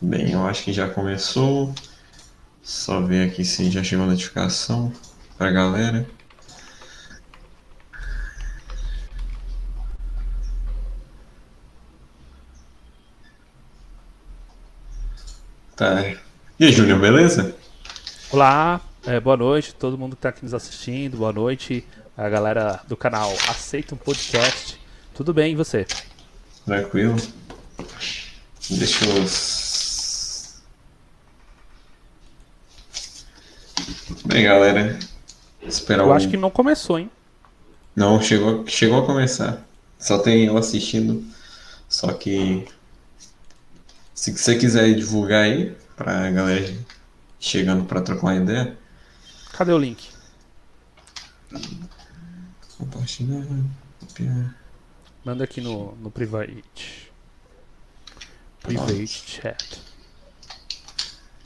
Bem, eu acho que já começou. Só ver aqui se já chegou a notificação pra galera. Tá. E aí, Júnior, beleza? Olá, é, boa noite, todo mundo que está aqui nos assistindo, boa noite, a galera do canal Aceita um Podcast. Tudo bem, e você? Tranquilo. Deixa eu. Bem, galera. Esperar Eu acho que não começou, hein? Não, chegou, chegou a começar. Só tem eu assistindo. Só que. Se você quiser divulgar aí, pra galera chegando pra trocar uma ideia, Cadê o link? compartilhar, copiar. Manda aqui no, no private. Private chat.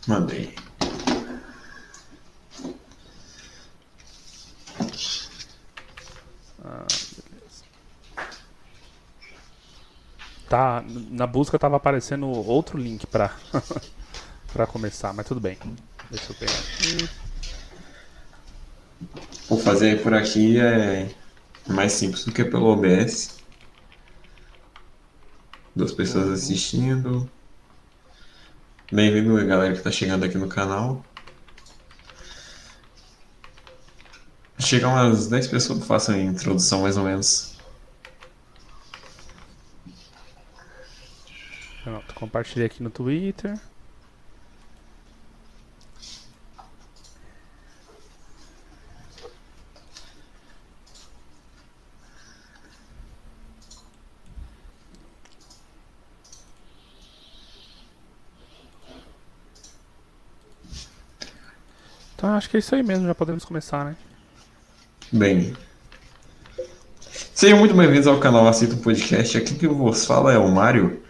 Mandei. Tá, na busca tava aparecendo outro link pra, pra começar, mas tudo bem. Deixa eu pegar aqui. Vou fazer por aqui é mais simples do que pelo OBS. Duas pessoas assistindo. Bem-vindo, galera que tá chegando aqui no canal. Chegar umas 10 pessoas, façam a introdução mais ou menos. Pronto, compartilhei aqui no Twitter. Então acho que é isso aí mesmo, já podemos começar, né? Bem. Sejam muito bem-vindos ao canal Aceita um Podcast. Aqui que vos fala é o Mário.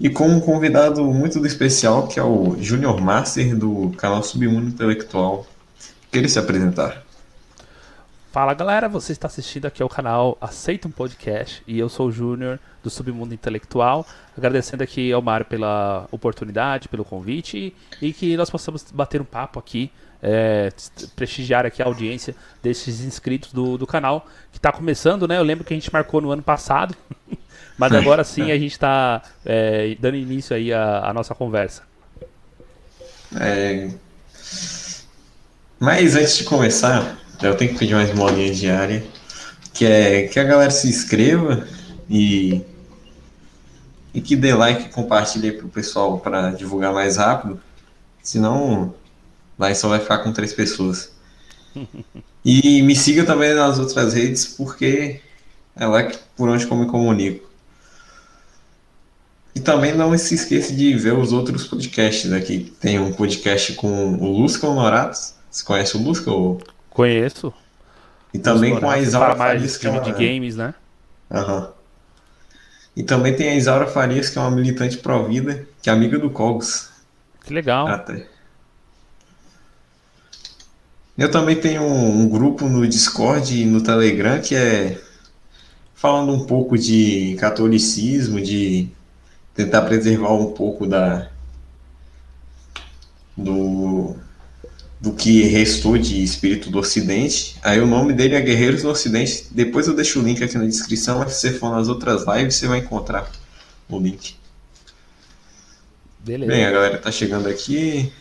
E com um convidado muito especial, que é o Junior Master do canal Submundo Intelectual. Queria se apresentar. Fala galera, você está assistindo aqui ao canal Aceita um Podcast e eu sou o Júnior do Submundo Intelectual, agradecendo aqui ao Mário pela oportunidade, pelo convite e que nós possamos bater um papo aqui, é, prestigiar aqui a audiência desses inscritos do, do canal que está começando, né? Eu lembro que a gente marcou no ano passado, mas agora sim a gente está é, dando início aí à, à nossa conversa. É... Mas antes de começar, eu tenho que pedir mais molinha diária, que é que a galera se inscreva e e que dê like e compartilhe aí pro pessoal para divulgar mais rápido, senão lá só vai ficar com três pessoas. E me siga também nas outras redes, porque é lá que, por onde eu me comunico. E também não se esqueça de ver os outros podcasts aqui. Tem um podcast com o Lusca Honoratos. Você conhece o Lusca? Ou... Conheço. E também com a Isaura Farias, que é uma... de games, né? Aham. E também tem a Isaura Farias, que é uma militante pró-vida, que é amiga do Cogos. Que legal. Até. Eu também tenho um, um grupo no Discord e no Telegram que é falando um pouco de catolicismo, de tentar preservar um pouco da do do que restou de espírito do Ocidente. Aí o nome dele é Guerreiros do Ocidente. Depois eu deixo o link aqui na descrição, mas se você for nas outras lives, você vai encontrar o link. Beleza. Bem, a galera tá chegando aqui.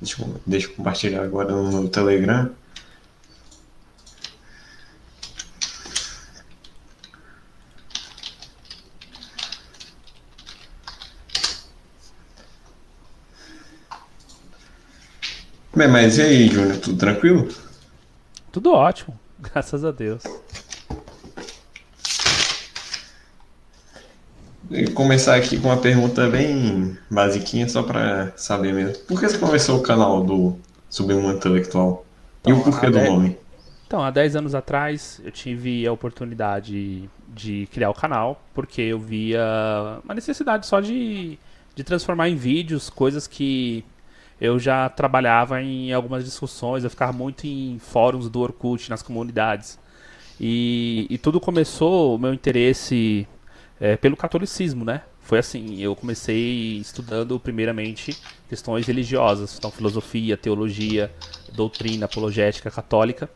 Deixa eu, deixa eu compartilhar agora no Telegram. Bem, mas e aí, Júnior, tudo tranquilo? Tudo ótimo, graças a Deus. Começar aqui com uma pergunta bem basiquinha, só pra saber mesmo. Por que você começou o canal do Submundo Intelectual? e o Então, porquê do ideia- nome? Então, há 10 anos atrás, eu tive a oportunidade de criar o canal, porque eu via uma necessidade só de, de transformar em vídeos coisas que eu já trabalhava em algumas discussões, eu ficava muito em fóruns do Orkut, nas comunidades. E, e tudo começou, o meu interesse é, pelo catolicismo, né? foi assim, eu comecei estudando primeiramente questões religiosas, então filosofia, teologia, doutrina, apologética católica.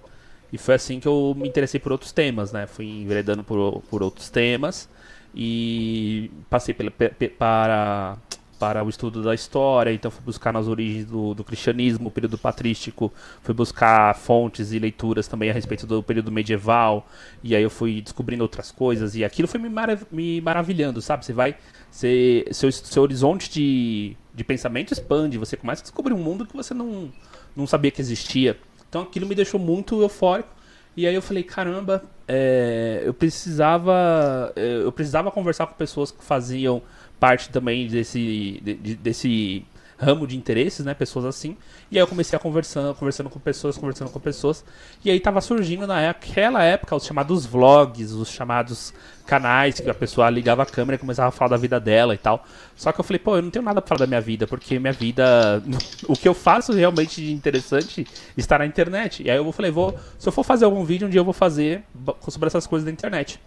E foi assim que eu me interessei por outros temas, né? Fui enveredando por, por outros temas e passei pela, para para o estudo da história, então fui buscar nas origens do, do, cristianismo, o período patrístico, fui buscar fontes e leituras também a respeito do período medieval, e aí eu fui descobrindo outras coisas, e aquilo foi me, marav me maravilhando, sabe? Você vai, você, seu, seu horizonte de, de pensamento expande, você começa a descobrir um mundo que você não, não sabia que existia. Então aquilo me deixou muito eufórico, e aí eu falei, caramba, é, eu precisava é, eu precisava conversar com pessoas que faziam parte também desse, de, desse ramo de interesses, né? Pessoas assim. E aí eu comecei a conversando, conversando com pessoas, conversando com pessoas. E aí tava surgindo naquela época os chamados vlogs, os chamados canais que a pessoa ligava a câmera e começava a falar da vida dela e tal. Só que eu falei, pô, eu não tenho nada pra falar da minha vida, porque minha vida. O que eu faço realmente de interessante está na internet. E aí eu falei, vou. Se eu for fazer algum vídeo, um dia eu vou fazer sobre essas coisas da internet.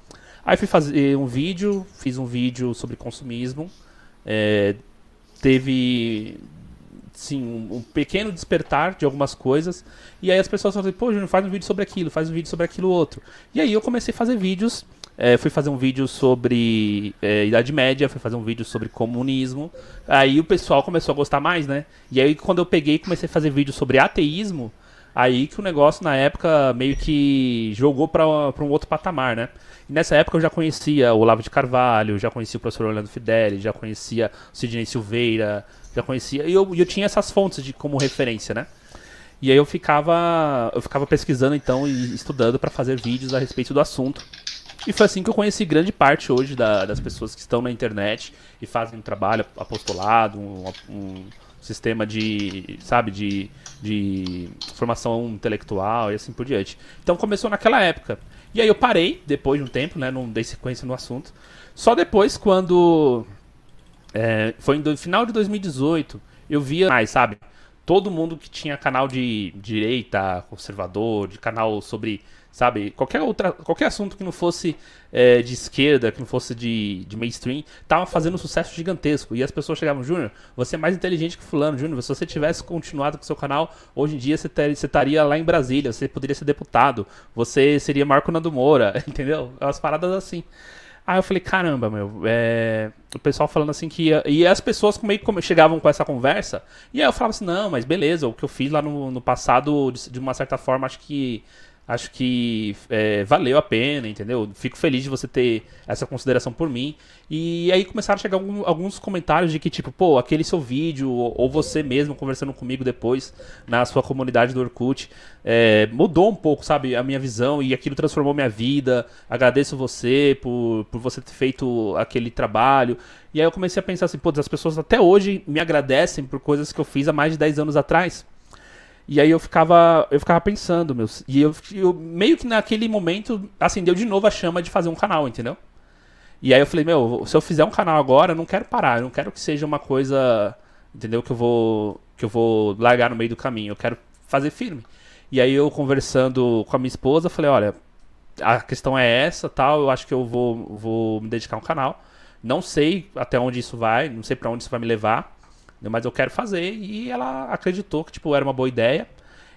Aí fui fazer um vídeo, fiz um vídeo sobre consumismo. É, teve sim, um, um, pequeno despertar de algumas coisas. E aí as pessoas falaram, pô, Júnior, faz um vídeo sobre aquilo, faz um vídeo sobre aquilo outro. E aí eu comecei a fazer vídeos. É, fui fazer um vídeo sobre é, Idade Média, fui fazer um vídeo sobre comunismo. Aí o pessoal começou a gostar mais, né? E aí quando eu peguei e comecei a fazer vídeo sobre ateísmo, aí que o negócio na época meio que jogou para um outro patamar, né? E nessa época eu já conhecia o Olavo de Carvalho, já conhecia o professor Orlando Fideli, já conhecia o Sidney Silveira, já conhecia. E eu, eu tinha essas fontes de como referência, né? E aí eu ficava, eu ficava pesquisando então e estudando para fazer vídeos a respeito do assunto. E foi assim que eu conheci grande parte hoje da, das pessoas que estão na internet e fazem um trabalho apostolado, um, um sistema de, sabe, de, de formação intelectual e assim por diante. Então começou naquela época. E aí eu parei, depois de um tempo, né? Não dei sequência no assunto. Só depois, quando. É, foi no final de 2018, eu via mais, sabe? Todo mundo que tinha canal de direita, conservador, de canal sobre sabe? Qualquer, outra, qualquer assunto que não fosse é, de esquerda, que não fosse de, de mainstream, tava fazendo um sucesso gigantesco. E as pessoas chegavam, Júnior, você é mais inteligente que fulano, Júnior, se você tivesse continuado com o seu canal, hoje em dia você, ter, você estaria lá em Brasília, você poderia ser deputado, você seria Marco Nando Moura, entendeu? As paradas assim. Aí eu falei, caramba, meu, é... o pessoal falando assim que. Ia... E as pessoas meio que chegavam com essa conversa, e aí eu falava assim, não, mas beleza, o que eu fiz lá no, no passado, de, de uma certa forma, acho que acho que é, valeu a pena, entendeu? Fico feliz de você ter essa consideração por mim. E aí começaram a chegar alguns comentários de que, tipo, pô, aquele seu vídeo, ou, ou, você mesmo conversando comigo depois na sua comunidade do Orkut, é, mudou um pouco, sabe, a minha visão e aquilo transformou minha vida. Agradeço você por, por você ter feito aquele trabalho. E aí eu comecei a pensar assim, pô, as pessoas até hoje me agradecem por coisas que eu fiz há mais de 10 anos atrás. E aí eu ficava, eu ficava pensando, meus. E eu, eu, meio que naquele momento acendeu de novo a chama de fazer um canal, entendeu? E aí eu falei, meu, se eu fizer um canal agora, eu não quero parar, eu não quero que seja uma coisa, entendeu? Que eu vou que eu vou largar no meio do caminho, eu quero fazer firme. E aí eu conversando com a minha esposa, falei, olha, a questão é essa, tal, eu acho que eu vou vou me dedicar a um canal. Não sei até onde isso vai, não sei para onde isso vai me levar mas eu quero fazer. E ela acreditou que tipo, era uma boa ideia.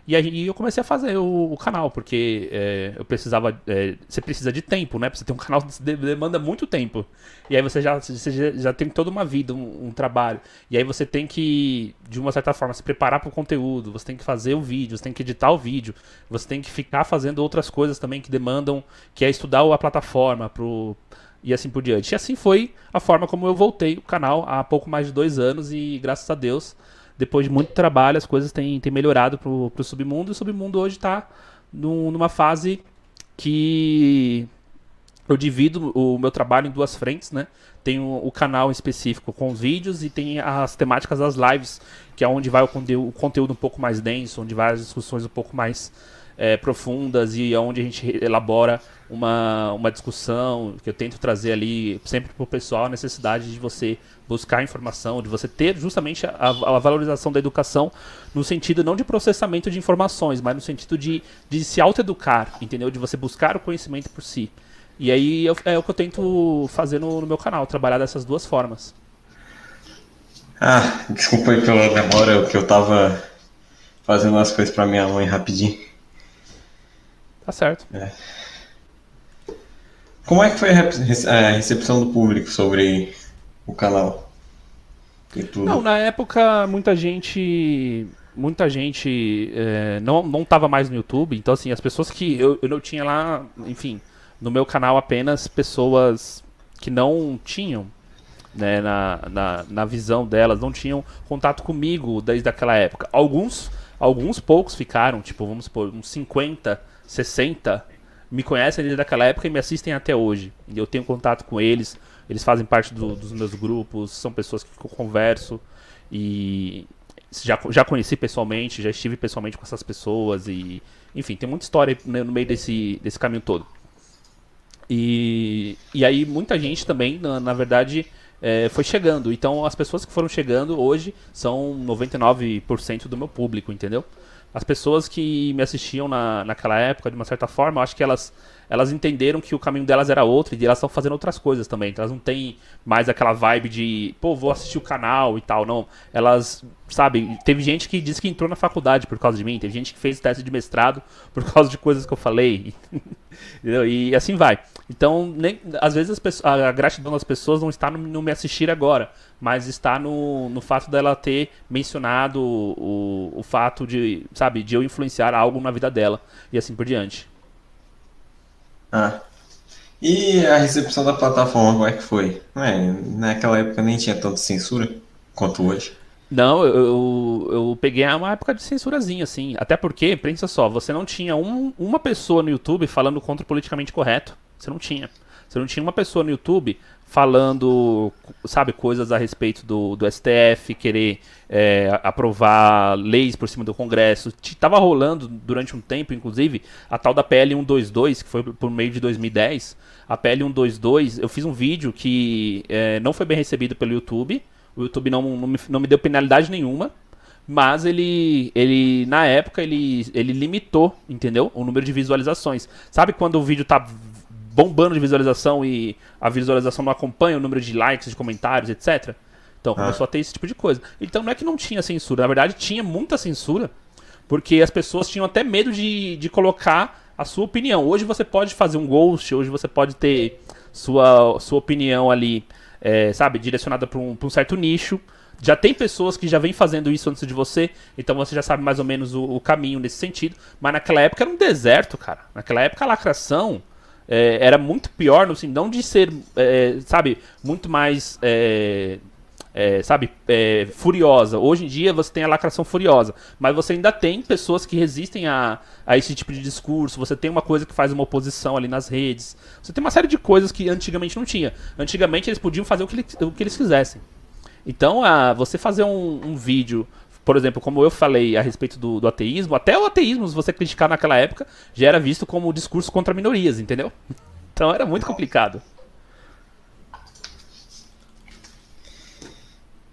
E aí eu comecei a fazer o, o canal, porque é, eu precisava. É, você precisa de tempo, né? Pra você ter um canal demanda muito tempo. E aí você já, você já, tem toda uma vida, um, um, trabalho. E aí você tem que, de uma certa forma, se preparar para o conteúdo, você tem que fazer o vídeo, você tem que editar o vídeo, você tem que ficar fazendo outras coisas também que demandam, que é estudar a plataforma pro, e assim por diante. E assim foi a forma como eu voltei o canal há pouco mais de dois anos e graças a Deus, depois de muito trabalho, as coisas têm, têm melhorado pro, pro Submundo e o Submundo hoje está numa fase que eu divido o meu trabalho em duas frentes, né? Tem o, o, canal específico com os vídeos e tem as temáticas das lives, que é onde vai o, o conteúdo um pouco mais denso, onde vai as discussões um pouco mais é, profundas e onde a gente elabora uma, uma discussão que eu tento trazer ali sempre para o pessoal a necessidade de você buscar informação, de você ter justamente a, a, valorização da educação no sentido não de processamento de informações, mas no sentido de, de se autoeducar, entendeu? De você buscar o conhecimento por si. E aí eu, é o que eu tento fazer no, no meu canal, trabalhar dessas duas formas. Ah, desculpa aí pela demora, que eu tava fazendo umas coisas pra minha mãe rapidinho. Tá certo. É. Como é que foi a recepção do público sobre o canal? Tudo? Não, na época muita gente muita gente é, não, não tava mais no YouTube, então assim, as pessoas que eu, eu não tinha lá, enfim, no meu canal apenas pessoas que não tinham né, na, na, na visão delas, não tinham contato comigo desde aquela época. Alguns, alguns poucos ficaram, tipo, vamos supor, uns 50, 60 me conhecem desde aquela época e me assistem até hoje. Eu tenho contato com eles, eles fazem parte do, dos meus grupos, são pessoas que eu converso e já, já conheci pessoalmente, já estive pessoalmente com essas pessoas e enfim, tem muita história no meio desse, desse caminho todo. E, e aí muita gente também, na, na verdade, é, foi chegando. Então as pessoas que foram chegando hoje são 99% do meu público, entendeu? As pessoas que me assistiam na, naquela época, de uma certa forma, acho que elas elas entenderam que o caminho delas era outro e elas estão fazendo outras coisas também. Então elas não têm mais aquela vibe de, pô, vou assistir o canal e tal. Não. Elas, sabe, teve gente que disse que entrou na faculdade por causa de mim, teve gente que fez teste de mestrado por causa de coisas que eu falei. Entendeu? E assim vai. Então, nem, às vezes pessoas, a gratidão das pessoas não está no, no, me assistir agora, mas está no, no fato dela ter mencionado o, o fato de, sabe, de eu influenciar algo na vida dela e assim por diante. Ah. E a recepção da plataforma, como é que foi? É, naquela época nem tinha tanta censura quanto hoje. Não, eu, eu, peguei uma época de censurazinha, assim. Até porque, pensa só, você não tinha um, uma pessoa no YouTube falando contra o politicamente correto. Você não tinha. Você não tinha uma pessoa no YouTube falando, sabe, coisas a respeito do, do STF, querer é, aprovar leis por cima do Congresso. Tava rolando durante um tempo, inclusive, a tal da PL 122, que foi por meio de 2010. A PL 122, eu fiz um vídeo que é, não foi bem recebido pelo YouTube. O YouTube não, não, me, não me deu penalidade nenhuma. Mas ele, ele na época, ele, ele limitou, entendeu? O número de visualizações. Sabe quando o vídeo tá bombando de visualização e a visualização não acompanha o número de likes, de comentários, etc. Então ah. começou a ter esse tipo de coisa. Então não é que não tinha censura, na verdade tinha muita censura, porque as pessoas tinham até medo de, de colocar a sua opinião. Hoje você pode fazer um ghost, hoje você pode ter sua, sua opinião ali, é, sabe, direcionada para um, um certo nicho. Já tem pessoas que já vêm fazendo isso antes de você, então você já sabe mais ou menos o, o caminho nesse sentido. Mas naquela época era um deserto, cara. Naquela época a lacração é, era muito pior, no assim, não de ser, é, sabe, muito mais, é, é sabe, é, furiosa. Hoje em dia você tem a lacração furiosa, mas você ainda tem pessoas que resistem a, a esse tipo de discurso. Você tem uma coisa que faz uma oposição ali nas redes. Você tem uma série de coisas que antigamente não tinha. Antigamente eles podiam fazer o que, o que eles quisessem. Então, a, você fazer um, um vídeo por exemplo, como eu falei a respeito do, do, ateísmo, até o ateísmo, se você criticar naquela época, já era visto como discurso contra minorias, entendeu? Então era muito complicado.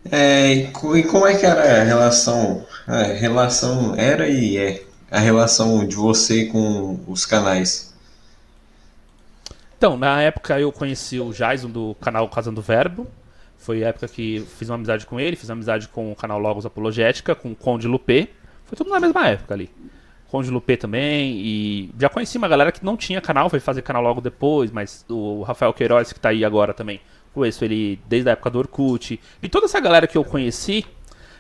É, e como é que era a relação? A relação era e é a relação de você com os canais? Então, na época eu conheci o Jason do canal Casando Verbo, foi a época que fiz uma amizade com ele, fiz uma amizade com o canal Logos Apologética, com o Conde Lupê. Foi tudo na mesma época ali. Conde Lupê também, e já conheci uma galera que não tinha canal, foi fazer canal logo depois, mas o Rafael Queiroz, que tá aí agora também, conheço ele desde a época do Orkut. E toda essa galera que eu conheci,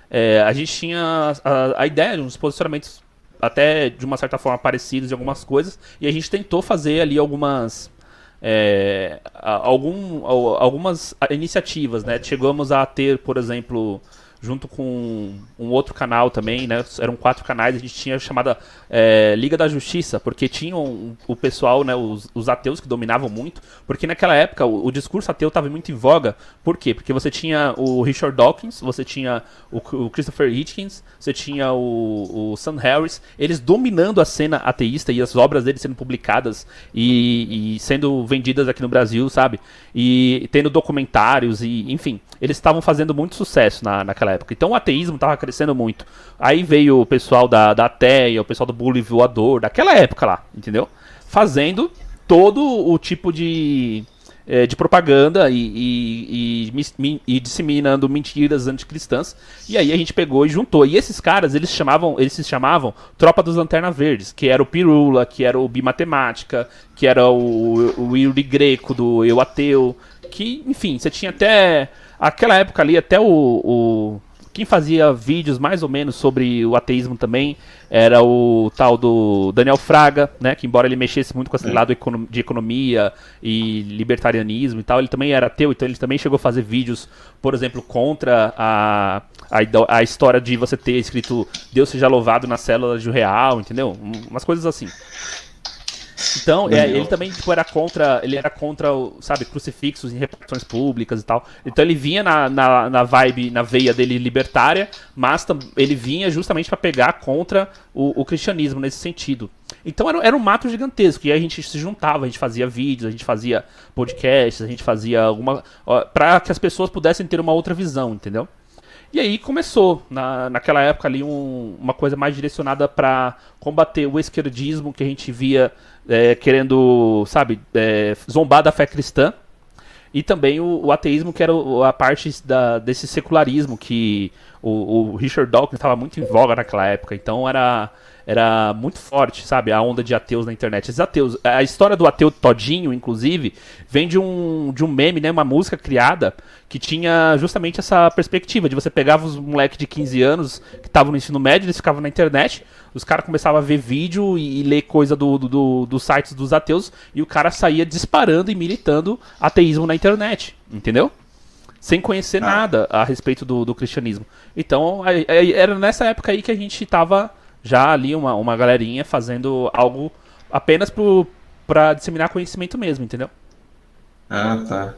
é, a gente tinha a, a ideia de uns posicionamentos até de uma certa forma parecidos em algumas coisas, e a gente tentou fazer ali algumas é, algum, algumas iniciativas, né? Chegamos a ter, por exemplo, junto com um outro canal também, né? Eram quatro canais, a gente tinha chamada é, Liga da Justiça, porque tinham o pessoal, né? Os, os ateus que dominavam muito, porque naquela época o, o discurso ateu estava muito em voga. Por quê? Porque você tinha o Richard Dawkins, você tinha o, o Christopher Hitchens, você tinha o, o Sam Harris, eles dominando a cena ateísta e as obras deles sendo publicadas e, e sendo vendidas aqui no Brasil, sabe? E tendo documentários e, enfim, eles estavam fazendo muito sucesso na, naquela época. Então o ateísmo estava crescendo muito. Aí veio o pessoal da, da Ateia, o pessoal do Bully Voador, daquela época lá, entendeu? Fazendo todo o tipo de, é, de propaganda e, e, e, e, disseminando mentiras anticristãs. E aí a gente pegou e juntou. E esses caras, eles chamavam, eles se chamavam Tropa dos Lanterna Verdes, que era o Pirula, que era o Bimatemática, que era o, o Yuri Greco do Eu Ateu, que, enfim, você tinha até aquela época ali, até o, o quem fazia vídeos mais ou menos sobre o ateísmo também era o tal do Daniel Fraga, né? Que embora ele mexesse muito com esse é. lado de economia e libertarianismo e tal, ele também era ateu, então ele também chegou a fazer vídeos, por exemplo, contra a, a, a história de você ter escrito Deus seja louvado na célula de real, entendeu? Umas coisas assim. Então, é, ele também tipo, era contra. Ele era contra, sabe, crucifixos em repartições públicas e tal. Então ele vinha na, na, na vibe, na veia dele libertária, mas ele vinha justamente para pegar contra o, o, cristianismo nesse sentido. Então era, era um mato gigantesco. E aí a gente se juntava, a gente fazia vídeos, a gente fazia podcasts, a gente fazia alguma. para que as pessoas pudessem ter uma outra visão, entendeu? E aí começou, na, naquela época ali, um, uma coisa mais direcionada para combater o esquerdismo que a gente via é, querendo, sabe, é, zombar da fé cristã. E também o, o ateísmo, que era a parte da, desse secularismo que o, o Richard Dawkins estava muito em voga naquela época. Então era era muito forte, sabe? A onda de ateus na internet. Esses ateus. A história do ateu todinho, inclusive, vem de um, de um meme, né? Uma música criada que tinha justamente essa perspectiva de você pegava os moleques de 15 anos que estavam no ensino médio, eles ficavam na internet, os caras começavam a ver vídeo e, e ler coisa do, do, do, dos sites dos ateus e o cara saía disparando e militando ateísmo na internet, entendeu? sem conhecer ah. nada a respeito do, do cristianismo. Então, era nessa época aí que a gente estava já ali uma, uma galerinha fazendo algo apenas para disseminar conhecimento mesmo, entendeu? Ah, tá.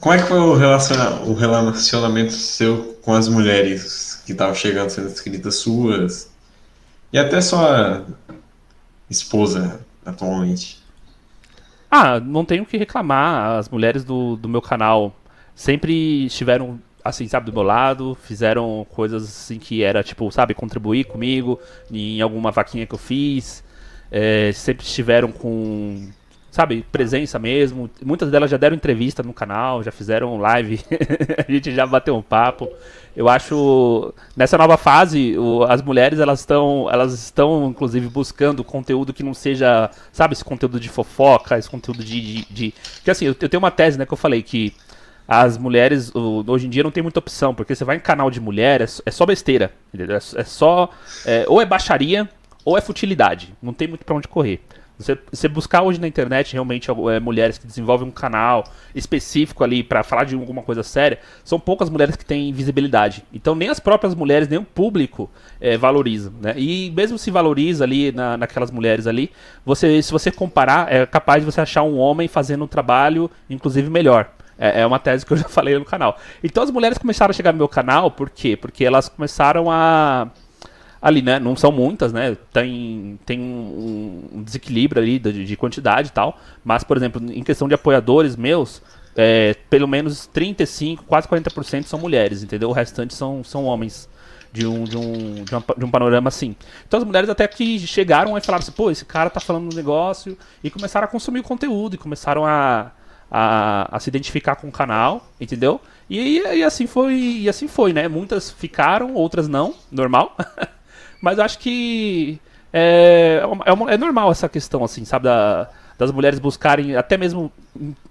Como é que foi o, relaciona o relacionamento seu com as mulheres que estavam chegando sendo escritas suas? E até sua esposa atualmente? Ah, não tenho o que reclamar. As mulheres do, do meu canal sempre estiveram assim, sabe, do meu lado, fizeram coisas assim que era, tipo, sabe, contribuir comigo em alguma vaquinha que eu fiz, é, sempre estiveram com, sabe, presença mesmo. Muitas delas já deram entrevista no canal, já fizeram live, a gente já bateu um papo. Eu acho, nessa nova fase, o, as mulheres, elas estão, elas estão, inclusive, buscando conteúdo que não seja, sabe, esse conteúdo de fofoca, esse conteúdo de... de, de... Porque assim, eu, eu tenho uma tese, né, que eu falei que as mulheres hoje em dia não tem muita opção, porque você vai em canal de mulher, é, é só besteira, entendeu? É, é só. É, ou é baixaria, ou é futilidade. Não tem muito para onde correr. Você, você, buscar hoje na internet realmente é, mulheres que desenvolvem um canal específico ali para falar de alguma coisa séria, são poucas mulheres que têm visibilidade. Então nem as próprias mulheres, nem o público é, valorizam. Né? E mesmo se valoriza ali na, naquelas mulheres ali, você, se você comparar, é capaz de você achar um homem fazendo um trabalho, inclusive, melhor. É, é uma tese que eu já falei no canal. Então as mulheres começaram a chegar no meu canal, por quê? Porque elas começaram a. Ali, né? Não são muitas, né? Tem, tem um, desequilíbrio ali de, de, quantidade e tal. Mas, por exemplo, em questão de apoiadores meus, é, pelo menos 35, quase 40% são mulheres, entendeu? O restante são, são homens de um, de, um, de, uma, de um panorama assim. Então as mulheres até que chegaram e falaram assim, pô, esse cara tá falando um negócio, e começaram a consumir o conteúdo, e começaram a, a, a se identificar com o canal, entendeu? E, e, assim foi, e assim foi, né? Muitas ficaram, outras não, normal. Mas acho que é, é, uma, é, normal essa questão, assim, sabe, da, das mulheres buscarem, até mesmo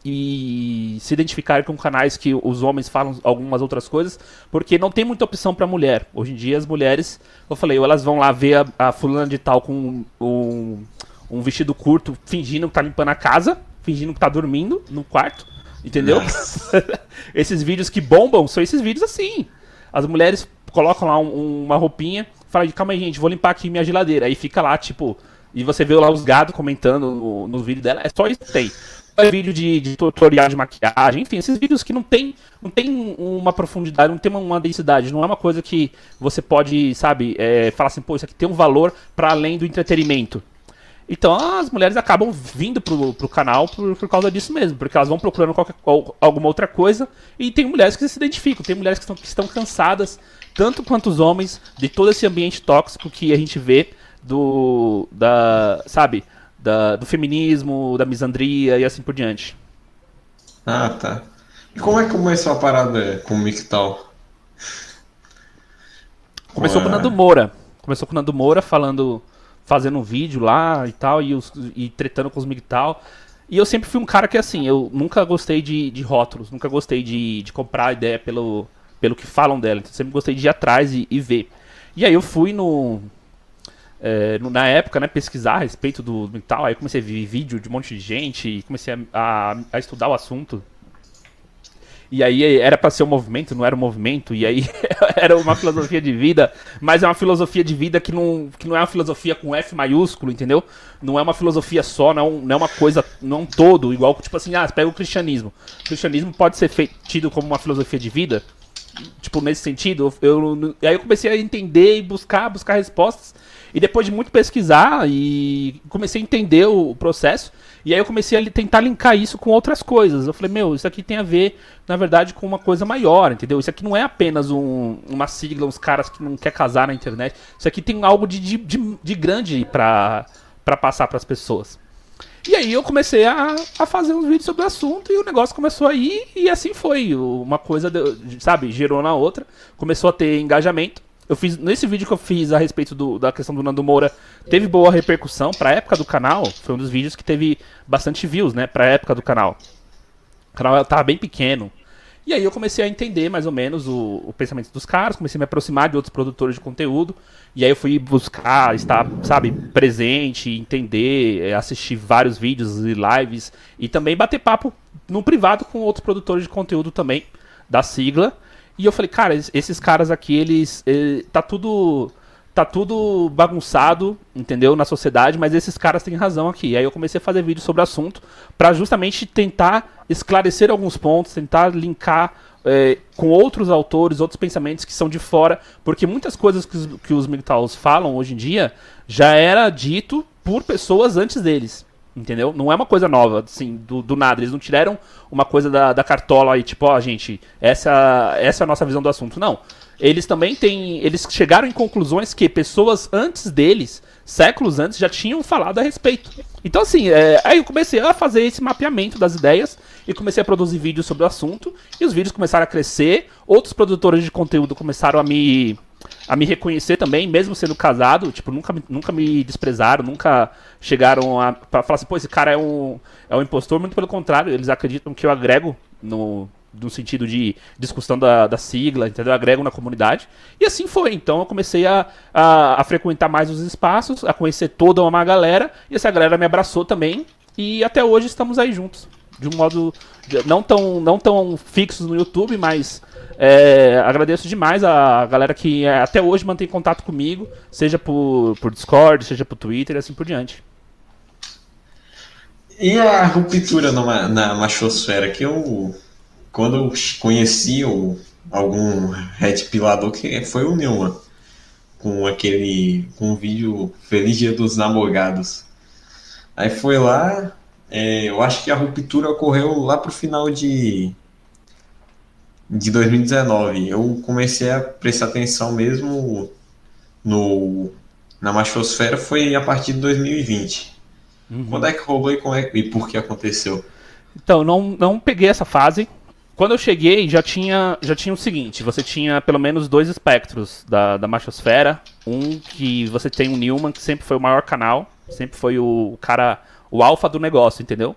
e se identificarem com canais que os homens falam algumas outras coisas, porque não tem muita opção para mulher. Hoje em dia as mulheres, eu falei, ou elas vão lá ver a, a fulana de tal com um, um vestido curto fingindo que tá limpando a casa, fingindo que tá dormindo no quarto, entendeu? esses vídeos que bombam são esses vídeos assim. As mulheres colocam lá um, uma roupinha, falam, calma aí, gente, vou limpar aqui minha geladeira. Aí fica lá, tipo, e você vê lá os gados comentando no, no vídeo dela, é só isso que tem. É vídeo de, de, tutorial de maquiagem, enfim, esses vídeos que não tem, não tem uma profundidade, não tem uma, uma densidade, não é uma coisa que você pode, sabe, é, falar assim, pô, isso aqui tem um valor para além do entretenimento. Então as mulheres acabam vindo pro, pro canal por, por causa disso mesmo, porque elas vão procurando qualquer, alguma outra coisa e tem mulheres que se identificam, tem mulheres que estão, que estão cansadas, tanto quanto os homens, de todo esse ambiente tóxico que a gente vê do. da. sabe? Da, do feminismo, da misandria e assim por diante. Ah, tá. E como é que começou a parada com o Mictal? Começou com o Nando Moura. Começou com o Nando Moura falando. Fazendo um vídeo lá e tal, e, os, e tretando com os Mictal. E eu sempre fui um cara que, assim, eu nunca gostei de, de rótulos, nunca gostei de, de comprar ideia pelo, pelo que falam dela. Então, sempre gostei de ir atrás e, e ver. E aí eu fui no, é, na época, né, pesquisar a respeito do mental, aí comecei a ver vídeo de um monte de gente e comecei a, a, a estudar o assunto. E aí era para ser um movimento, não era um movimento, e aí era uma filosofia de vida, mas é uma filosofia de vida que não, que não é uma filosofia com F maiúsculo, entendeu? Não é uma filosofia só, não, não é uma coisa, não é um todo, igual tipo assim, ah, pega o cristianismo. O cristianismo pode ser feito, tido como uma filosofia de vida, tipo, nesse sentido. Eu, eu, aí eu comecei a entender e buscar, buscar respostas. E depois de muito pesquisar e comecei a entender o processo, e aí eu comecei a tentar linkar isso com outras coisas. Eu falei, meu, isso aqui tem a ver, na verdade, com uma coisa maior, entendeu? Isso aqui não é apenas um, uma sigla, uns caras que não quer casar na internet. Isso aqui tem algo de, de, de, de grande pra, pra passar pras pessoas. E aí eu comecei a, a fazer uns vídeos sobre o assunto e o negócio começou a ir e assim foi. Uma coisa, sabe, gerou na outra, começou a ter engajamento. Eu fiz nesse vídeo que eu fiz a respeito do, da questão do Nando Moura, teve boa repercussão para época do canal. Foi um dos vídeos que teve bastante views, né, para época do canal. O canal tava bem pequeno. E aí eu comecei a entender mais ou menos o, o, pensamento dos caras, comecei a me aproximar de outros produtores de conteúdo. E aí eu fui buscar estar, sabe, presente, entender, eh, assistir vários vídeos e lives e também bater papo no privado com outros produtores de conteúdo também da sigla. E eu falei, cara, esses caras aqui, eles. Eh, tá tudo. Tá tudo bagunçado, entendeu? Na sociedade, mas esses caras têm razão aqui. Aí eu comecei a fazer vídeos sobre o assunto para justamente tentar esclarecer alguns pontos, tentar linkar é, com outros autores, outros pensamentos que são de fora, porque muitas coisas que os, que os falam hoje em dia já era dito por pessoas antes deles. Entendeu? Não é uma coisa nova, assim, do, do nada. Eles não tiraram uma coisa da, da cartola aí, tipo, ó, oh, gente, essa, essa é a nossa visão do assunto. Não. Eles também têm. Eles chegaram em conclusões que pessoas antes deles, séculos antes, já tinham falado a respeito. Então, assim, é, aí eu comecei a fazer esse mapeamento das ideias e comecei a produzir vídeos sobre o assunto. E os vídeos começaram a crescer. Outros produtores de conteúdo começaram a me a me reconhecer também, mesmo sendo casado, tipo, nunca, nunca me desprezaram, nunca chegaram a pra falar assim, pô, esse cara é um, é um impostor, muito pelo contrário, eles acreditam que eu agrego no, no sentido de discussão da, da sigla, entendeu? Eu agrego na comunidade. E assim foi. Então eu comecei a, a, a, frequentar mais os espaços, a conhecer toda uma galera, e essa galera me abraçou também. E até hoje estamos aí juntos. De um modo não tão, não tão fixos no YouTube, mas é, agradeço demais a galera que é, até hoje mantém contato comigo, seja por, por Discord, seja por Twitter e assim por diante. E a ruptura na, na machosfera, que eu, quando eu conheci o, algum red pilador, que foi o Neumann, com aquele, com o vídeo Feliz Dia dos Namorados. Aí foi lá, é, eu acho que a ruptura ocorreu lá pro final de de 2019. Eu comecei a prestar atenção mesmo no na machosfera foi a partir de 2020. Uhum. Quando é que rolou e, é, e por que aconteceu? Então, não, não peguei essa fase. Quando eu cheguei, já tinha, já tinha o seguinte: você tinha pelo menos dois espectros da, da machosfera. Um que você tem o Newman, que sempre foi o maior canal, sempre foi o, o cara, o alfa do negócio, entendeu?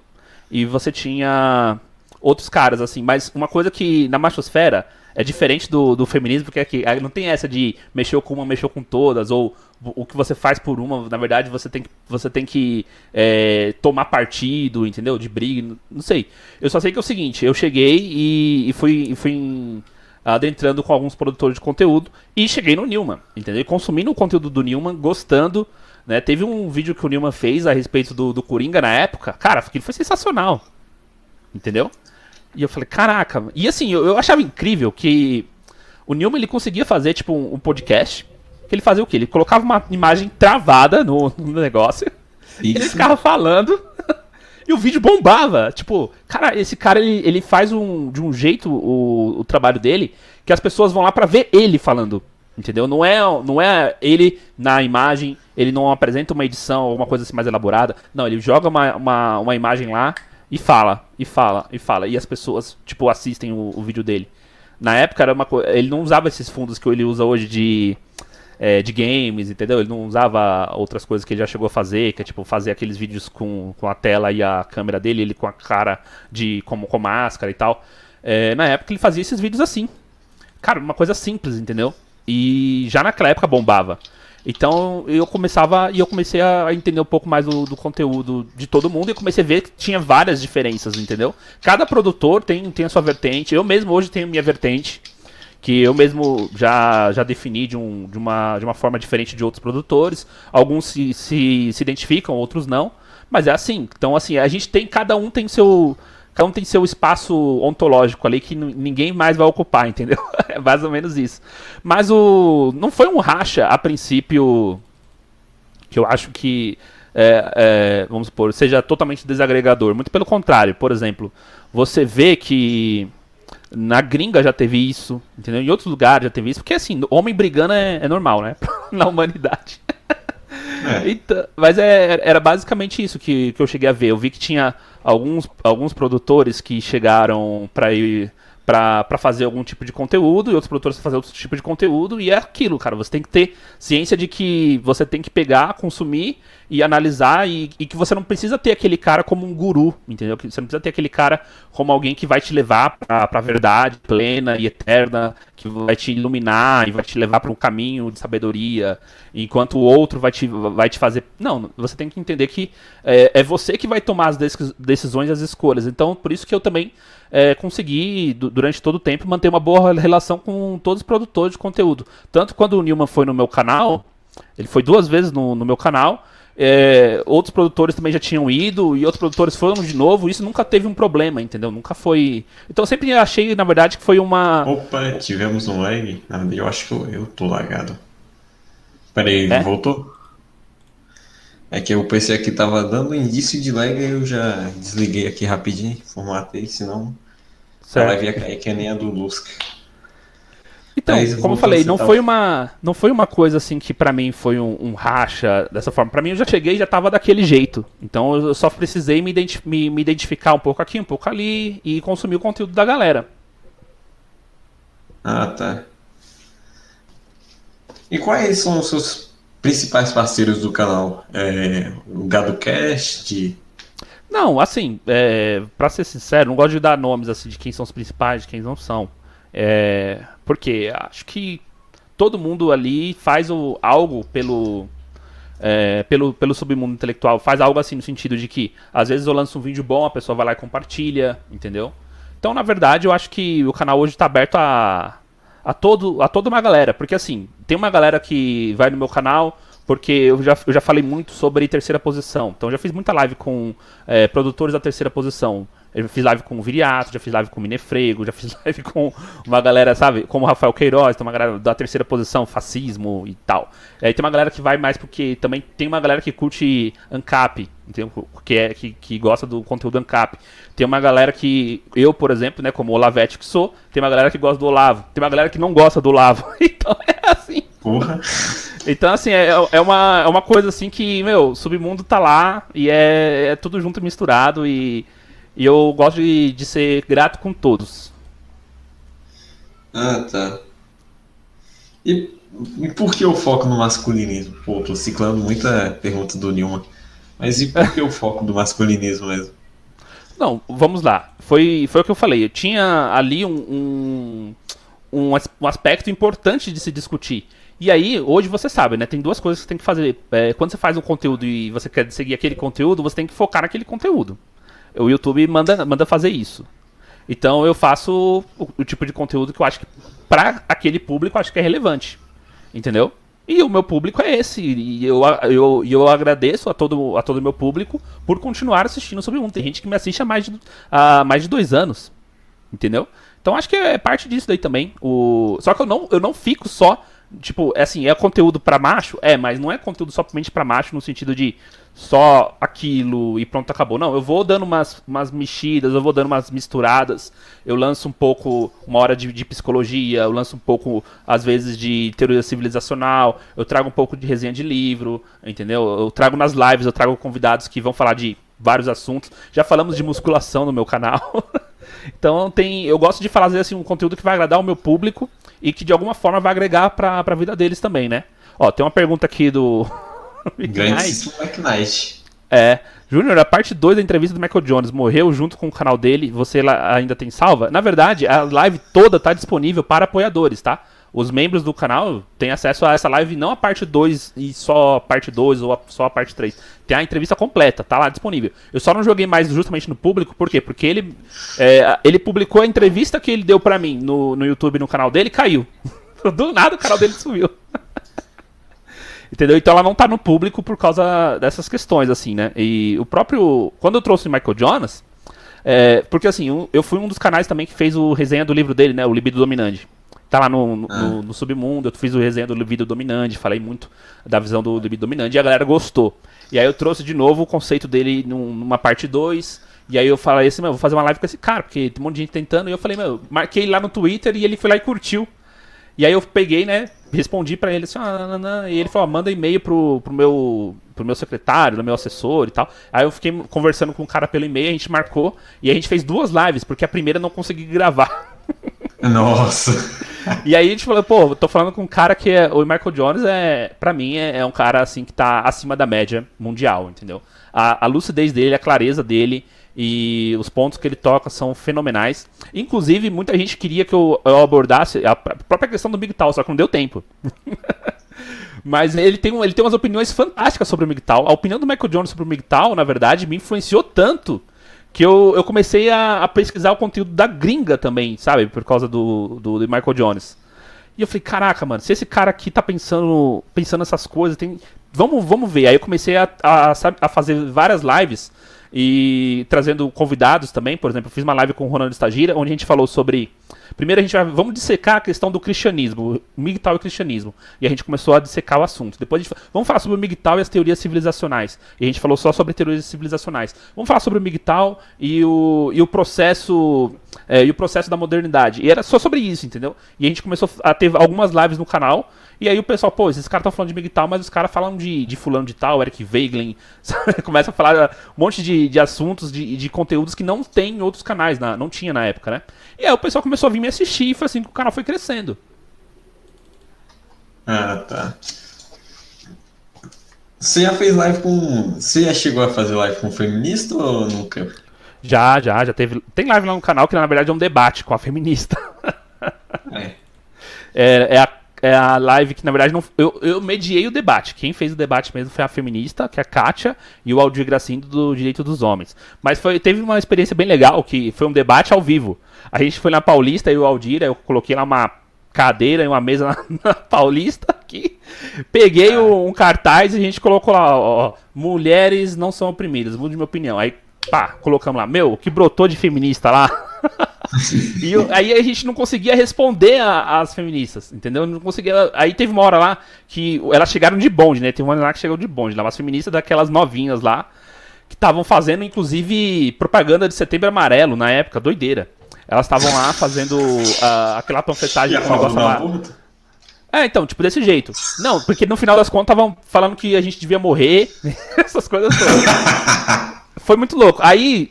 E você tinha outros caras, assim. Mas uma coisa que na machosfera é diferente do, do feminismo, porque aqui não tem essa de mexeu com uma, mexeu com todas, ou o que você faz por uma, na verdade, você tem que, você tem que é, tomar partido, entendeu? De briga, não sei. Eu só sei que é o seguinte, eu cheguei e, e fui, e fui adentrando com alguns produtores de conteúdo e cheguei no Newman, entendeu? Consumindo o conteúdo do Newman, gostando, né? Teve um vídeo que o Newman fez a respeito do, do Coringa na época, cara, aquilo foi sensacional, entendeu? E eu falei, caraca. E assim, eu, eu achava incrível que o Newman ele conseguia fazer, tipo, um, um, podcast. Que ele fazia o quê? Ele colocava uma imagem travada no, no negócio. Isso. Ele ficava falando. e o vídeo bombava. Tipo, cara, esse cara ele, ele faz um, de um jeito o, o trabalho dele que as pessoas vão lá para ver ele falando. Entendeu? Não é, não é ele na imagem, ele não apresenta uma edição, alguma coisa assim mais elaborada. Não, ele joga uma, uma, uma imagem lá e fala, e fala, e fala. E as pessoas, tipo, assistem o, o vídeo dele. Na época era uma coisa. Ele não usava esses fundos que ele usa hoje de. É, de games, entendeu? Ele não usava outras coisas que ele já chegou a fazer, que é tipo fazer aqueles vídeos com, com a tela e a câmera dele, ele com a cara de como com máscara e tal. É, na época ele fazia esses vídeos assim. Cara, uma coisa simples, entendeu? E já naquela época bombava. Então eu começava e eu comecei a entender um pouco mais do, do, conteúdo de todo mundo e comecei a ver que tinha várias diferenças, entendeu? Cada produtor tem, tem a sua vertente. Eu mesmo hoje tenho minha vertente, que eu mesmo já, já defini de, um, de, uma, de uma forma diferente de outros produtores. Alguns se, se, se identificam, outros não. Mas é assim. Então, assim, a gente tem, cada um tem seu cada um tem seu espaço ontológico ali que ninguém mais vai ocupar, entendeu? é mais ou menos isso. Mas o não foi um racha a princípio que eu acho que é, é, vamos supor, seja totalmente desagregador. Muito pelo contrário, por exemplo, você vê que na gringa já teve isso, entendeu? Em outros lugares já teve isso, porque assim, homem brigando é, é normal, né? na humanidade. É. Então, mas é, era basicamente isso que, que eu cheguei a ver. Eu vi que tinha alguns, alguns produtores que chegaram para ir para fazer algum tipo de conteúdo e outros produtores fazer outro tipo de conteúdo e é aquilo, cara. Você tem que ter ciência de que você tem que pegar, consumir e analisar e, e, que você não precisa ter aquele cara como um guru, entendeu? Que você não precisa ter aquele cara como alguém que vai te levar para a verdade plena e eterna, que vai te iluminar e vai te levar para um caminho de sabedoria, enquanto o outro vai te, vai te fazer. Não, você tem que entender que é, é você que vai tomar as decisões e as escolhas. Então, por isso que eu também é, consegui, durante todo o tempo, manter uma boa relação com todos os produtores de conteúdo. Tanto quando o Newman foi no meu canal, ele foi duas vezes no, no meu canal. É, outros produtores também já tinham ido e outros produtores foram de novo. Isso nunca teve um problema, entendeu? Nunca foi. Então eu sempre achei, na verdade, que foi uma. Opa, tivemos um lag. Na verdade, eu acho que eu, eu tô lagado. Peraí, é? voltou? É que o PC aqui tava dando indício de lag e eu já desliguei aqui rapidinho, formatei, senão certo. a live ia cair que nem a do Lusca. Então, Mas, como eu falei, não foi uma não foi uma coisa assim que para mim foi um, um, racha dessa forma. Para mim eu já cheguei e já tava daquele jeito. Então eu só precisei me, identi me, me, identificar um pouco aqui, um pouco ali e consumir o conteúdo da galera. Ah, tá. E quais são os seus principais parceiros do canal? É, o GadoCast? Não, assim, é, para ser sincero, não gosto de dar nomes assim de quem são os principais, de quem não são. É, porque acho que todo mundo ali faz o, algo pelo, é, pelo, pelo submundo intelectual. Faz algo assim no sentido de que, às vezes eu lanço um vídeo bom, a pessoa vai lá e compartilha, entendeu? Então, na verdade, eu acho que o canal hoje está aberto a, a, todo, a toda uma galera. Porque, assim, tem uma galera que vai no meu canal porque eu já, eu já falei muito sobre terceira posição. Então, já fiz muita live com é, produtores da terceira posição. Eu fiz live com o Viriato, já fiz live com o Minefrego, já fiz live com uma galera, sabe, como o Rafael Queiroz, tem uma galera da terceira posição, fascismo e tal. Aí tem uma galera que vai mais porque também tem uma galera que curte ANCAP, entendeu? Que, é, que, que gosta do conteúdo ANCAP. Tem uma galera que, eu, por exemplo, né, como Olavete que sou, tem uma galera que gosta do Olavo, tem uma galera que não gosta do Olavo. Então é assim. Porra. Então, assim, é, é, uma, é uma coisa assim que, meu, o submundo tá lá e é, é tudo junto e misturado e e eu gosto de, de ser grato com todos. Ah, tá. E, e por que o foco no masculinismo? Pô, tô ciclando muita pergunta do Nilma. Mas e por que o foco do masculinismo mesmo? Não, vamos lá. Foi, foi o que eu falei. Eu tinha ali um, um, um aspecto importante de se discutir. E aí, hoje você sabe, né? Tem duas coisas que você tem que fazer. É, quando você faz um conteúdo e você quer seguir aquele conteúdo, você tem que focar naquele conteúdo. O YouTube manda, manda fazer isso. Então eu faço o, o tipo de conteúdo que eu acho que para aquele público eu acho que é relevante. Entendeu? E o meu público é esse. E eu, eu, eu agradeço a todo o a todo meu público por continuar assistindo sobre mundo. Tem gente que me assiste há mais de, há mais de dois anos. Entendeu? Então acho que é parte disso daí também. O... Só que eu não, eu não fico só Tipo, é assim, é conteúdo pra macho? É, mas não é conteúdo somente pra macho no sentido de só aquilo e pronto, acabou. Não, eu vou dando umas, umas mexidas, eu vou dando umas misturadas. Eu lanço um pouco uma hora de, de psicologia, eu lanço um pouco, às vezes, de teoria civilizacional, eu trago um pouco de resenha de livro, entendeu? Eu trago nas lives, eu trago convidados que vão falar de vários assuntos. Já falamos de musculação no meu canal. então tem, eu gosto de fazer assim, um conteúdo que vai agradar o meu público e que de alguma forma vai agregar pra, pra vida deles também, né? Ó, tem uma pergunta aqui do Grandíssimo McKnight. É. Júnior, a parte 2 da entrevista do Michael Jones morreu junto com o canal dele, você ainda tem salva? Na verdade, a live toda está disponível para apoiadores, tá? Os membros do canal têm acesso a essa live, não a parte 2 e só a parte 2 ou a, só a parte 3. Tem a entrevista completa, tá lá disponível. Eu só não joguei mais justamente no público, por quê? Porque ele, é, ele publicou a entrevista que ele deu para mim no, no YouTube, no canal dele, caiu. Do nada o canal dele sumiu. Entendeu? Então ela não tá no público por causa dessas questões, assim, né? E o próprio. Quando eu trouxe o Michael Jonas, é, porque assim, eu fui um dos canais também que fez o resenha do livro dele, né? O Libido Dominante. Tá lá no, no, ah. no, no Submundo, eu fiz o resenha do Libido Dominante, falei muito da visão do Libido Dominante e a galera gostou. E aí eu trouxe de novo o conceito dele numa parte 2. E aí eu falei assim, meu, vou fazer uma live com esse cara, porque tem um monte de gente tentando. E eu falei, meu, marquei lá no Twitter e ele foi lá e curtiu. E aí eu peguei, né, respondi para ele assim, ah, e ele falou, ah, manda e-mail pro, pro, meu, pro meu secretário, do meu assessor e tal. Aí eu fiquei conversando com o cara pelo e-mail, a gente marcou e a gente fez duas lives, porque a primeira não consegui gravar. Nossa. E aí a gente falou, pô, tô falando com um cara que é. O Michael Jones é, para mim, é, é, um cara assim que tá acima da média mundial, entendeu? A, a lucidez dele, a clareza dele, e os pontos que ele toca são fenomenais. Inclusive, muita gente queria que eu, eu abordasse a própria questão do MGTOW, só que não deu tempo. Mas ele tem, ele tem umas opiniões fantásticas sobre o MGTOW. A opinião do Michael Jones sobre o MGTOW, na verdade, me influenciou tanto que eu, eu comecei a, a, pesquisar o conteúdo da gringa também, sabe? Por causa do, do, do, Michael Jones. E eu falei, caraca, mano, se esse cara aqui tá pensando, pensando nessas coisas, tem... vamos, vamos ver. Aí eu comecei a, a, a fazer várias lives e trazendo convidados também. Por exemplo, fiz uma live com o Ronaldo Stagira, onde a gente falou sobre. Primeiro a gente vai. Vamos dissecar a questão do cristianismo, MGTOW e cristianismo. E a gente começou a dissecar o assunto. Depois a gente, vamos falar sobre o MGTOW e as teorias civilizacionais. E a gente falou só sobre teorias civilizacionais. Vamos falar sobre o MGTOW e o, e o processo. É, e o processo da modernidade. E era só sobre isso, entendeu? E a gente começou a ter algumas lives no canal e aí o pessoal, pô, esses caras estão falando de Big Tal, mas os caras falam de, de fulano de tal, Eric Weiglin, começa a falar um monte de, de assuntos, de, de conteúdos que não tem em outros canais, na, não tinha na época, né? E aí o pessoal começou a vir me assistir e foi assim que o canal foi crescendo. Ah, tá. Você já fez live com. Você já chegou a fazer live com feminista ou nunca? Já, já, já teve. Tem live lá no canal que na verdade é um debate com a feminista. É. É, é a é a live que, na verdade, não, eu, eu mediei o debate. Quem fez o debate mesmo foi a feminista, que é a Kátia, e o Aldir Gracindo do Direito dos Homens. Mas foi, teve uma experiência bem legal, que foi um debate ao vivo. A gente foi na Paulista e o Aldir, eu coloquei lá uma cadeira e uma mesa na, na Paulista aqui. Peguei um, um cartaz e a gente colocou lá, ó, mulheres não são oprimidas, mude minha opinião. Aí, pá, colocamos lá, meu, que brotou de feminista lá. e eu, aí a gente não conseguia responder às feministas, entendeu? Não conseguia. Aí teve uma hora lá que elas chegaram de bonde, né? Teve uma hora lá que chegou de bonde, lá, umas feministas daquelas novinhas lá, que estavam fazendo, inclusive, propaganda de setembro amarelo na época, doideira. Elas estavam lá fazendo uh, aquela panfletagem com negócio lá. É, então, tipo, desse jeito. Não, porque no final das contas estavam falando que a gente devia morrer, essas coisas todas. Foi muito louco. Aí,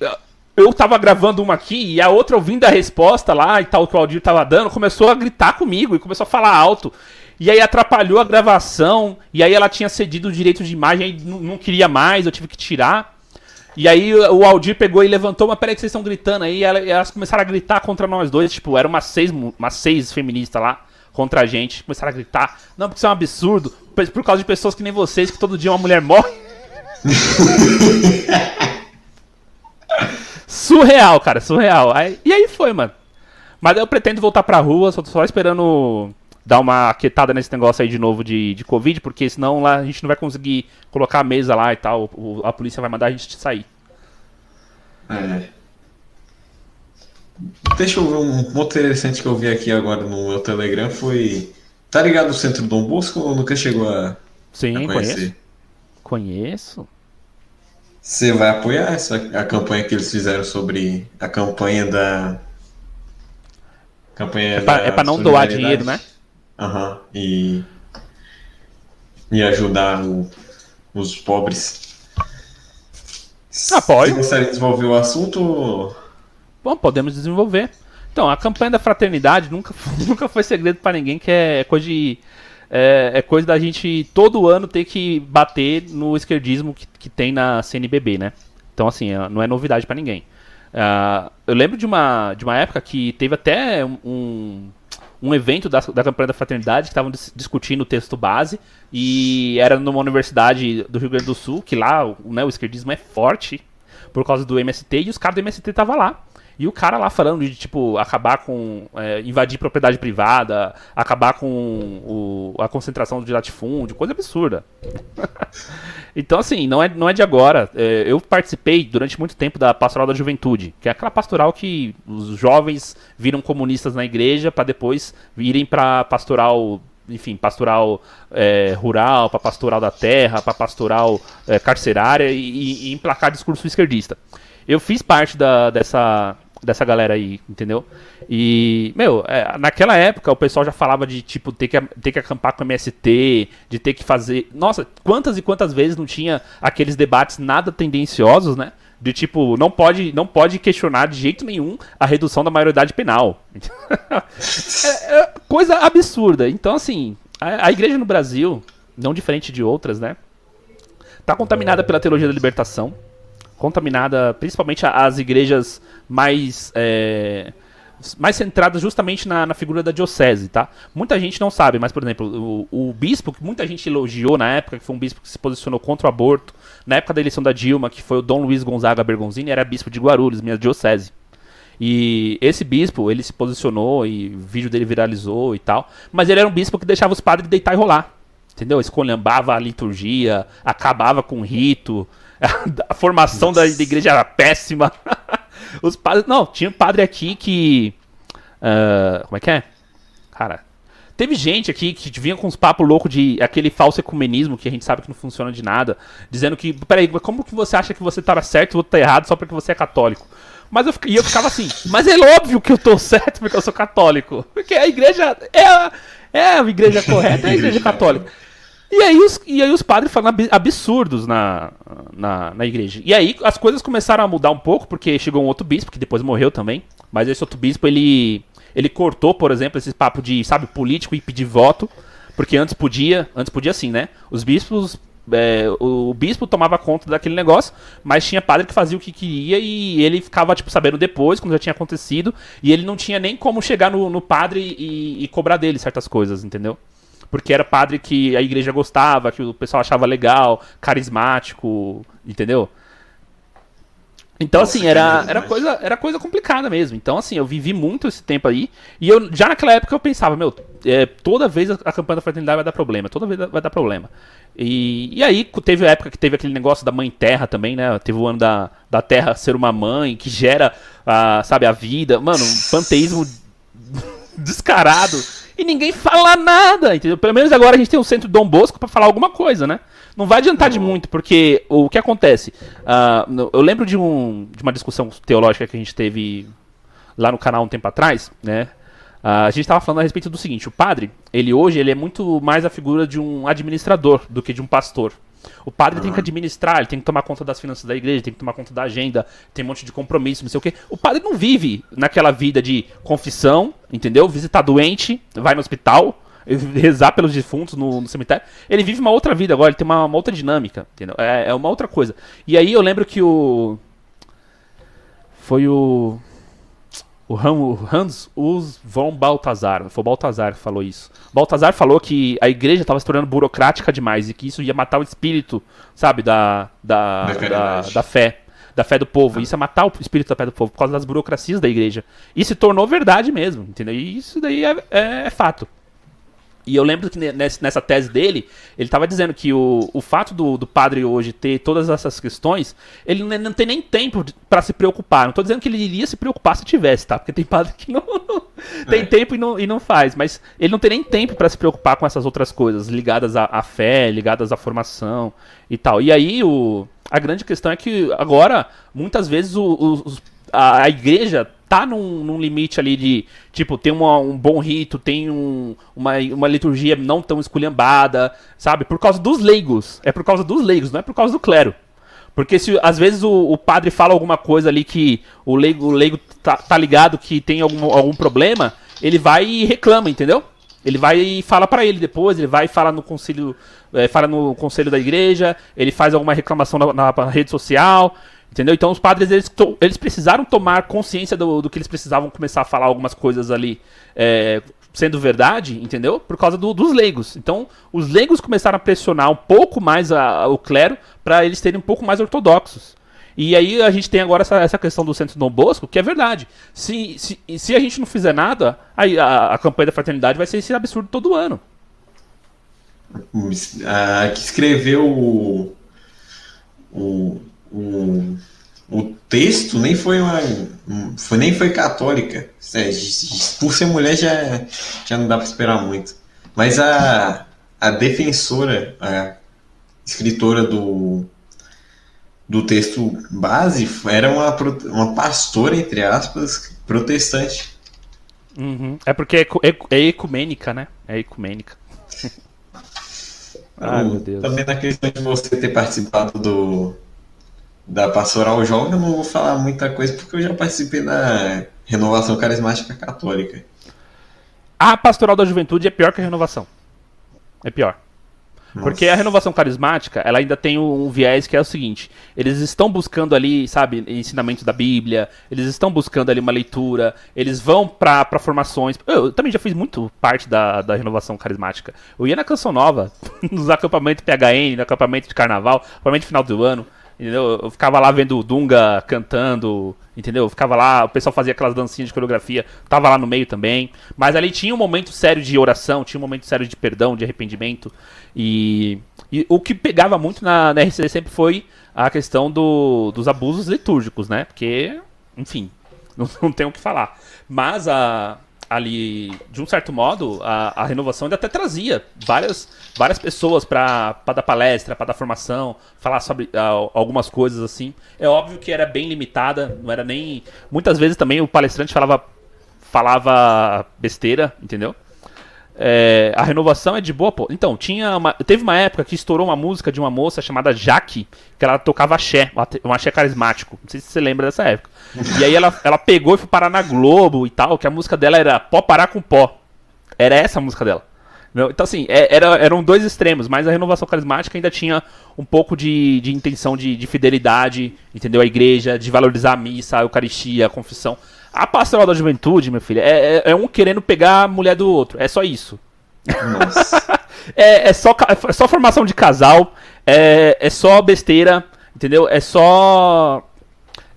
eu tava gravando uma aqui e a outra ouvindo a resposta lá e tal que o Aldir tava dando, começou a gritar comigo e começou a falar alto. E aí atrapalhou a gravação, e aí ela tinha cedido o direito de imagem, aí não queria mais, eu tive que tirar. E aí o Aldir pegou e levantou, mas peraí que vocês estão gritando aí, e elas começaram a gritar contra nós dois, tipo, eram umas seis, umas seis feministas lá contra a gente, começaram a gritar, não, porque isso é um absurdo, por causa de pessoas que nem vocês, que todo dia uma mulher morre. Surreal, cara, surreal. Aí, e aí foi, mano. Mas eu pretendo voltar pra rua, só só esperando dar uma quietada nesse negócio aí de novo de, de Covid, porque senão lá a gente não vai conseguir colocar a mesa lá e tal. O, a polícia vai mandar a gente sair. É. Deixa eu ver um ponto interessante que eu vi aqui agora no meu Telegram foi Tá ligado o Centro Dom Bosco ou nunca chegou a, Sim, a conheço. Conheço. Você vai apoiar essa, a campanha que eles fizeram sobre a campanha da. Campanha É pra, da é não doar dinheiro, né? Aham. E. E ajudar o- os pobres. Apoio. Você gostaria de desenvolver o assunto? Bom, podemos desenvolver. Então, a campanha da fraternidade nunca, nunca foi segredo pra ninguém, que é coisa de. É, é coisa da gente todo ano ter que bater no esquerdismo que, que tem na CNBB, né? Então, assim, é- não é novidade pra ninguém. Ah, eu lembro de uma, de uma época que teve até um, um evento da, da campanha da fraternidade que estavam dis- discutindo o texto base e era numa universidade do Rio Grande do Sul, que lá né, o esquerdismo é forte por causa do MST e os caras do MST estavam lá. E o cara lá falando de, tipo, acabar com. é, invadir propriedade privada, acabar com o- a concentração de latifúndio, coisa absurda. então, assim, não é, não é de agora. É, eu participei durante muito tempo da Pastoral da Juventude, que é aquela pastoral que os jovens viram comunistas na igreja para depois irem pra pastoral. Enfim, pastoral é, rural, para pastoral da terra, para pastoral é, carcerária e, e- emplacar discurso esquerdista. Eu fiz parte da- dessa, dessa galera aí, entendeu? E, meu, é, naquela época o pessoal já falava de, tipo, ter que, ter que acampar com MST, de ter que fazer. Nossa, quantas e quantas vezes não tinha aqueles debates nada tendenciosos, né? De tipo, não pode, não pode questionar de jeito nenhum a redução da maioridade penal. é, é coisa absurda. Então, assim, a, a igreja no Brasil, não diferente de outras, né? Tá contaminada pela teologia da libertação contaminada, principalmente as igrejas mais é, mais centradas justamente na, na figura da diocese, tá? Muita gente não sabe, mas por exemplo, o, o bispo que muita gente elogiou na época, que foi um bispo que se posicionou contra o aborto, na época da eleição da Dilma, que foi o Dom Luiz Gonzaga Bergonzini, era bispo de Guarulhos, minha diocese. E esse bispo, ele se posicionou e o vídeo dele viralizou e tal, mas ele era um bispo que deixava os padres deitar e rolar. Entendeu? Escolhambava a liturgia, acabava com o rito, a formação da, da igreja era péssima. Os padres. Não, tinha um padre aqui que. ah, como é que é? Cara. Teve gente aqui que vinha com uns papos loucos de aquele falso ecumenismo que a gente sabe que não funciona de nada, dizendo que, peraí, como que você acha que você tá certo e o outro tá errado só porque você é católico? Mas eu, e eu ficava assim, mas é óbvio que eu tô certo porque eu sou católico. Porque a igreja é a, é a igreja correta, é a igreja católica. E aí os, e aí os padres abi- absurdos na, na, na igreja. E aí as coisas começaram a mudar um pouco, porque chegou um outro bispo, que depois morreu também. Mas esse outro bispo, ele, ele cortou, por exemplo, esse papo de, sabe, político e pedir voto. Porque antes podia, antes podia sim, né? Os bispos, é, o, o bispo tomava conta daquele negócio, mas tinha padre que fazia o que queria e ele ficava, tipo, sabendo depois, quando já tinha acontecido. E ele não tinha nem como chegar no, no padre e, e cobrar dele certas coisas, entendeu? Porque era padre que a igreja gostava, que o pessoal achava legal, carismático, entendeu? Então, assim, era, era, coisa, era coisa complicada mesmo. Então, assim, eu vivi muito esse tempo aí. E eu já naquela época eu pensava, meu, é, toda vez a, campanha da fraternidade vai dar problema, toda vez vai dar problema. E, e aí teve a época que teve aquele negócio da mãe terra também, né? Teve o ano da, da terra ser uma mãe, que gera, a, sabe, a vida. Mano, um panteísmo descarado. E ninguém fala nada, entendeu? Pelo menos agora a gente tem o centro Dom Bosco pra falar alguma coisa, né? Não vai adiantar de muito, porque o que acontece? No- eu lembro de, um, de uma discussão teológica que a gente teve lá no canal um tempo atrás, né? Ah, a gente estava falando a respeito do seguinte: o padre, ele hoje ele é muito mais a figura de um administrador do que de um pastor. O padre tem que administrar, ele tem que tomar conta das finanças da igreja, tem que tomar conta da agenda, tem um monte de compromisso, não sei o quê. O padre não vive naquela vida de confissão, entendeu? Visitar doente, vai no hospital, rezar pelos defuntos no, no cemitério. Ele vive uma outra vida agora, ele tem uma, uma outra dinâmica, entendeu? É, é uma outra coisa. E aí eu lembro que o. Foi o. O Han- o Hans Us von Baltazar, foi o Baltazar que falou isso. Baltazar falou que a igreja estava se tornando burocrática demais e que isso ia matar o espírito, sabe, da, da, Da da fé, da fé do povo. Isso ia matar o espírito da fé do povo por causa das burocracias da igreja. E se tornou verdade mesmo, entendeu? E isso daí é, é- é fato. E eu lembro que ne- ness- nessa tese dele, ele estava dizendo que o, o fato do, do padre hoje ter todas essas questões, ele não tem nem tempo para se preocupar. Não estou dizendo que ele iria se preocupar se tivesse, tá? Porque tem padre que não, tem é. tempo e não, e não faz. Mas ele não tem nem tempo para se preocupar com essas outras coisas ligadas à, à, fé, ligadas à formação e tal. E aí o, a grande questão é que agora, muitas vezes, o, o, a, a igreja tá num, num, limite ali de, tipo, tem uma, um bom rito, tem um, uma, uma liturgia não tão esculhambada, sabe? Por causa dos leigos. É por causa dos leigos, não é por causa do clero. Porque se às vezes o, o padre fala alguma coisa ali que o leigo, o leigo tá, tá, ligado que tem algum, algum problema, ele vai e reclama, entendeu? Ele vai e fala para ele depois, ele vai e fala no conselho, é, fala no conselho da igreja, ele faz alguma reclamação na, na rede social, Entendeu? Então os padres eles, eles precisaram tomar consciência do, do, que eles precisavam começar a falar algumas coisas ali é, sendo verdade, entendeu? Por causa do, dos leigos. Então os leigos começaram a pressionar um pouco mais a, a, o clero para eles terem um pouco mais ortodoxos. E aí a gente tem agora essa, essa questão do centro Dom Bosco, que é verdade. Se, se, se a gente não fizer nada, aí a, a campanha da fraternidade vai ser esse absurdo todo ano. Ah, que escreveu o, o o, o texto nem foi uma. Foi, nem foi católica. É, por ser mulher já, já não dá para esperar muito. Mas a, a defensora, a escritora do, do texto base era uma, uma pastora, entre aspas, protestante. Uhum. É porque é, é, é, ecumênica, né? É ecumênica. Ai, meu Deus. Também na questão de você ter participado do, da Pastoral Jovem, eu não vou falar muita coisa porque eu já participei da Renovação Carismática Católica. A Pastoral da Juventude é pior que a Renovação. É pior. Nossa. Porque a renovação carismática, ela ainda tem um viés que é o seguinte: eles estão buscando ali, sabe, ensinamento da Bíblia, eles estão buscando ali uma leitura, eles vão para formações. Eu, eu, também já fiz muito parte da, da renovação carismática. Eu ia na Canção Nova, nos acampamentos PHN, no acampamento de carnaval, acampamento de final do ano. Entendeu? Eu ficava lá vendo o Dunga cantando, entendeu? Eu ficava lá, o pessoal fazia aquelas dancinhas de coreografia, tava lá no meio também. Mas ali tinha um momento sério de oração, tinha um momento sério de perdão, de arrependimento. E, e o que pegava muito na, na RCD sempre foi a questão do, dos abusos litúrgicos, né? Porque, enfim, não, não tem o que falar. Mas a, ali, de um certo modo, a, a renovação ainda até trazia várias, várias pessoas para dar palestra, para dar formação, falar sobre uh, algumas coisas assim. É óbvio que era bem limitada, não era nem. Muitas vezes também o palestrante falava, falava besteira, entendeu? É, a renovação é de boa, pô. Então, tinha uma, teve uma época que estourou uma música de uma moça chamada Jaque, que ela tocava axé, um axé carismático. Não sei se você lembra dessa época. E aí ela, ela pegou e foi parar na Globo e tal, que a música dela era Pó Parar com Pó. Era essa a música dela. Então, assim, é, era, eram dois extremos, mas a renovação carismática ainda tinha um pouco de, de intenção de, de fidelidade, entendeu? A igreja, de valorizar a missa, a Eucaristia, a confissão. A pastoral da juventude, meu filho, é, é, é um querendo pegar a mulher do outro. É só isso. Nossa. é, é, só, é só formação de casal, é, é só besteira, entendeu? É só.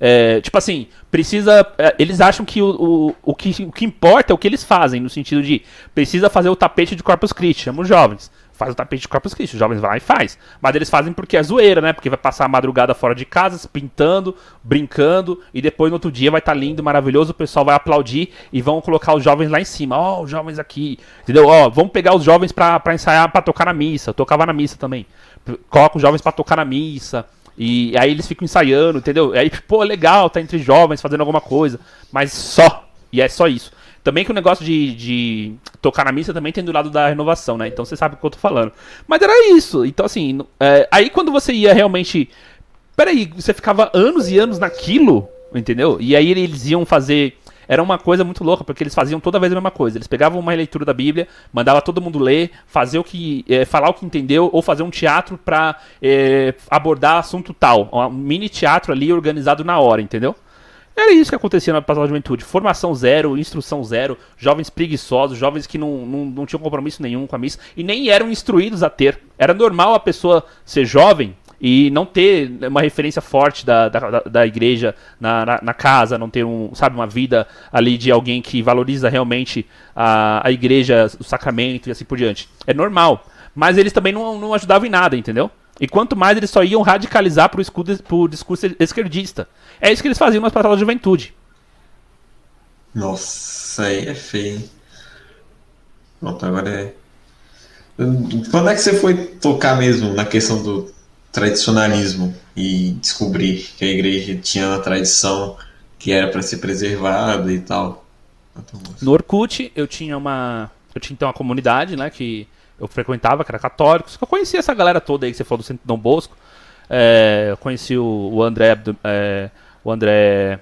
É, tipo assim, precisa. É, eles acham que o, o, o, que o que importa é o que eles fazem, no sentido de precisa fazer o tapete de Corpus Christi, chama os jovens faz o tapete de Corpus Christi. Os jovens vão lá e faz. Mas eles fazem porque é zoeira, né? Porque vai passar a madrugada fora de casa, pintando, brincando, e depois no outro dia vai estar tá lindo, maravilhoso, o pessoal vai aplaudir e vão colocar os jovens lá em cima. Ó, oh, os jovens aqui. Entendeu? Ó, oh, vamos pegar os jovens pra, pra ensaiar, pra tocar na missa. Eu tocava na missa também. Coloca os jovens pra tocar na missa. E aí eles ficam ensaiando, entendeu? E aí, pô, legal, tá entre jovens fazendo alguma coisa. Mas só. E é só isso. Também que o negócio de, de tocar na missa também tem do lado da renovação, né? Então você sabe o que eu tô falando. Mas era isso. Então, assim, é, aí quando você ia realmente. Peraí, você ficava anos e anos naquilo, entendeu? E aí eles iam fazer. Era uma coisa muito louca, porque eles faziam toda vez a mesma coisa. Eles pegavam uma leitura da Bíblia, mandava todo mundo ler, fazer o que. É, falar o que entendeu, ou fazer um teatro pra é, abordar assunto tal. Um mini teatro ali organizado na hora, entendeu? Era isso que acontecia na Pastoral da Juventude. Formação zero, instrução zero, jovens preguiçosos, jovens que não, não, não tinham compromisso nenhum com a missa e nem eram instruídos a ter. Era normal a pessoa ser jovem e não ter uma referência forte da, da, da igreja na, na, na, casa, não ter um, sabe, uma vida ali de alguém que valoriza realmente a, a igreja, o sacramento e assim por diante. É normal. Mas eles também não, não ajudavam em nada, entendeu? E quanto mais eles só iam radicalizar para o discurso esquerdista. É isso que eles faziam nas pastoral da juventude. Nossa, aí é feio. Pronto, agora é. Quando é que você foi tocar mesmo na questão do tradicionalismo e descobrir que a igreja tinha uma tradição que era para ser preservada e tal? No Orkut, eu tinha uma. Eu tinha então uma comunidade, né? Que eu frequentava, que era católicos. Eu conhecia essa galera toda aí que você falou do Centro Dom Bosco. É, eu conheci o, o André. É, o André.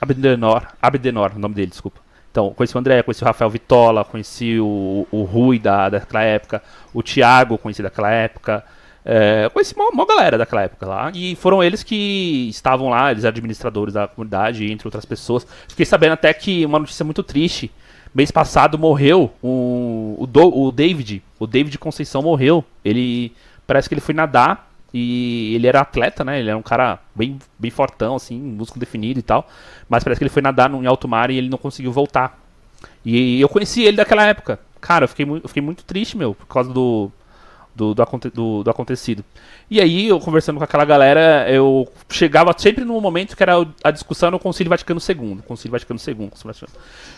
Abdenor, Abdenor, o nome dele, desculpa. Então, conheci o André, conheci o Rafael Vitola, conheci o, o Rui da, daquela época, o Thiago, conheci daquela época. É, conheci uma, uma galera daquela época lá. E foram eles que estavam lá, eles administradores da comunidade, entre outras pessoas. Fiquei sabendo até que uma notícia muito triste. Mês passado morreu o, o, Do, o David. O David Conceição morreu. Ele parece que ele foi nadar e ele era atleta, né? Ele era um cara bem, bem fortão, assim, músculo definido e tal. Mas parece que ele foi nadar em alto mar e ele não conseguiu voltar. E eu conheci ele daquela época. Cara, eu fiquei, eu fiquei muito triste, meu, por causa do, do, do, do, do, acontecido. E aí, eu conversando com aquela galera, eu chegava sempre num momento que era a discussão no Concílio Vaticano II. Concílio Vaticano II. Vaticano.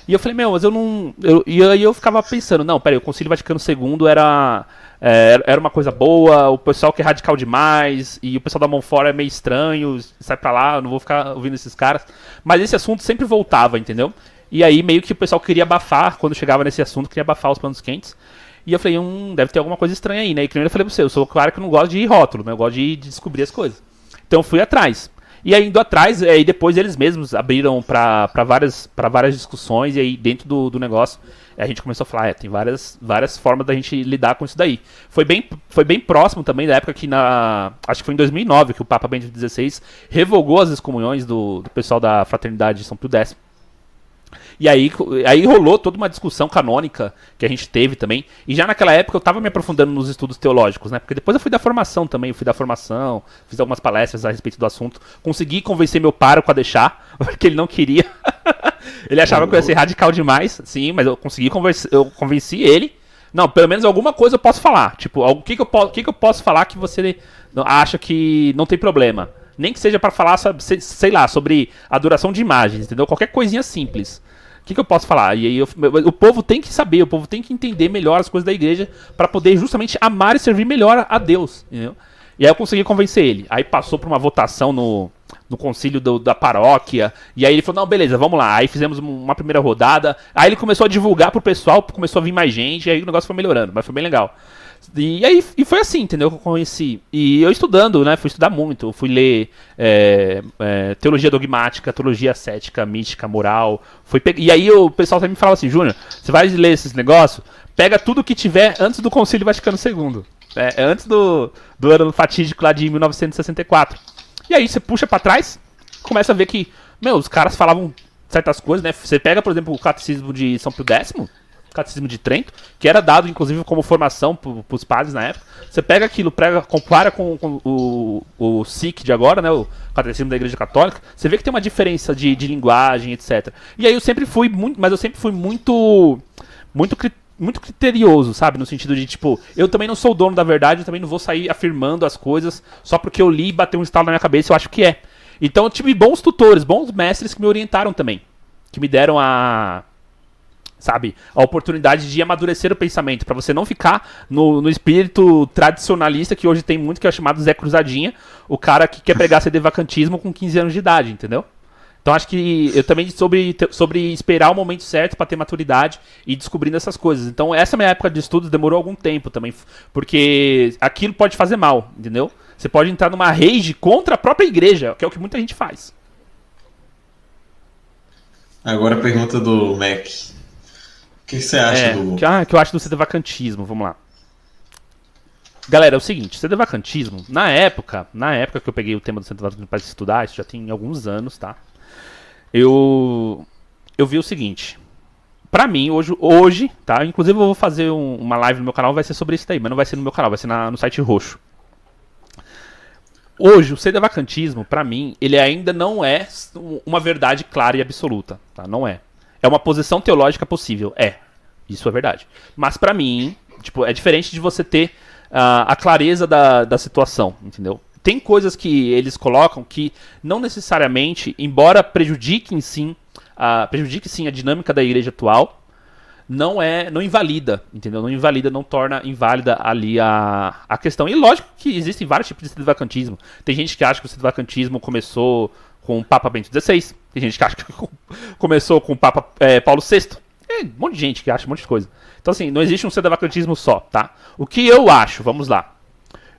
E eu falei, meu, mas eu não. Eu, e aí eu ficava pensando, não, peraí, o Concílio Vaticano II era. É, era uma coisa boa, o pessoal que é radical demais, e o pessoal da mão fora é meio estranho, sai pra lá, eu não vou ficar ouvindo esses caras. Mas esse assunto sempre voltava, entendeu? E aí meio que o pessoal queria abafar, quando chegava nesse assunto, queria abafar os panos quentes. E eu falei, hum, deve ter alguma coisa estranha aí, né? E que eu falei pra você, eu sou o cara que não gosta de ir rótulo, né? Eu gosto de, de descobrir as coisas. Então eu fui atrás. E aí, indo atrás, aí depois eles mesmos abriram para várias, várias discussões, e aí dentro do, do negócio a gente começou a falar, é, tem várias, várias formas da gente lidar com isso daí. Foi bem, foi bem próximo também da época que na. Acho que foi em 2009 que o Papa Bento XVI revogou as excomunhões do, do pessoal da Fraternidade de São Pio X. E aí, aí rolou toda uma discussão canônica que a gente teve também. E já naquela época eu estava me aprofundando nos estudos teológicos, né? Porque depois eu fui da formação também, eu fui da formação, fiz algumas palestras a respeito do assunto. Consegui convencer meu pároco a deixar, porque ele não queria. ele achava que eu ia ser radical demais, sim, mas eu consegui convencer, eu convenci ele. Não, pelo menos alguma coisa eu posso falar. Tipo, o que, que, eu, posso, que, que eu posso falar que você acha que não tem problema? Nem que seja para falar, sei lá, sobre adoração de imagens, entendeu? Qualquer coisinha simples. Que, que, eu posso falar? E aí eu, o povo tem que saber, o povo tem que entender melhor as coisas da igreja para poder justamente amar e servir melhor a Deus. Entendeu? E aí eu consegui convencer ele. Aí passou por uma votação no, no concílio do, da paróquia. E aí ele falou: não, beleza, vamos lá. Aí fizemos uma primeira rodada. Aí ele começou a divulgar pro pessoal, começou a vir mais gente. E aí o negócio foi melhorando, mas foi bem legal. E aí e foi assim, entendeu? Que eu conheci. E eu estudando, né? Fui estudar muito. Fui ler é, é, teologia dogmática, teologia cética, mística, moral. Fui pe... E aí o pessoal também me falava assim, Júnior, você vai ler esses negócios? Pega tudo que tiver antes do Concílio Vaticano II. É, é, antes do, do ano fatídico lá de 1964. E aí você puxa para trás, começa a ver que, meu, os caras falavam certas coisas, né? Você pega, por exemplo, o catecismo de São Pio X, Catecismo de Trento, que era dado inclusive como formação para os padres na época. Você pega aquilo, prega, compara com, com o, o SIC de agora, né, o Catecismo da Igreja Católica, você vê que tem uma diferença de, de linguagem, etc. E aí eu sempre fui muito, mas eu sempre fui muito, muito muito criterioso, sabe? No sentido de, tipo, eu também não sou dono da verdade, eu também não vou sair afirmando as coisas só porque eu li e bateu um estalo na minha cabeça, eu acho que é. Então eu tive bons tutores, bons mestres que me orientaram também. Que me deram a, sabe? A oportunidade de amadurecer o pensamento, para você não ficar no, no, espírito tradicionalista que hoje tem muito, que é chamado Zé Cruzadinha, o cara que quer pregar CD vacantismo com 15 anos de idade, entendeu? Então acho que eu também sobre, sobre esperar o momento certo para ter maturidade e descobrindo essas coisas. Então essa minha época de estudos demorou algum tempo também, porque aquilo pode fazer mal, entendeu? Você pode entrar numa rage contra a própria igreja, que é o que muita gente faz. Agora a pergunta do Mac que você acha é, do. Que, ah, que eu acho do sedevacantismo, vamos lá. Galera, é o seguinte, sedevacantismo, na época, na época que eu peguei o tema do sedevacantismo para estudar, isso já tem alguns anos, tá? Eu eu vi o seguinte, para mim hoje, hoje, tá? Inclusive eu vou fazer um, uma live no meu canal, vai ser sobre isso daí, mas não vai ser no meu canal, vai ser na, no site roxo. Hoje, o sedevacantismo, para mim, ele ainda não é uma verdade clara e absoluta, tá? Não é. É uma posição teológica possível. É. Isso é verdade. Mas para mim, tipo, é diferente de você ter uh, a clareza da, da situação, entendeu? tem coisas que eles colocam que não necessariamente, embora prejudiquem sim, a, prejudique sim a dinâmica da igreja atual, não é, não invalida, entendeu? Não invalida, não torna inválida ali a, a questão. E lógico que existem vários tipos de sedevacantismo. Tem gente que acha que o sedevacantismo começou com o Papa Bento XVI, tem gente que acha que começou com o Papa é, Paulo VI. Tem um monte de gente que acha um monte de coisa. Então, assim, não existe um sedevacantismo só, tá? O que eu acho, vamos lá.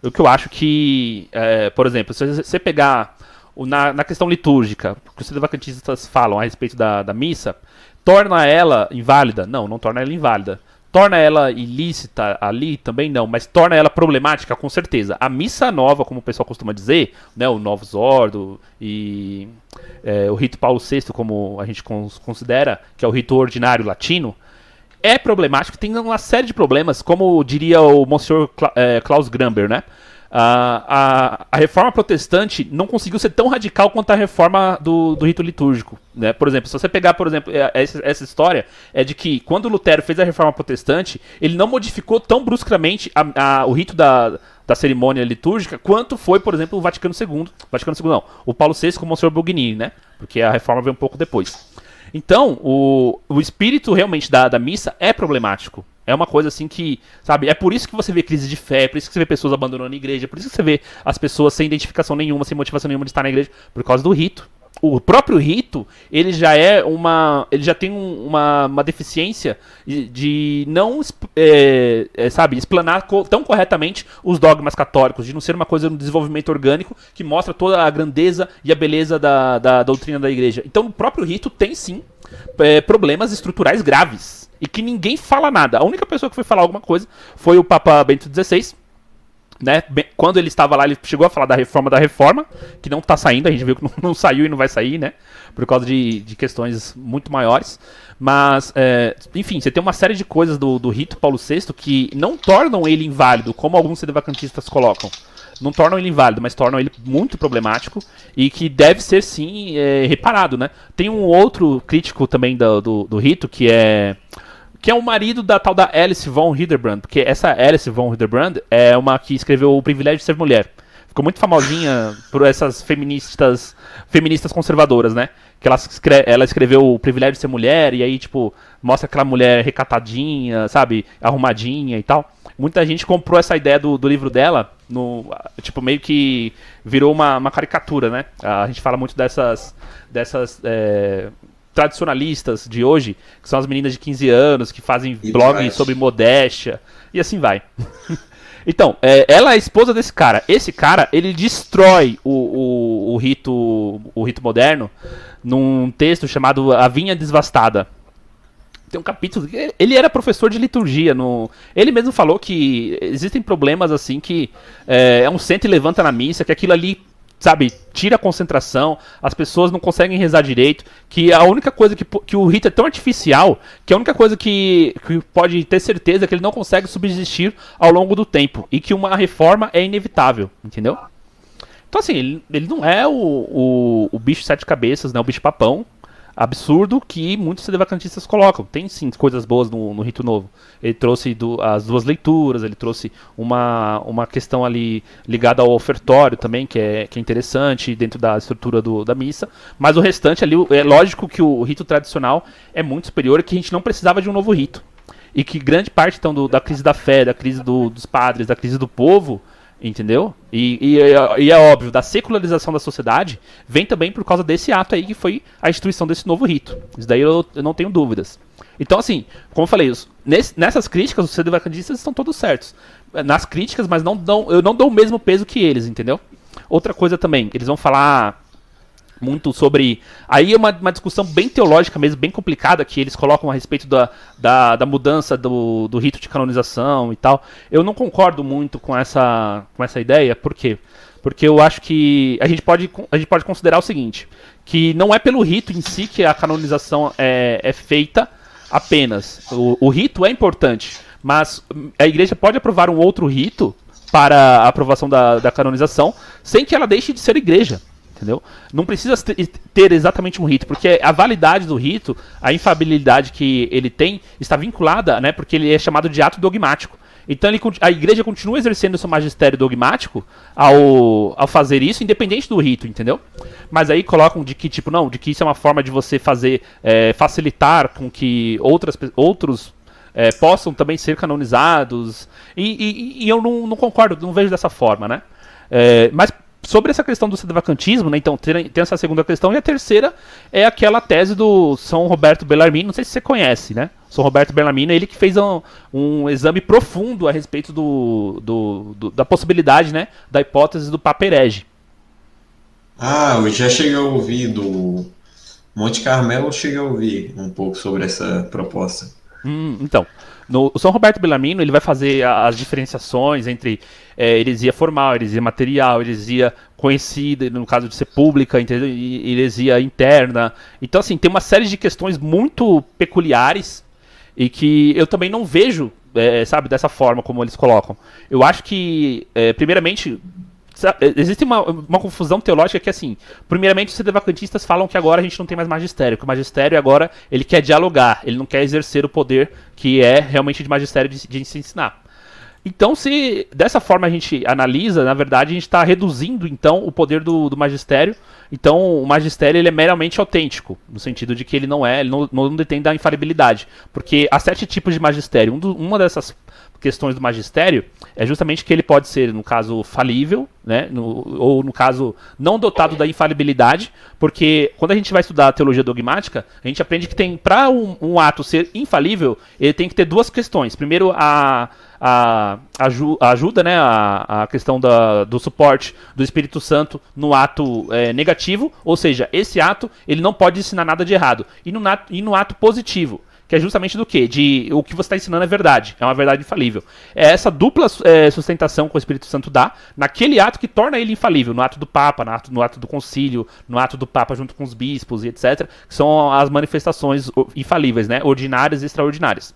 O que eu acho que, é, por exemplo, se você pegar o, na, na, questão litúrgica, o que os sedevacantistas falam a respeito da, da missa, torna ela inválida? Não, não torna ela inválida. Torna ela ilícita ali? Também não, mas torna ela problemática, com certeza. A missa nova, como o pessoal costuma dizer, né, o Novus Ordo e é, o rito Paulo VI, como a gente considera, que é o rito ordinário latino, é problemático, tem uma série de problemas, como diria o Monsenhor é, Klaus Gramber, né? A, a, a, reforma protestante não conseguiu ser tão radical quanto a reforma do, do rito litúrgico. Né? Por exemplo, se você pegar, por exemplo, é, essa, essa, história é de que quando Lutero fez a reforma protestante, ele não modificou tão bruscamente a, o rito da, da cerimônia litúrgica quanto foi, por exemplo, o Vaticano II. Vaticano II não, o Paulo VI com o Monsenhor Bugnini, né? Porque a reforma veio um pouco depois. Então, o, o espírito realmente da, da missa é problemático. É uma coisa assim que, sabe, é por isso que você vê crise de fé, é por isso que você vê pessoas abandonando a igreja, é por isso que você vê as pessoas sem identificação nenhuma, sem motivação nenhuma de estar na igreja, por causa do rito. O próprio rito, ele já é uma. Ele já tem um, uma, uma deficiência de, de não, é, é, sabe, explanar co tão corretamente os dogmas católicos, de não ser uma coisa de um desenvolvimento orgânico que mostra toda a grandeza e a beleza da, da doutrina da igreja. Então, o próprio rito tem sim é, problemas estruturais graves e que ninguém fala nada. A única pessoa que foi falar alguma coisa foi o Papa Bento XVI. Né? Quando ele estava lá, ele chegou a falar da reforma da reforma, que não está saindo, a gente viu que não, não, saiu e não vai sair, né? Por causa de, de questões muito maiores. Mas, é, enfim, você tem uma série de coisas do, do rito Paulo VI que não tornam ele inválido, como alguns sedevacantistas colocam não tornam ele inválido, mas tornam ele muito problemático e que deve ser sim é, reparado, né? Tem um outro crítico também do, do, do, rito que é que é o marido da tal da Alice von Hildebrand, porque essa Alice von Hildebrand é uma que escreveu O Privilégio de Ser Mulher. Ficou muito famosinha por essas feministas feministas conservadoras, né? Que ela, ela escreveu O Privilégio de Ser Mulher e aí, tipo, mostra aquela mulher recatadinha, sabe? Arrumadinha e tal. Muita gente comprou essa ideia do, do livro dela, no, tipo, meio que virou uma, uma caricatura, né? A gente fala muito dessas, dessas é, tradicionalistas de hoje, que são as meninas de 15 anos, que fazem e blogs sobre modéstia, e assim vai. então, é, ela é a esposa desse cara. Esse cara, ele destrói o, o, o, rito, o rito moderno num texto chamado A Vinha Desvastada tem um capítulo. Ele era professor de liturgia. No, ele mesmo falou que existem problemas assim que é, é um senta e levanta na missa, que aquilo ali sabe, tira a concentração, as pessoas não conseguem rezar direito, que a única coisa que, que o rito é tão artificial, que a única coisa que, que pode ter certeza é que ele não consegue subsistir ao longo do tempo, e que uma reforma é inevitável, entendeu? Então assim, ele, ele não é o, o, o bicho sete cabeças, né, o bicho papão, absurdo que muitos sedevacantistas colocam. Tem sim coisas boas no, no Rito Novo. Ele trouxe do, as duas leituras, ele trouxe uma, uma questão ali ligada ao ofertório também, que é, que é interessante dentro da estrutura do, da missa. Mas o restante ali, é lógico que o rito tradicional é muito superior e que a gente não precisava de um novo rito. E que grande parte então, do, da crise da fé, da crise do, dos padres, da crise do povo, Entendeu? E, e, e, é óbvio, da secularização da sociedade vem também por causa desse ato aí que foi a instituição desse novo rito. Isso daí eu, eu não tenho dúvidas. Então, assim, como eu falei, nesse, nessas críticas, os sedevacandistas estão todos certos. Nas críticas, mas não dão, eu não dou o mesmo peso que eles, entendeu? Outra coisa também, eles vão falar muito sobre. Aí é uma, uma discussão bem teológica mesmo, bem complicada, que eles colocam a respeito da, da, da, mudança do, do rito de canonização e tal. Eu não concordo muito com essa, com essa ideia, por quê? Porque eu acho que a gente pode, a gente pode considerar o seguinte: que não é pelo rito em si que a canonização é, é feita apenas. O, o rito é importante, mas a igreja pode aprovar um outro rito para a aprovação da, da canonização sem que ela deixe de ser igreja entendeu? Não precisa ter exatamente um rito, porque a validade do rito, a infabilidade que ele tem, está vinculada, né? Porque ele é chamado de ato dogmático. Então ele, a igreja continua exercendo seu magistério dogmático ao, ao fazer isso, independente do rito, entendeu? Mas aí colocam de que, tipo, não, de que isso é uma forma de você fazer, é, facilitar com que outras, outros é, possam também ser canonizados. E, e, e eu não, não, concordo, não vejo dessa forma, né? É, mas sobre essa questão do sedevacantismo, né? Então tem, tem, essa segunda questão e a terceira é aquela tese do São Roberto Bellarmine, não sei se você conhece, né? São Roberto Bellarmine, ele que fez um, um exame profundo a respeito do, do, do, da possibilidade, né? Da hipótese do Papa herege. Ah, eu já cheguei a ouvir do Monte Carmelo, eu cheguei a ouvir um pouco sobre essa proposta. Hum, então, no, o São Roberto Bellarmino ele vai fazer as diferenciações entre é, heresia formal, heresia material, heresia conhecida, no caso de ser pública, heresia interna. Então, assim, tem uma série de questões muito peculiares e que eu também não vejo, é, sabe, dessa forma como eles colocam. Eu acho que, é, primeiramente, existe uma, uma confusão teológica que, assim, primeiramente os sedevacantistas falam que agora a gente não tem mais magistério, que o magistério agora ele quer dialogar, ele não quer exercer o poder que é realmente de magistério de, de se ensinar. Então, se dessa forma a gente analisa, na verdade a gente está reduzindo então o poder do, do, magistério. Então, o magistério ele é meramente autêntico, no sentido de que ele não é, ele não, não detém da infalibilidade, porque há sete tipos de magistério. Um do, uma dessas questões do magistério é justamente que ele pode ser, no caso, falível, né? No, ou no caso, não dotado da infalibilidade, porque quando a gente vai estudar a teologia dogmática, a gente aprende que tem, para um, um, ato ser infalível, ele tem que ter duas questões. Primeiro, a, a, a ajuda, né? A, a questão da, do suporte do Espírito Santo no ato é, negativo, ou seja, esse ato ele não pode ensinar nada de errado. E no, e no ato positivo que é justamente do que? De o que você está ensinando é verdade, é uma verdade infalível. É essa dupla é, sustentação que o Espírito Santo dá naquele ato que torna ele infalível, no ato do Papa, no ato, no ato do concílio, no ato do Papa junto com os bispos e etc., que são as manifestações infalíveis, né? Ordinárias e extraordinárias.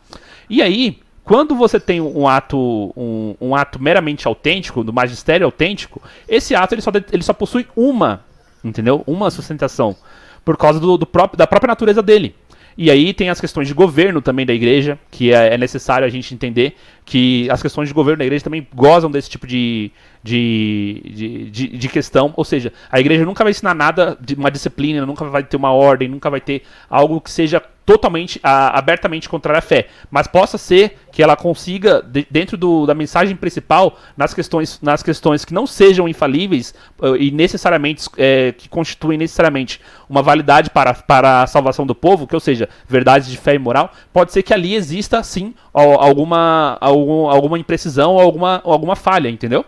E aí, quando você tem um ato, um, um, ato meramente autêntico, do magistério autêntico, esse ato ele só, ele só possui uma, entendeu? Uma sustentação, por causa do, do próprio, da própria natureza dele. E aí tem as questões de governo também da igreja, que é, é necessário a gente entender que as questões de governo da igreja também gozam desse tipo de, de, de, de, de questão. Ou seja, a igreja nunca vai ensinar nada de uma disciplina, nunca vai ter uma ordem, nunca vai ter algo que seja totalmente, a, abertamente contrário à fé, mas possa ser que ela consiga, de, dentro do, da mensagem principal, nas questões, nas questões que não sejam infalíveis uh, e necessariamente, é, que constituem necessariamente uma validade para, para a salvação do povo, que ou seja, verdades de fé e moral, pode ser que ali exista, sim, alguma, algum, alguma imprecisão ou alguma, alguma falha, entendeu?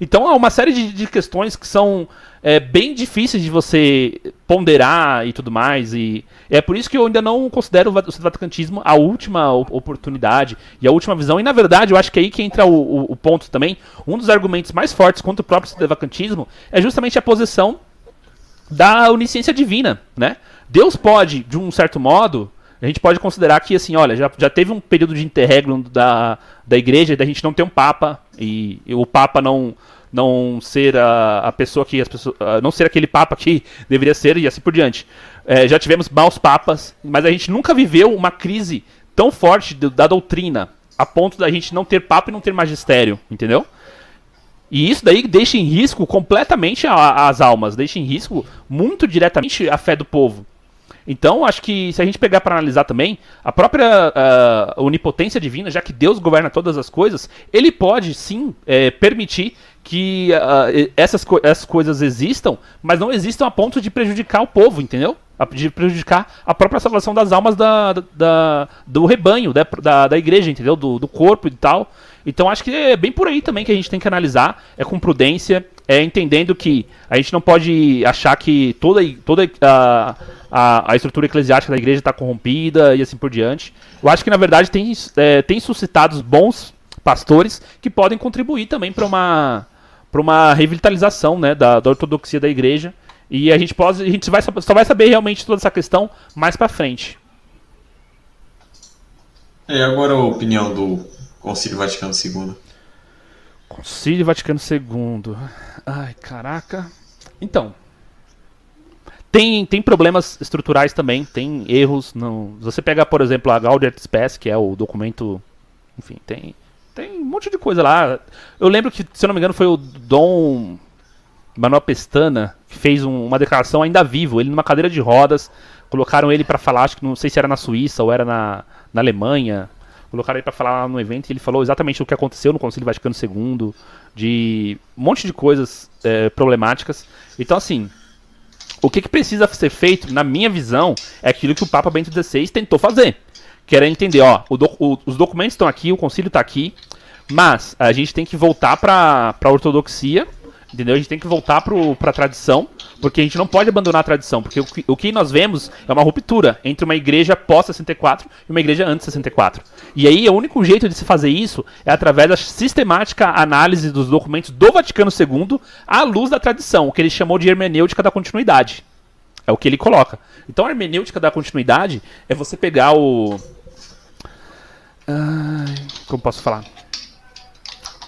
Então há uma série de, de questões que são é, bem difíceis de você ponderar e tudo mais. E é por isso que eu ainda não considero o vaticantismo a última oportunidade e a última visão. E na verdade, eu acho que é aí que entra o, o, o ponto também. Um dos argumentos mais fortes contra o próprio vacantismo é justamente a posição da onisciência divina, né? Deus pode, de um certo modo, a gente pode considerar que, assim, olha, já, já teve um período de interregno da, da igreja, da gente não ter um papa, e, e o papa não, não ser a, a pessoa que as pessoas, não ser aquele papa que deveria ser e assim por diante. É, já tivemos maus papas, mas a gente nunca viveu uma crise tão forte da doutrina a ponto da gente não ter papa e não ter magistério, entendeu? E isso daí deixa em risco completamente a, as almas, deixa em risco muito diretamente a fé do povo. Então, acho que se a gente pegar para analisar também, a própria uh, onipotência divina, já que Deus governa todas as coisas, ele pode sim é, permitir que uh, essas, co essas coisas existam, mas não existam a ponto de prejudicar o povo, entendeu? de prejudicar a própria salvação das almas da, da do rebanho, da, da, da igreja, entendeu? Do, do corpo e tal. Então acho que é bem por aí também que a gente tem que analisar, é com prudência, é entendendo que a gente não pode achar que toda, toda a, a, a estrutura eclesiástica da igreja está corrompida e assim por diante. Eu acho que na verdade tem, é, tem suscitado bons pastores que podem contribuir também para uma, uma revitalização né, da, da ortodoxia da igreja. E a gente, pode, a gente vai, só vai saber realmente toda essa questão mais para frente. E agora a opinião do Concílio Vaticano II. Concílio Vaticano II. Ai, caraca. Então, tem, tem problemas estruturais também, tem erros. Não... Se você pegar, por exemplo, a Gaudium et Spes, que é o documento. Enfim, tem. Tem um monte de coisa lá. Eu lembro que, se eu não me engano, foi o Dom Manuel Pestana que fez um, uma declaração ainda vivo, ele numa cadeira de rodas. Colocaram ele para falar, acho que não sei se era na Suíça ou era na, na Alemanha. Colocaram ele para falar no evento e ele falou exatamente o que aconteceu no Concílio Vaticano II, de um monte de coisas é, problemáticas. Então, assim, o que, que precisa ser feito, na minha visão, é aquilo que o Papa Bento XVI tentou fazer. Que era entender, ó, do, o, os documentos estão aqui, o concílio está aqui, mas a gente tem que voltar para a ortodoxia, entendeu? A gente tem que voltar para a tradição, porque a gente não pode abandonar a tradição, porque o que, o que nós vemos é uma ruptura entre uma igreja pós-64 e uma igreja antes 64. E aí o único jeito de se fazer isso é através da sistemática análise dos documentos do Vaticano II à luz da tradição, o que ele chamou de hermenêutica da continuidade. É o que ele coloca. Então a hermenêutica da continuidade é você pegar o. Ai, como posso falar?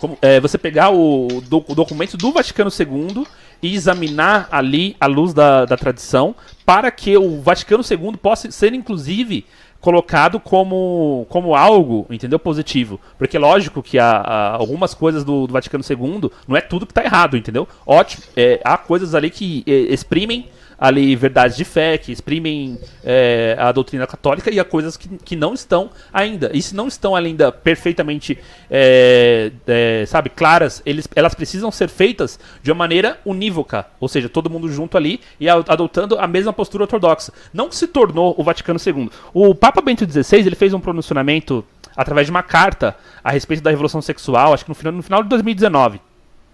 Como, é, você pegar o, do, o, documento do Vaticano II e examinar ali à luz da, da tradição para que o Vaticano II possa ser, inclusive, colocado como, como algo, entendeu? Positivo. Porque lógico que há, há algumas coisas do, do, Vaticano II não é tudo que está errado, entendeu? Ótimo. É, há coisas ali que é, exprimem ali verdades de fé, que exprimem é, a doutrina católica e há coisas que, que não estão ainda. E se não estão ainda perfeitamente, é, é, sabe, claras, eles, elas precisam ser feitas de uma maneira unívoca, ou seja, todo mundo junto ali e adotando a mesma postura ortodoxa. Não se tornou o Vaticano II. O Papa Bento XVI ele fez um pronunciamento através de uma carta a respeito da revolução sexual, acho que no final, no final de 2019.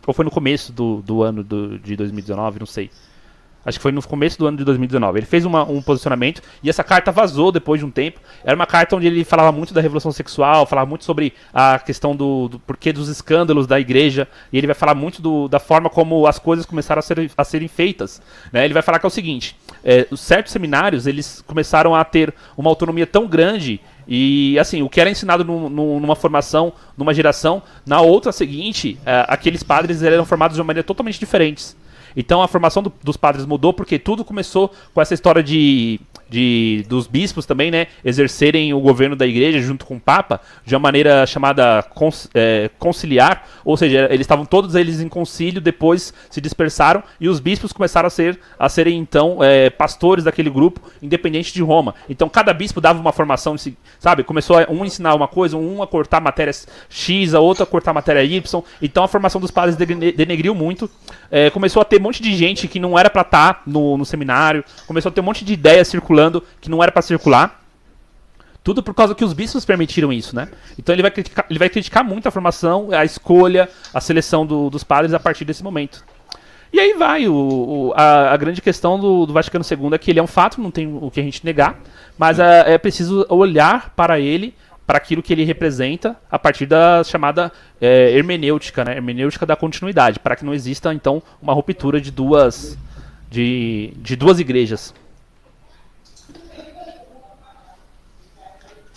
Ou foi no começo do, do ano do, de 2019, não sei. Acho que foi no começo do ano de 2019. Ele fez uma, um posicionamento e essa carta vazou depois de um tempo. Era uma carta onde ele falava muito da revolução sexual, falava muito sobre a questão do, do porquê dos escândalos da igreja. E ele vai falar muito do, da forma como as coisas começaram a, ser, a serem feitas. Né? Ele vai falar que é o seguinte: é, certos seminários eles começaram a ter uma autonomia tão grande e assim, o que era ensinado numa formação, numa geração, na outra seguinte, é, aqueles padres eram formados de uma maneira totalmente diferente. Então a formação do, dos padres mudou porque tudo começou com essa história de, de dos bispos também, né, exercerem o governo da igreja junto com o papa de uma maneira chamada é, conciliar, ou seja, eles estavam todos eles em concílio, depois se dispersaram e os bispos começaram a ser a serem então é, pastores daquele grupo, independente de Roma. Então cada bispo dava uma formação, sabe, começou a um ensinar uma coisa, um a cortar matérias X, a outra a cortar matéria Y. Então a formação dos padres denegriu muito, é, começou a ter um monte de gente que não era para estar tá no, no seminário, começou a ter um monte de ideias circulando que não era para circular. Tudo por causa que os bispos permitiram isso, né? Então ele vai criticar, ele vai criticar muito a formação, a escolha, a seleção do, dos padres a partir desse momento. E aí vai, o, o a, a, grande questão do, do, Vaticano II é que ele é um fato, não tem o que a gente negar, mas é, é preciso olhar para ele para aquilo que ele representa a partir da chamada é, hermenêutica, né? hermenêutica da continuidade, para que não exista então uma ruptura de duas de, de duas igrejas.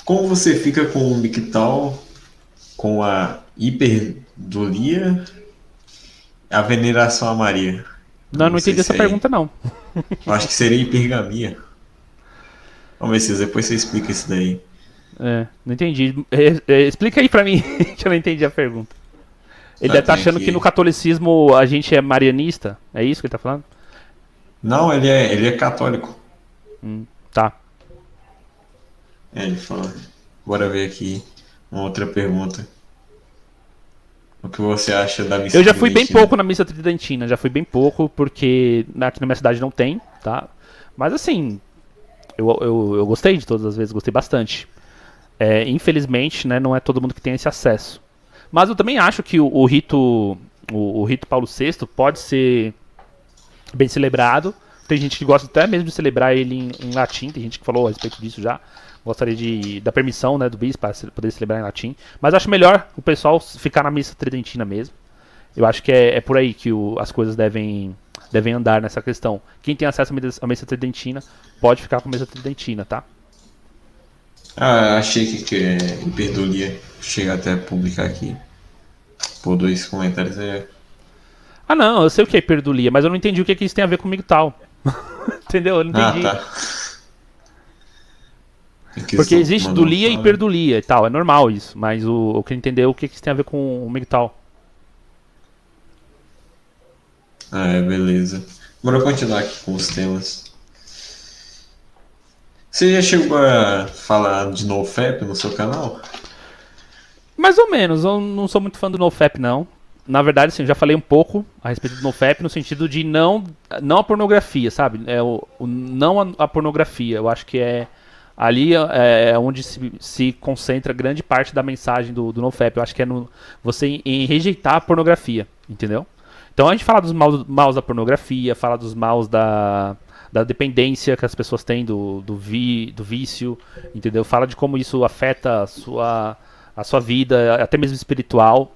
Como você fica com o Mictal, com a hiperdolia, a veneração a Maria? Não, não, não entendi essa é... pergunta não. acho que seria hipergamia. Vamos ver se depois você explica isso daí. É, não entendi. É, é, explica aí pra mim, que eu não entendi a pergunta. Ele deve estar tá achando que... que... no catolicismo a gente é marianista? É isso que ele tá falando? Não, ele é, ele é católico. Hum, tá. É, ele fala. Bora ver aqui uma outra pergunta. O que você acha da missa Eu já fui bem pouco na missa tridentina, já fui bem pouco, porque aqui na minha cidade não tem, tá? Mas assim, eu, eu, eu gostei de todas as vezes, gostei bastante. É, infelizmente, né, não é todo mundo que tem esse acesso. Mas eu também acho que o, o rito o, o, rito Paulo VI pode ser bem celebrado. Tem gente que gosta até mesmo de celebrar ele em, em latim, tem gente que falou a respeito disso já. Gostaria de da permissão né, do bispo para poder celebrar em latim. Mas acho melhor o pessoal ficar na missa tridentina mesmo. Eu acho que é, é por aí que o, as coisas devem, devem andar nessa questão. Quem tem acesso à missa tridentina pode ficar com a missa tridentina, tá? Ah, achei que, que é hiperdolia. Chega até a publicar aqui. Por dois comentários é. Ah não, eu sei o que é hiperdolia, mas eu não entendi o que, que isso tem a ver comigo tal. Entendeu? Eu não entendi. Ah, tá. Porque existe dulia e hiperdulia e tal, é normal isso, mas o, eu queria entender o que, que isso tem a ver com o MGTOW. Ah, é, beleza. Bora continuar aqui com os temas. Você já chegou a falar de NoFap no seu canal? Mais ou menos, eu não sou muito fã do NoFap não. Na verdade, sim, já falei um pouco a respeito do NoFap no sentido de não, não a pornografia, sabe? É o, o não a, a, pornografia. Eu acho que é ali é, é onde se, se, concentra grande parte da mensagem do, do NoFap. Eu acho que é no, você em, em rejeitar a pornografia, entendeu? Então a gente fala dos maus, maus da pornografia, fala dos maus da, da dependência que as pessoas têm do, do, vi, do vício, entendeu? Fala de como isso afeta a sua, a sua vida, até mesmo espiritual.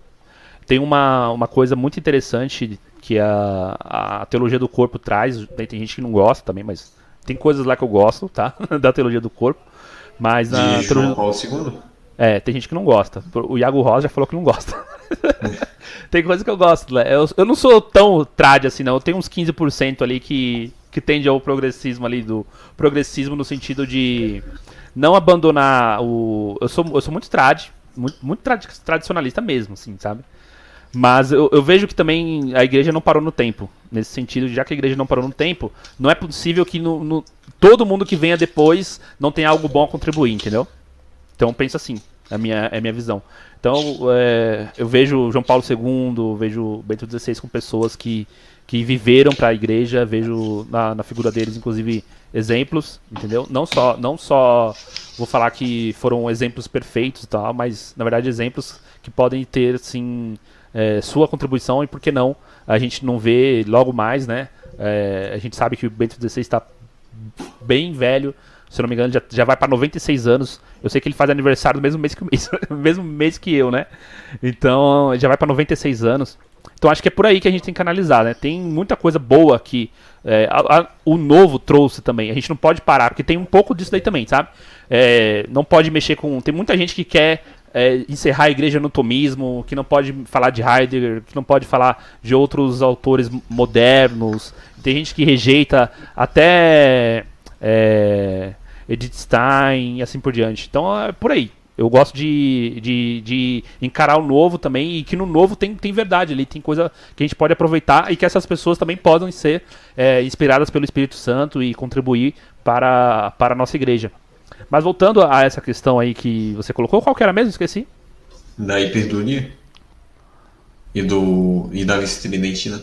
Tem uma, uma coisa muito interessante que a, a teologia do corpo traz. Tem gente que não gosta também, mas tem coisas lá que eu gosto, tá? da teologia do corpo. Mas a de teologia... Paulo II? É, tem gente que não gosta. O Iago Rosa já falou que não gosta. tem coisa que eu gosto, né? Eu, eu não sou tão trad assim, não. Eu tenho uns 15% ali que, que tende ao progressismo ali, do progressismo no sentido de não abandonar o. Eu sou, eu sou muito trad, muito, muito trad, tradicionalista mesmo, assim, sabe? Mas eu, eu, vejo que também a igreja não parou no tempo. Nesse sentido, já que a igreja não parou no tempo, não é possível que no, no, todo mundo que venha depois não tenha algo bom a contribuir, entendeu? Então pensa assim, é a minha, é a minha visão. Então é, eu vejo João Paulo II, vejo Bento XVI com pessoas que, que viveram para a igreja, vejo na, na figura deles, inclusive, exemplos, entendeu? Não só, não só vou falar que foram exemplos perfeitos e tal, mas na verdade exemplos que podem ter, assim, é, sua contribuição e por que não a gente não vê logo mais, né? É, a gente sabe que o Bento XVI está bem velho, se não me engano, já, já vai para 96 anos. Eu sei que ele faz aniversário no mesmo mês que, mesmo mês que eu, né? Então, já vai para 96 anos. Então, acho que é por aí que a gente tem que analisar, né? Tem muita coisa boa que é, a, a, o novo trouxe também. A gente não pode parar, porque tem um pouco disso daí também, sabe? É, não pode mexer com. Tem muita gente que quer é, encerrar a igreja no tomismo, que não pode falar de Heidegger, que não pode falar de outros autores modernos. Tem gente que rejeita até é, Edith Stein e assim por diante. Então é por aí. Eu gosto de, de, de, encarar o novo também e que no novo tem, tem verdade ali, tem coisa que a gente pode aproveitar e que essas pessoas também podem ser é, inspiradas pelo Espírito Santo e contribuir para, para a nossa igreja. Mas voltando a essa questão aí que você colocou, qual que era mesmo? Esqueci. Da hiperdulia e, do, e da missa tridentina.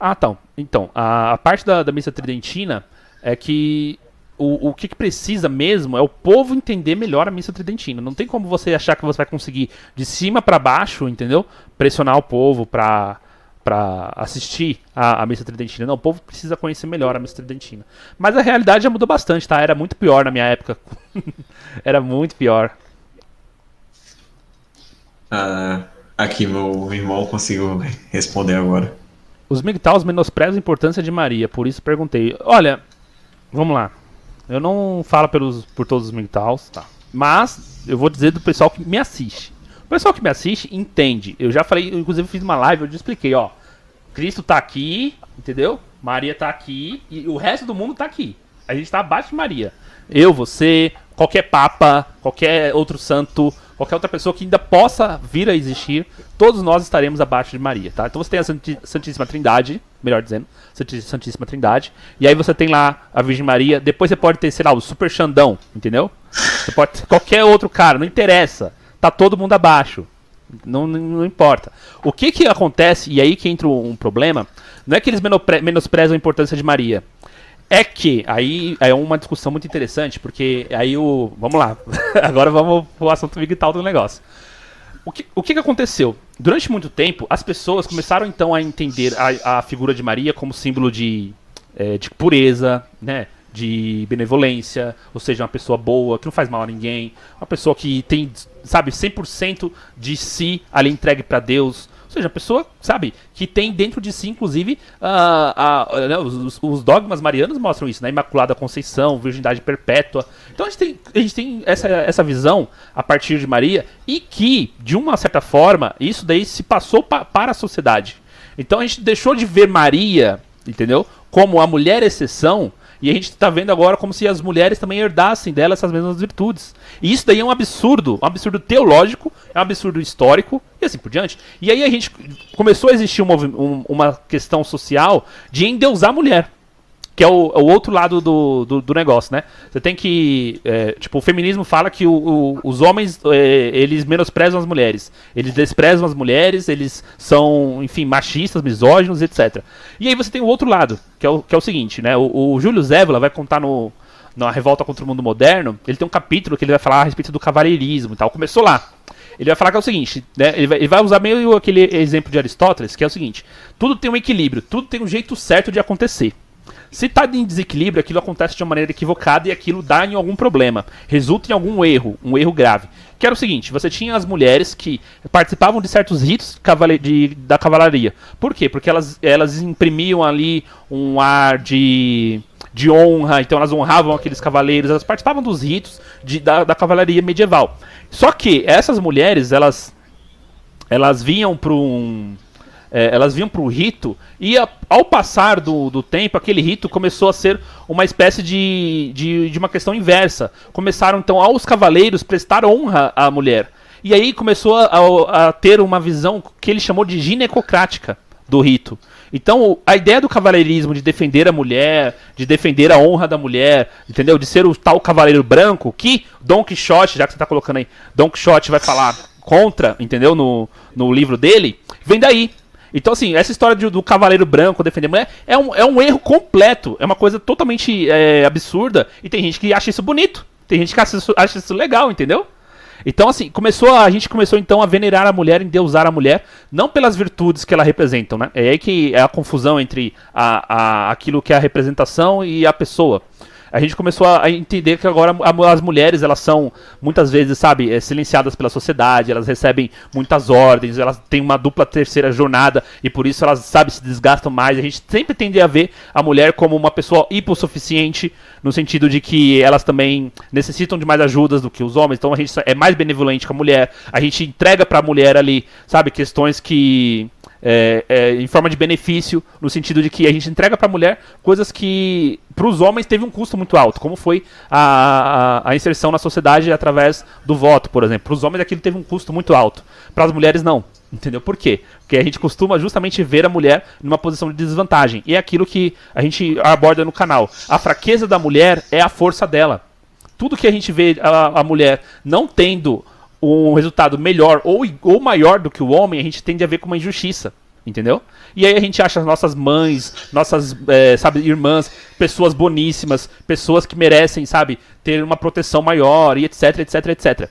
Ah, então. Então, a, a parte da, da missa tridentina é que o, o que, que, precisa mesmo é o povo entender melhor a missa tridentina. Não tem como você achar que você vai conseguir de cima para baixo, entendeu? Pressionar o povo para para assistir a, a missa tridentina. Não, o povo precisa conhecer melhor a missa tridentina. Mas a realidade já mudou bastante, tá? Era muito pior na minha época. Era muito pior. Ah, aqui meu irmão conseguiu responder agora. Os MGTOWs menosprezam a importância de Maria, por isso perguntei. Olha, Vamos lá. Eu não falo pelos, por todos os MGTOWs, tá? Mas eu vou dizer do pessoal que me assiste. O pessoal que me assiste entende. Eu já falei, eu, inclusive fiz uma live, eu já expliquei, ó. Cristo tá aqui, entendeu? Maria tá aqui e o resto do mundo tá aqui. A gente tá abaixo de Maria. Eu, você, qualquer papa, qualquer outro santo, qualquer outra pessoa que ainda possa vir a existir, todos nós estaremos abaixo de Maria, tá? Então você tem a Santíssima Trindade, melhor dizendo, Santíssima Trindade, e aí você tem lá a Virgem Maria, depois você pode ter, sei lá, o Super Xandão, entendeu? Você pode ter qualquer outro cara, não interessa, tá todo mundo abaixo. Não, não, não importa. O que que acontece, e aí que entra um problema, não é que eles menosprezam a importância de Maria, é que, aí é uma discussão muito interessante, porque aí o. Vamos lá, agora vamos pro assunto vital do negócio. O que, o que, aconteceu? Durante muito tempo, as pessoas começaram então a entender a, a figura de Maria como símbolo de, é, de pureza, né? de benevolência, ou seja, uma pessoa boa, que não faz mal a ninguém, uma pessoa que tem, sabe, 100% de si ali entregue para Deus, seja, a pessoa, sabe, que tem dentro de si, inclusive, né, os, os, dogmas marianos mostram isso, né? Imaculada Conceição, Virgindade Perpétua. Então a gente tem, a gente tem essa, essa visão a partir de Maria e que, de uma certa forma, isso daí se passou pa, para a sociedade. Então a gente deixou de ver Maria, entendeu? Como a mulher exceção E a gente está vendo agora como se as mulheres também herdassem dela essas mesmas virtudes. E isso daí é um absurdo, um absurdo teológico, é um absurdo histórico e assim por diante. E aí a gente começou a existir um, um, uma questão social de endeusar a mulher que é o, é o outro lado do, do, do, negócio, né? Você tem que. É, tipo, o feminismo fala que o, o, os homens é, eles menosprezam as mulheres. Eles desprezam as mulheres, eles são, enfim, machistas, misóginos, etc. E aí você tem o outro lado, que é o, que é o seguinte, né? O, o Júlio Zévola vai contar no. Na Revolta contra o Mundo Moderno, ele tem um capítulo que ele vai falar a respeito do cavalheirismo e tal. Começou lá. Ele vai falar que é o seguinte, né? Ele vai, ele vai, usar meio aquele exemplo de Aristóteles, que é o seguinte: tudo tem um equilíbrio, tudo tem um jeito certo de acontecer. Se está em desequilíbrio, aquilo acontece de uma maneira equivocada e aquilo dá em algum problema, resulta em algum erro, um erro grave. Que era o seguinte: você tinha as mulheres que participavam de certos ritos de, da cavalaria. Por quê? Porque elas, elas imprimiam ali um ar de, de honra, então elas honravam aqueles cavaleiros, elas participavam dos ritos de, da, da cavalaria medieval. Só que essas mulheres, elas, elas vinham para um é, elas vinham para o rito e a, ao passar do, do tempo, aquele rito começou a ser uma espécie de, de, de uma questão inversa. Começaram então aos cavaleiros prestar honra à mulher. E aí começou a, a, ter uma visão que ele chamou de ginecocrática do rito. Então, a ideia do cavaleirismo de defender a mulher, de defender a honra da mulher, entendeu? De ser o tal cavaleiro branco, que Don Quixote, já que você está colocando aí, Don Quixote vai falar contra, entendeu? No, no livro dele, vem daí. Então, assim, essa história de, do cavaleiro branco defender mulher é um, é um erro completo. É uma coisa totalmente é, absurda. E tem gente que acha isso bonito. Tem gente que acha isso, acha isso legal, entendeu? Então, assim, começou a, a gente começou então a venerar a mulher, endeusar a mulher, não pelas virtudes que ela representam, né? É aí que é a confusão entre a, a, aquilo que é a representação e a pessoa a gente começou a entender que agora as mulheres, elas são muitas vezes, sabe, é, silenciadas pela sociedade, elas recebem muitas ordens, elas têm uma dupla terceira jornada e por isso elas, sabe, se desgastam mais. A gente sempre tende a ver a mulher como uma pessoa hipossuficiente, no sentido de que elas também necessitam de mais ajudas do que os homens, então a gente é mais benevolente com a mulher, a gente entrega para a mulher ali, sabe, questões que é, é, em forma de benefício, no sentido de que a gente entrega para a mulher coisas que para os homens teve um custo muito alto, como foi a, a, a, inserção na sociedade através do voto, por exemplo. Para os homens aquilo teve um custo muito alto, para as mulheres não. Entendeu? Por quê? Porque a gente costuma justamente ver a mulher numa posição de desvantagem. E é aquilo que a gente aborda no canal. A fraqueza da mulher é a força dela. Tudo que a gente vê a, a mulher não tendo um resultado melhor ou, ou maior do que o homem, a gente tende a ver como uma injustiça. Entendeu? E aí a gente acha as nossas mães, nossas, é, sabe, irmãs, pessoas boníssimas, pessoas que merecem, sabe, ter uma proteção maior e etc, etc, etc.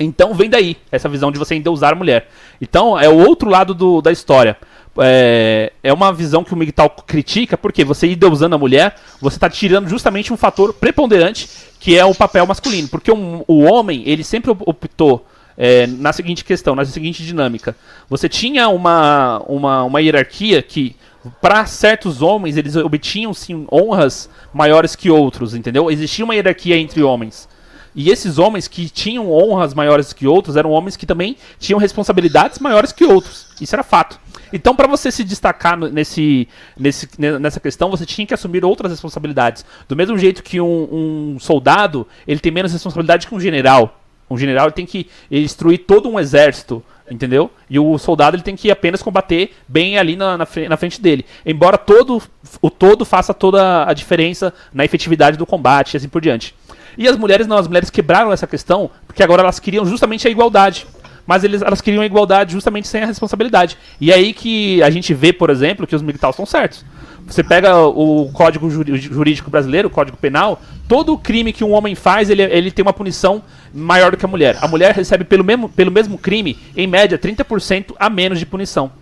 Então vem daí essa visão de você endeusar a mulher. Então é o outro lado do, da história. É, é uma visão que o Miguel critica, porque você endeusando a mulher, você está tirando justamente um fator preponderante que é o papel masculino. Porque um, o homem, ele sempre optou é, na seguinte questão, na seguinte dinâmica. Você tinha uma, uma, uma hierarquia que, para certos homens, eles obtinham sim honras maiores que outros, entendeu? Existia uma hierarquia entre homens. E esses homens que tinham honras maiores que outros eram homens que também tinham responsabilidades maiores que outros. Isso era fato. Então, para você se destacar nesse, nesse, nessa questão, você tinha que assumir outras responsabilidades. Do mesmo jeito que um, um soldado ele tem menos responsabilidade que um general. Um general tem que instruir todo um exército, entendeu? E o soldado ele tem que apenas combater bem ali na, na, na, frente dele. Embora todo o todo faça toda a diferença na efetividade do combate e assim por diante. E as mulheres não, as mulheres quebraram essa questão, porque agora elas queriam justamente a igualdade. Mas eles, elas queriam a igualdade justamente sem a responsabilidade. E é aí que a gente vê, por exemplo, que os militares estão certos. Você pega o Código Jurídico Brasileiro, o Código Penal, todo crime que um homem faz, ele, ele tem uma punição maior do que a mulher. A mulher recebe pelo mesmo, pelo mesmo crime, em média, 30% a menos de punição.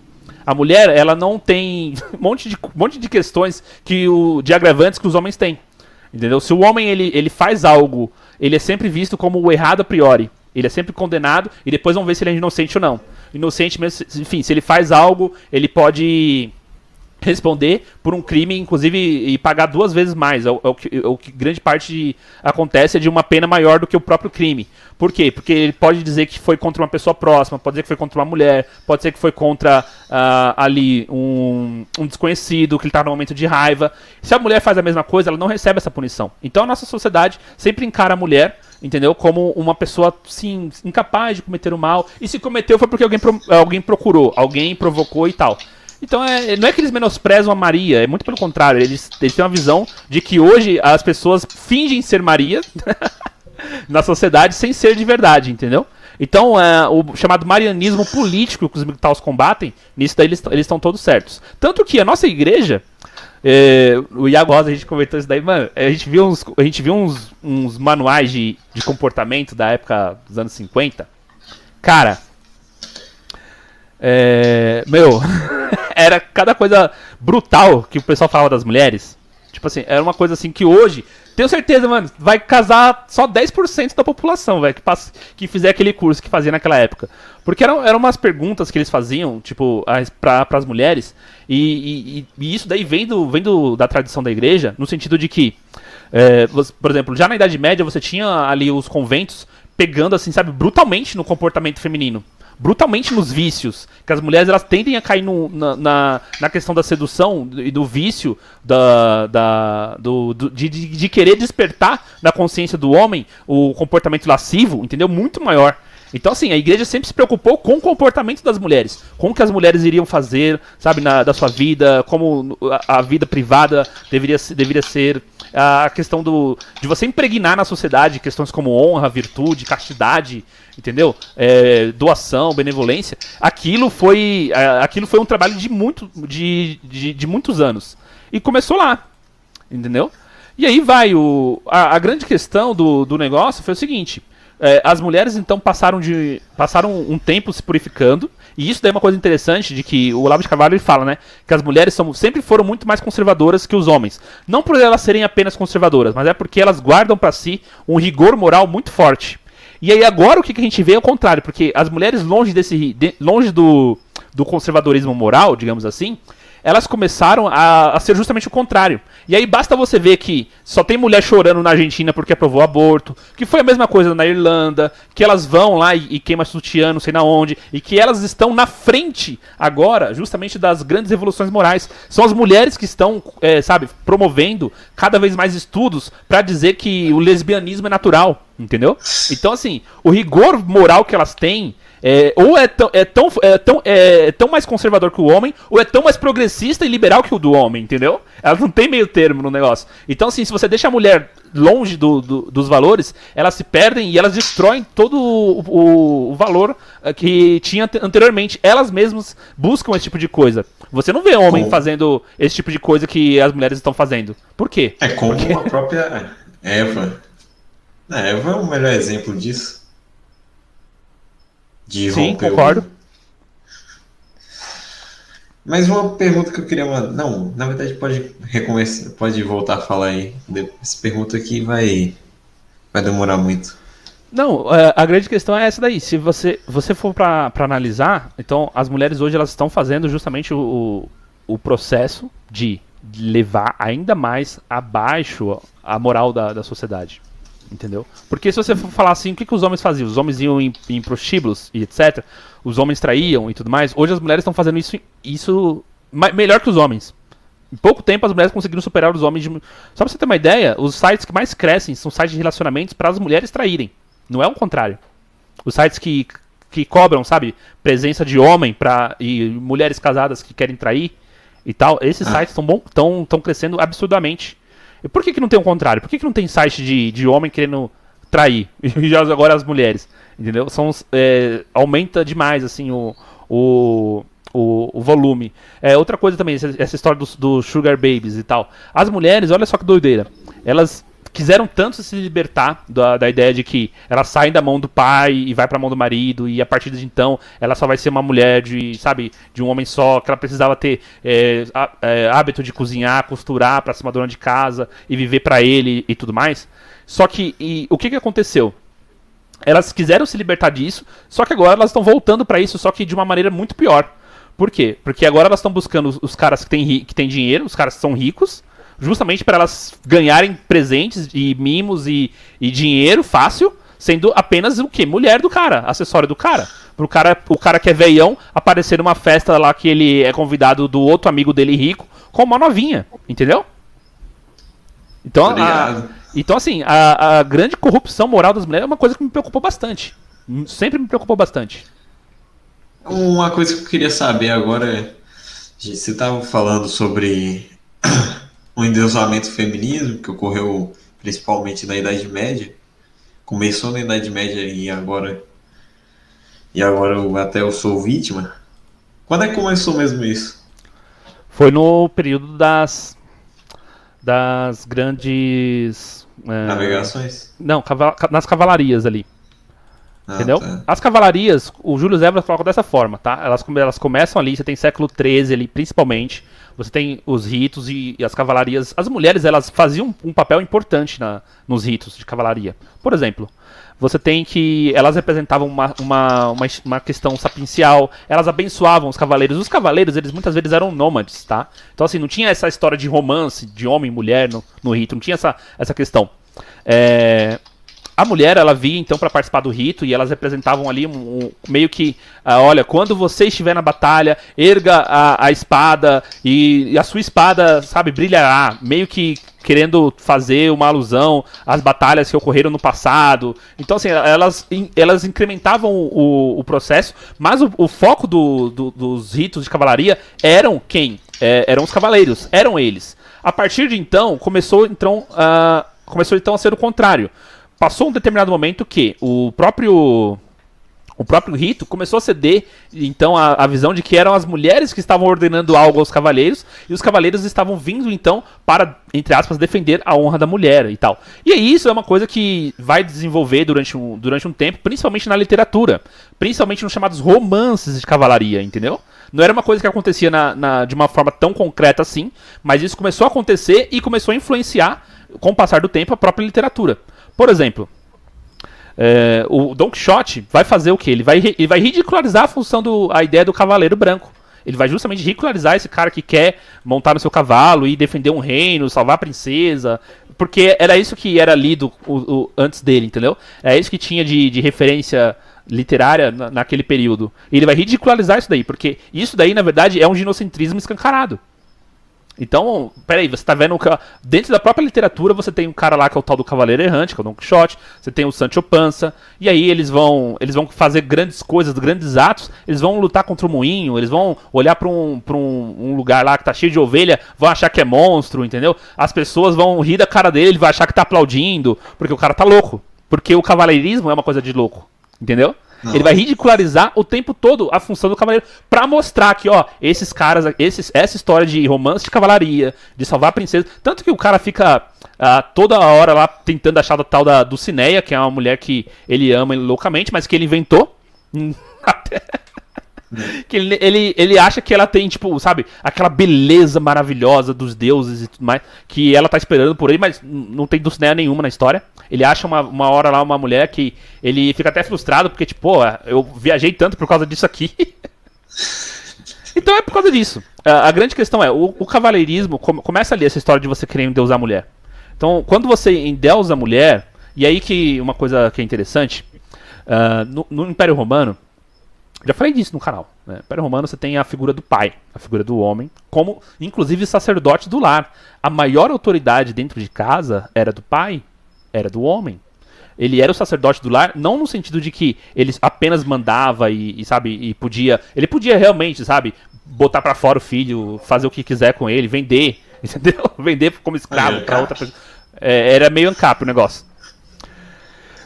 A mulher, ela não tem um monte de, monte de questões que o, de agravantes que os homens têm. Entendeu? Se o homem ele, ele faz algo, ele é sempre visto como o errado a priori. Ele é sempre condenado e depois vamos ver se ele é inocente ou não. Inocente mesmo, enfim, se ele faz algo, ele pode responder por um crime, inclusive, e pagar duas vezes mais. É o, é o, que, é o que, grande parte de, acontece é de uma pena maior do que o próprio crime. Por quê? Porque ele pode dizer que foi contra uma pessoa próxima, pode dizer que foi contra uma mulher, pode ser que foi contra uh, ali um, um, desconhecido, que ele está no momento de raiva. Se a mulher faz a mesma coisa, ela não recebe essa punição. Então a nossa sociedade sempre encara a mulher entendeu? Como uma pessoa, sim, incapaz de cometer o mal. E se cometeu foi porque alguém, pro, alguém procurou, alguém provocou e tal. Então é, não é que eles menosprezam a Maria, é muito pelo contrário. Eles, eles têm uma visão de que hoje as pessoas fingem ser Maria na sociedade sem ser de verdade, entendeu? Então, é, o chamado marianismo político que os militares combatem, nisso daí eles estão todos certos. Tanto que a nossa igreja, é, o Iago Rosa, a gente comentou isso daí, mano, a gente viu uns, a gente viu uns, uns manuais de, de comportamento da época dos anos 50. Cara, é, meu, era cada coisa brutal que o pessoal falava das mulheres. Tipo assim, era uma coisa assim que hoje, tenho certeza, mano, vai casar só 10% da população, velho, que, passa, que fizer aquele curso que fazia naquela época. Porque eram, eram umas perguntas que eles faziam, tipo, as mulheres, e, e, e, isso daí vem, do, vem do, da tradição da igreja, no sentido de que, é, por exemplo, já na Idade Média você tinha ali os conventos pegando, assim, sabe, brutalmente no comportamento feminino brutalmente nos vícios. Que as mulheres elas tendem a cair no, na, na, na, questão da sedução e do vício da, da, do, do de, de, de, querer despertar na consciência do homem o comportamento lascivo, entendeu? Muito maior. Então, assim, a igreja sempre se preocupou com o comportamento das mulheres, com o que as mulheres iriam fazer, sabe, na, da sua vida, como a, a vida privada deveria, deveria ser, a questão do, de você impregnar na sociedade questões como honra, virtude, castidade, entendeu? É, doação, benevolência. Aquilo foi, aquilo foi um trabalho de, muito, de, de, de muitos anos. E começou lá, entendeu? E aí vai, o, a, a grande questão do, do negócio foi o seguinte é, as mulheres então passaram de passaram um tempo se purificando e isso daí é uma coisa interessante de que o Olavo de Carvalho ele fala, né, que as mulheres são, sempre foram muito mais conservadoras que os homens. Não por elas serem apenas conservadoras, mas é porque elas guardam para si um rigor moral muito forte. E aí agora o que, que a gente vê é o contrário, porque as mulheres longe desse de, longe do, do conservadorismo moral, digamos assim, elas começaram a, a, ser justamente o contrário. E aí basta você ver que só tem mulher chorando na Argentina porque aprovou aborto, que foi a mesma coisa na Irlanda, que elas vão lá e, e queimam sutiã, não sei na onde, e que elas estão na frente agora, justamente das grandes revoluções morais. São as mulheres que estão, é, sabe, promovendo cada vez mais estudos para dizer que o lesbianismo é natural, entendeu? Então, assim, o rigor moral que elas têm é, ou é tão, é, tão, é, tão, é, tão mais conservador que o homem, ou é tão mais progressista e liberal que o do homem, entendeu? Elas não tem meio termo no negócio. Então, assim, se você deixa a mulher longe do, do, dos valores, elas se perdem e elas destroem todo o, o, o valor eh, que tinha anteriormente. Elas mesmas buscam esse tipo de coisa. Você não vê homem fazendo esse tipo de coisa que as mulheres estão fazendo. Por quê? É como Porque... a própria Eva. A Eva é o melhor exemplo disso. De Sim, concordo. Mas uma pergunta que eu queria mandar. Não, na verdade pode recomeçar, pode voltar a falar aí. Essa pergunta aqui vai, vai demorar muito. Não, é, a grande questão é essa daí. Se você, você for para analisar, então as mulheres hoje elas estão fazendo justamente o, o processo de levar ainda mais abaixo a moral da, da sociedade. Entendeu? Porque se você for falar assim, o que, que os homens faziam? Os homens iam em, em prostíbulos e etc. Os homens traíam e tudo mais. Hoje as mulheres estão fazendo isso, isso melhor que os homens. Em pouco tempo as mulheres conseguiram superar os homens. De... Só pra você ter uma ideia, os sites que mais crescem são sites de relacionamentos para as mulheres traírem. Não é o contrário. Os sites que, que cobram, sabe, presença de homem pra, e mulheres casadas que querem trair e tal, esses ah. sites estão crescendo absurdamente. Por que, que não tem o contrário? Por que, que não tem site de, de homem querendo trair? E já agora as mulheres. Entendeu? São, é, aumenta demais assim o, o, o, o volume. É, outra coisa também, essa, essa história dos do Sugar Babies e tal. As mulheres, olha só que doideira. Elas quiseram tanto se libertar da, da ideia de que elas saem da mão do pai e vai para a mão do marido e a partir de então ela só vai ser uma mulher de, sabe, de um homem só, que ela precisava ter é, é, hábito de cozinhar, costurar para ser uma dona de casa e viver para ele e tudo mais. Só que e, o que, que aconteceu? Elas quiseram se libertar disso, só que agora elas estão voltando para isso, só que de uma maneira muito pior. Por quê? Porque agora elas estão buscando os, caras que têm, que têm dinheiro, os caras que são ricos, justamente para elas ganharem presentes e mimos e, e dinheiro fácil, sendo apenas o quê? Mulher do cara, acessório do cara. Pro cara, o cara que é veião aparecer numa festa lá que ele é convidado do outro amigo dele rico com uma novinha, entendeu? Então, a, então assim, a, a grande corrupção moral das mulheres é uma coisa que me preocupou bastante. Sempre me preocupou bastante. Uma coisa que eu queria saber agora é. Você estava falando sobre o endeusamento feminismo que ocorreu principalmente na Idade Média. Começou na Idade Média e agora. E agora eu, até eu sou vítima. Quando é que começou mesmo isso? Foi no período das. das grandes. É, Navegações? Não, caval nas cavalarias ali. Ah, entendeu? Tá. As cavalarias, o Júlio Zebra coloca dessa forma, tá? Elas, elas começam ali, você tem século XIII ali, principalmente. Você tem os ritos e, e as cavalarias. As mulheres, elas faziam um papel importante na, nos ritos de cavalaria. Por exemplo, você tem que. Elas representavam uma, uma, uma, uma, questão sapiencial, elas abençoavam os cavaleiros. Os cavaleiros, eles muitas vezes eram nômades, tá? Então, assim, não tinha essa história de romance, de homem e mulher no, no rito, não tinha essa, essa questão. É, a mulher, ela via então para participar do rito e elas representavam ali um, um meio que, uh, olha, quando você estiver na batalha, erga a, a espada e, e, a sua espada, sabe, brilhará, meio que querendo fazer uma alusão às batalhas que ocorreram no passado. Então, assim, elas, elas incrementavam o, o processo, mas o, o foco do, do, dos ritos de cavalaria eram quem? É, eram os cavaleiros, eram eles. A partir de então, começou então, uh, começou então a ser o contrário passou um determinado momento que o próprio o próprio rito começou a ceder então a, a, visão de que eram as mulheres que estavam ordenando algo aos cavaleiros e os cavaleiros estavam vindo então para entre aspas defender a honra da mulher e tal. E isso é uma coisa que vai desenvolver durante um, durante um tempo, principalmente na literatura, principalmente nos chamados romances de cavalaria, entendeu? Não era uma coisa que acontecia na, na, de uma forma tão concreta assim, mas isso começou a acontecer e começou a influenciar, com o passar do tempo, a própria literatura. Por exemplo, é, o Don Quixote vai fazer o que? Ele vai, ele vai ridicularizar a função do, a ideia do cavaleiro branco. Ele vai justamente ridicularizar esse cara que quer montar no seu cavalo e defender um reino, salvar a princesa. Porque era isso que era lido o, o, antes dele, entendeu? É isso que tinha de, de referência literária na, naquele período. E ele vai ridicularizar isso daí, porque isso daí, na verdade, é um ginocentrismo escancarado. Então, peraí, você tá vendo que dentro da própria literatura você tem um cara lá que é o tal do Cavaleiro Errante, que é o Don Quixote, você tem o Sancho Panza, e aí eles vão eles vão fazer grandes coisas, grandes atos, eles vão lutar contra o moinho, eles vão olhar para um, pra um, um, lugar lá que tá cheio de ovelha, vão achar que é monstro, entendeu? As pessoas vão rir da cara dele, ele vai achar que tá aplaudindo, porque o cara tá louco. Porque o cavaleirismo é uma coisa de louco, entendeu? Ele vai ridicularizar o tempo todo a função do cavaleiro para mostrar que, ó, esses caras, esses, essa história de romance de cavalaria, de salvar a princesa, tanto que o cara fica uh, toda hora lá tentando achar a tal da Dulcineia, que é uma mulher que ele ama loucamente, mas que ele inventou. que ele, ele, ele acha que ela tem, tipo, sabe, aquela beleza maravilhosa dos deuses e tudo mais, que ela tá esperando por ele, mas não tem Dulcinea nenhuma na história. Ele acha uma, uma hora lá uma mulher que ele fica até frustrado, porque, tipo, pô, eu viajei tanto por causa disso aqui. então é por causa disso. A, a grande questão é, o, o cavaleirismo, come, começa ali essa história de você querer endeusar a mulher. Então, quando você endeusa a mulher, e aí que uma coisa que é interessante, uh, no, no Império Romano, já falei disso no canal. Né? Império Romano você tem a figura do pai, a figura do homem, como inclusive sacerdote do lar. A maior autoridade dentro de casa era do pai, era do homem. Ele era o sacerdote do lar, não no sentido de que ele apenas mandava e, e sabe, e podia. Ele podia realmente, sabe, botar para fora o filho, fazer o que quiser com ele, vender, entendeu? vender como escravo para outra pessoa. É, era meio ancap o negócio.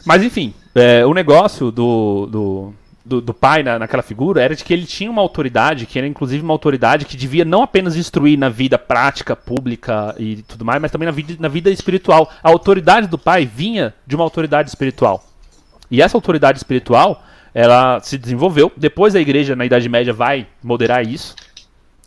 Mas enfim, é, o negócio do, do, do, do pai na, naquela figura era de que ele tinha uma autoridade, que era inclusive uma autoridade que devia não apenas instruir na vida prática, pública e tudo mais, mas também na vida, na vida espiritual. A autoridade do pai vinha de uma autoridade espiritual. E essa autoridade espiritual, ela se desenvolveu. Depois a igreja, na Idade Média, vai moderar isso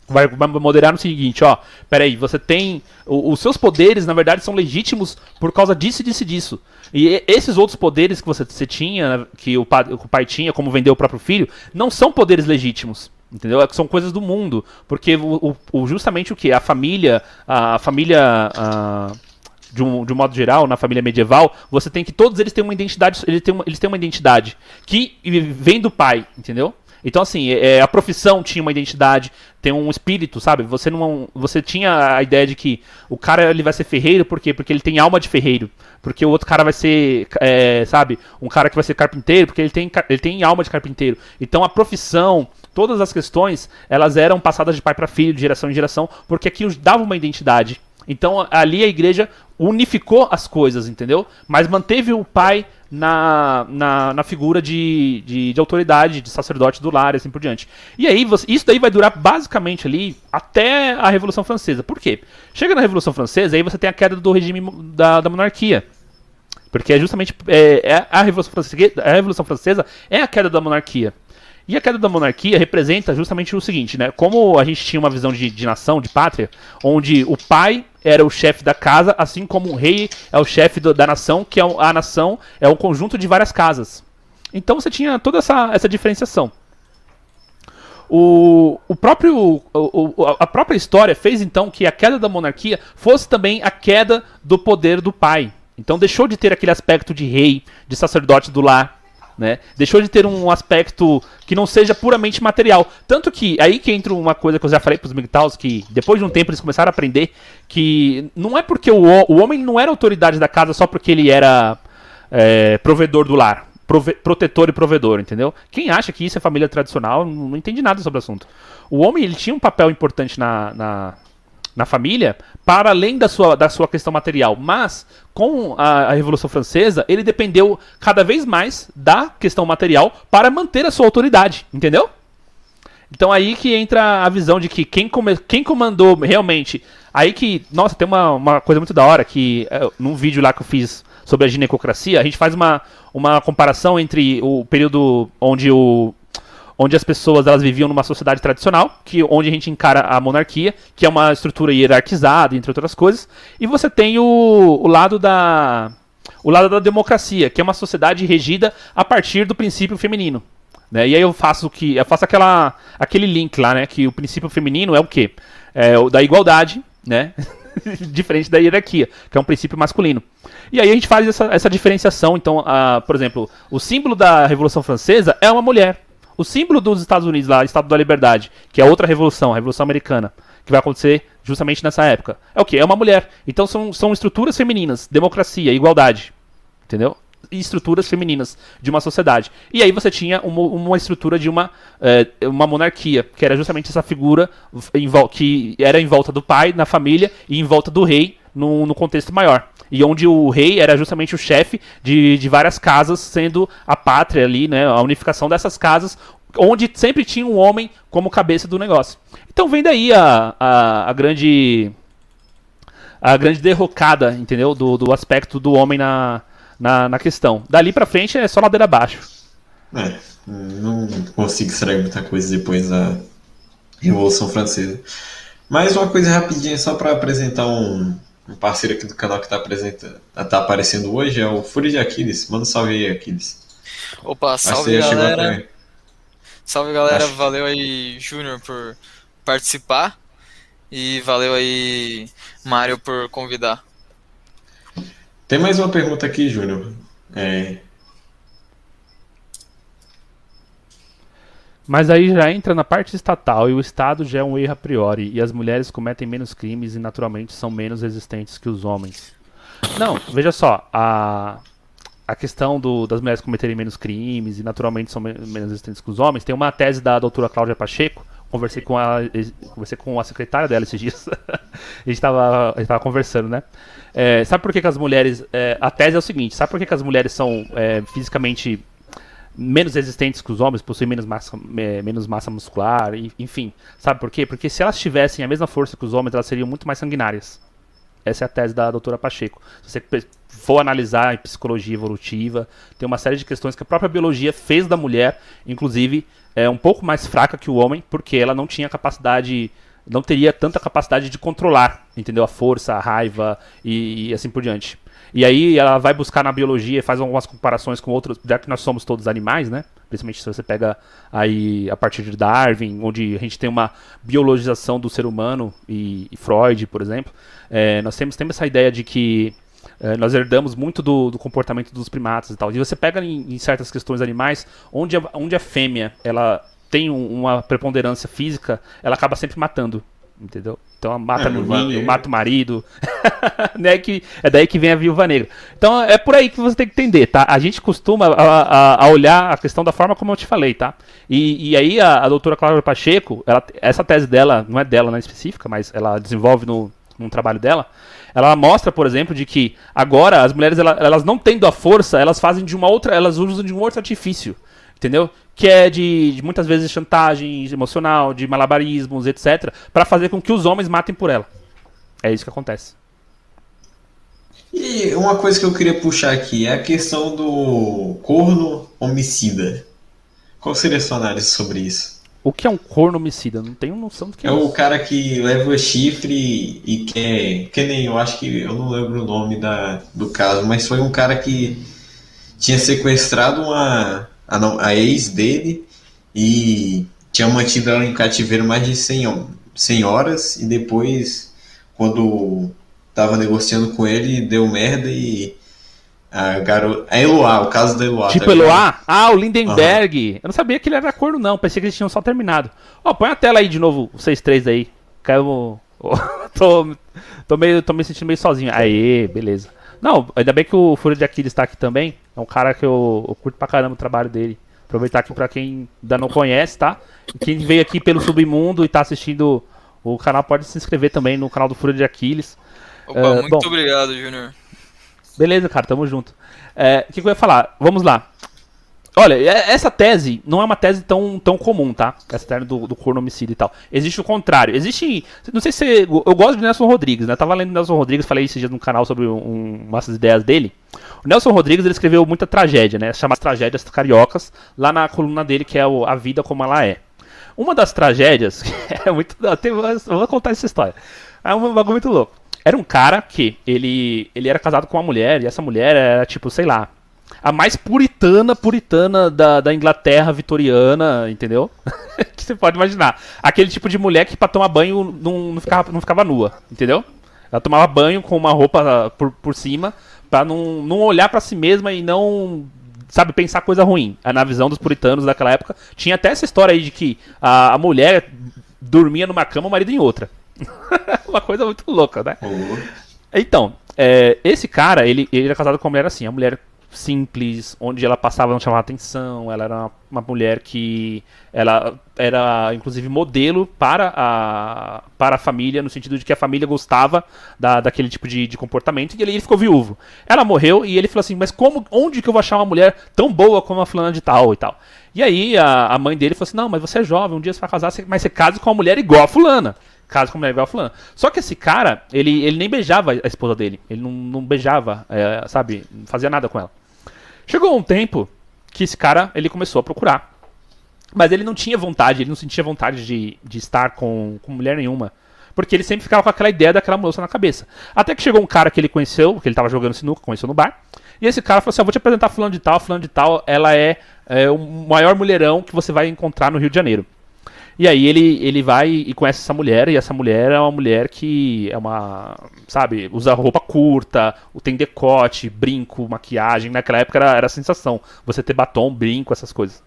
vai, moderar no seguinte, ó, peraí, você tem, os seus poderes, na verdade, são legítimos por causa disso disso disso. E esses outros poderes que você, você tinha, que o, pai, o pai tinha, como vender o próprio filho, não são poderes legítimos. Entendeu? É são coisas do mundo. Porque o, o justamente o que? A família. A, família. A, de um, de um modo geral, na família medieval, você tem que todos eles têm uma identidade, eles têm uma, eles têm uma identidade que vem do pai, entendeu? Então, assim, é, a profissão tinha uma identidade, tem um espírito, sabe? Você não, você tinha a ideia de que o cara ele vai ser ferreiro, por quê? Porque ele tem alma de ferreiro. Porque o outro cara vai ser, é, sabe? Um cara que vai ser carpinteiro, porque ele tem, ele tem alma de carpinteiro. Então, a profissão, todas as questões, elas eram passadas de pai para filho, de geração em geração, porque aquilo dava uma identidade. Então, ali a igreja unificou as coisas, entendeu? Mas manteve o pai na, na, na figura de, de, de, autoridade, de sacerdote do lar e assim por diante. E aí, você, isso daí vai durar basicamente ali até a Revolução Francesa. Por quê? Chega na Revolução Francesa, aí você tem a queda do regime da, da monarquia. Porque é justamente é, é a, Revolução Francesa, a Revolução Francesa é a queda da monarquia. E a queda da monarquia representa justamente o seguinte, né? Como a gente tinha uma visão de, de nação, de pátria, onde o pai era o chefe da casa, assim como o rei é o chefe da nação, que é a nação é um conjunto de várias casas. Então você tinha toda essa, essa diferenciação. O, o próprio, o, a própria história fez então que a queda da monarquia fosse também a queda do poder do pai. Então deixou de ter aquele aspecto de rei, de sacerdote do lar, né? Deixou de ter um aspecto que não seja puramente material. Tanto que aí que entra uma coisa que eu já falei para os MGTOWs, que depois de um tempo eles começaram a aprender que não é porque o, o homem não era autoridade da casa só porque ele era é, provedor do lar. Prove, protetor e provedor, entendeu? Quem acha que isso é família tradicional não, não entende nada sobre o assunto. O homem ele tinha um papel importante na, na na família, para além da sua, da sua questão material. Mas, com a, a, Revolução Francesa, ele dependeu cada vez mais da questão material para manter a sua autoridade, entendeu? Então aí que entra a visão de que quem, come, quem comandou realmente. Aí que, nossa, tem uma, uma coisa muito da hora que é, num vídeo lá que eu fiz sobre a ginecocracia, a gente faz uma, uma comparação entre o período onde o onde as pessoas elas viviam numa sociedade tradicional, que onde a gente encara a monarquia, que é uma estrutura hierarquizada, entre outras coisas, e você tem o, o lado da o lado da democracia, que é uma sociedade regida a partir do princípio feminino. Né? E aí eu faço que eu faço aquela aquele link lá, né, que o princípio feminino é o quê? É o da igualdade, né? diferente da hierarquia, que é um princípio masculino. E aí a gente faz essa, essa diferenciação. Então, uh, por exemplo, o símbolo da Revolução Francesa é uma mulher. O símbolo dos Estados Unidos lá, Estado da Liberdade, que é outra revolução, a Revolução Americana, que vai acontecer justamente nessa época. É o quê? É uma mulher. Então são, são estruturas femininas, democracia, igualdade. Entendeu? Estruturas femininas de uma sociedade. E aí você tinha uma, uma estrutura de uma, é, uma monarquia, que era justamente essa figura em, que era em volta do pai, na família, e em volta do rei, no, no contexto maior e onde o rei era justamente o chefe de, de várias casas, sendo a pátria ali, né, a unificação dessas casas, onde sempre tinha um homem como cabeça do negócio. Então vem daí a, a, a grande a grande derrocada, entendeu, do, do aspecto do homem na, na, na questão. Dali para frente é só ladeira abaixo. É, não consigo extrair muita coisa depois da Revolução Francesa. Mais uma coisa rapidinha só para apresentar um, um parceiro aqui do canal que está apresentando, tá aparecendo hoje é o Fúria de Aquiles. Manda um salve aí, Aquiles. Opa, salve galera. Salve galera, Acho... valeu aí, Júnior, por participar. E valeu aí, Mário, por convidar. Tem mais uma pergunta aqui, Júnior. É, Mas aí já entra na parte estatal e o Estado já é um erro a priori, e as mulheres cometem menos crimes e naturalmente são menos resistentes que os homens. Não, veja só, a, a questão do, das mulheres cometerem menos crimes e naturalmente são menos resistentes que os homens, tem uma tese da doutora Cláudia Pacheco, conversei com a, conversei com a secretária dela esses dias, a gente estava conversando, né? É, sabe por que, que as mulheres. É, a tese é o seguinte: sabe por que, que as mulheres são é, fisicamente menos resistentes que os homens, possuem menos massa, menos massa muscular, enfim. Sabe por quê? Porque se elas tivessem a mesma força que os homens, elas seriam muito mais sanguinárias. Essa é a tese da doutora Pacheco. Se você for analisar em psicologia evolutiva, tem uma série de questões que a própria biologia fez da mulher, inclusive, é um pouco mais fraca que o homem, porque ela não tinha capacidade, não teria tanta capacidade de controlar, entendeu? A força, a raiva e, e assim por diante. E aí ela vai buscar na biologia e faz algumas comparações com outros, já que nós somos todos animais, né? Principalmente se você pega aí a partir de Darwin, onde a gente tem uma biologização do ser humano e, e Freud, por exemplo. É, nós temos, temos essa ideia de que é, nós herdamos muito do, do, comportamento dos primatas e tal. E você pega em, em certas questões animais, onde a, onde a fêmea ela tem um, uma preponderância física, ela acaba sempre matando entendeu? Então mata é, no ninho, mata o marido. né, que, é daí que vem a viúva negra. Então é por aí que você tem que entender, tá? A gente costuma a, a, a olhar a questão da forma como eu te falei, tá? E, e aí a, a doutora Cláudia Pacheco, ela, essa tese dela, não é dela na específica, mas ela desenvolve no, num trabalho dela, ela mostra, por exemplo, de que agora as mulheres elas, elas não tendo a força, elas fazem de uma outra, elas usam de um outro artifício, entendeu? que é de, de, muitas vezes chantagem emocional, de malabarismos, etc, para fazer com que os homens matem por ela. É isso que acontece. E uma coisa que eu queria puxar aqui é a questão do corno homicida. Qual seria a sua análise sobre isso? O que é um corno homicida? Não tenho noção do que é. É o cara que leva chifre e quer. Que nem eu acho que. Eu não lembro o nome da, do caso, mas foi um cara que tinha sequestrado uma, a, não, a ex dele e tinha mantido ela em cativeiro mais de 100, 100 horas e depois, quando tava negociando com ele, deu merda e a garota. A Eloá, o caso da Eloá. Tipo tá Eloá? Ah, o Lindenberg. Uhum. Eu não sabia que ele era corno, não. Pensei que eles tinham só terminado. Ó, põe a tela aí de novo, o 6-3 aí. Caiu. tô, tô, meio, tô me sentindo meio sozinho. Aê, beleza. Não, ainda bem que o Fúria de Aquiles está aqui também. É um cara que eu, eu, curto pra caramba o trabalho dele. Aproveitar aqui pra quem ainda não conhece, tá? quem veio aqui pelo Submundo e tá assistindo o canal, pode se inscrever também no canal do Fúria de Aquiles. Opa, uh, muito bom, obrigado, Júnior. Beleza, cara, tamo junto. É, o que, que eu ia falar? Vamos lá. Olha, é, essa tese não é uma tese tão, tão comum, tá? Essa tese do, do corno homicida e tal. Existe o contrário. Existe. Não sei se. Eu gosto de Nelson Rodrigues, né? Eu tava lendo Nelson Rodrigues, falei esses dias no canal sobre um, umas ideias dele. O Nelson Rodrigues ele escreveu muita tragédia, né? Chama as tragédias cariocas, lá na coluna dele, que é o, A Vida Como Ela É. Uma das tragédias, é muito. Vou contar essa história. É um bagulho muito louco. Era um cara que ele, ele era casado com uma mulher, e essa mulher era tipo, sei lá, a mais puritana, puritana da, da Inglaterra vitoriana, entendeu? que você pode imaginar. Aquele tipo de mulher que pra tomar banho não, não, ficava, não ficava nua, entendeu? Ela tomava banho com uma roupa por, por cima pra não, não olhar para si mesma e não, sabe, pensar coisa ruim. Na visão dos puritanos daquela época, tinha até essa história aí de que a, a mulher dormia numa cama, o marido em outra. uma coisa muito louca, né? Então, é, esse cara, ele, ele era casado com uma mulher assim, a mulher simples, onde ela passava não chamava atenção, ela era uma, uma, mulher que ela era inclusive modelo para a, para a família, no sentido de que a família gostava da, daquele tipo de, de comportamento, e ele, ele, ficou viúvo. Ela morreu e ele falou assim, mas como, onde que eu vou achar uma mulher tão boa como a fulana de tal e tal? E aí a, a mãe dele falou assim, não, mas você é jovem, um dia você vai casar, mas você casa com uma mulher igual a fulana casa com a mulher igual a. Só que esse cara, ele, ele nem beijava a esposa dele. Ele não, não beijava, é, sabe? Não fazia nada com ela. Chegou um tempo que esse cara ele começou a procurar. Mas ele não tinha vontade, ele não sentia vontade de, de estar com, com mulher nenhuma. Porque ele sempre ficava com aquela ideia daquela moça na cabeça. Até que chegou um cara que ele conheceu, que ele estava jogando sinuca, conheceu no bar. E esse cara falou assim: Eu vou te apresentar fulano de tal, fulano de tal. Ela é, é o maior mulherão que você vai encontrar no Rio de Janeiro. E aí ele, ele vai e conhece essa mulher, e essa mulher é uma mulher que é uma, sabe, usa roupa curta, tem decote, brinco, maquiagem. Naquela época era, era a sensação, você ter batom, brinco, essas coisas.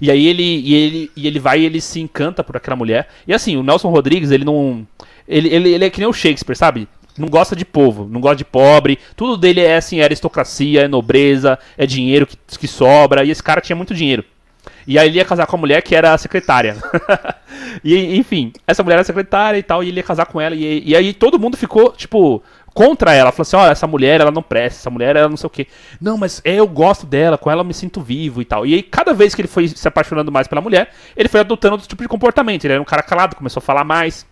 E aí ele, e ele, e ele vai e ele se encanta por aquela mulher. E assim, o Nelson Rodrigues, ele não. Ele, ele, ele é que nem o Shakespeare, sabe? Não gosta de povo, não gosta de pobre. Tudo dele é assim, é aristocracia, é nobreza, é dinheiro que, que sobra. E esse cara tinha muito dinheiro. E aí ele ia casar com a mulher que era a secretária. e enfim, essa mulher era secretária e tal, e ele ia casar com ela. E, e aí todo mundo ficou, tipo, contra ela. Falou assim: olha, essa mulher, ela não presta, essa mulher, ela não sei o quê. Não, mas eu gosto dela, com ela eu me sinto vivo e tal. E aí, cada vez que ele foi se apaixonando mais pela mulher, ele foi adotando outro tipo de comportamento. Ele era um cara calado, começou a falar mais.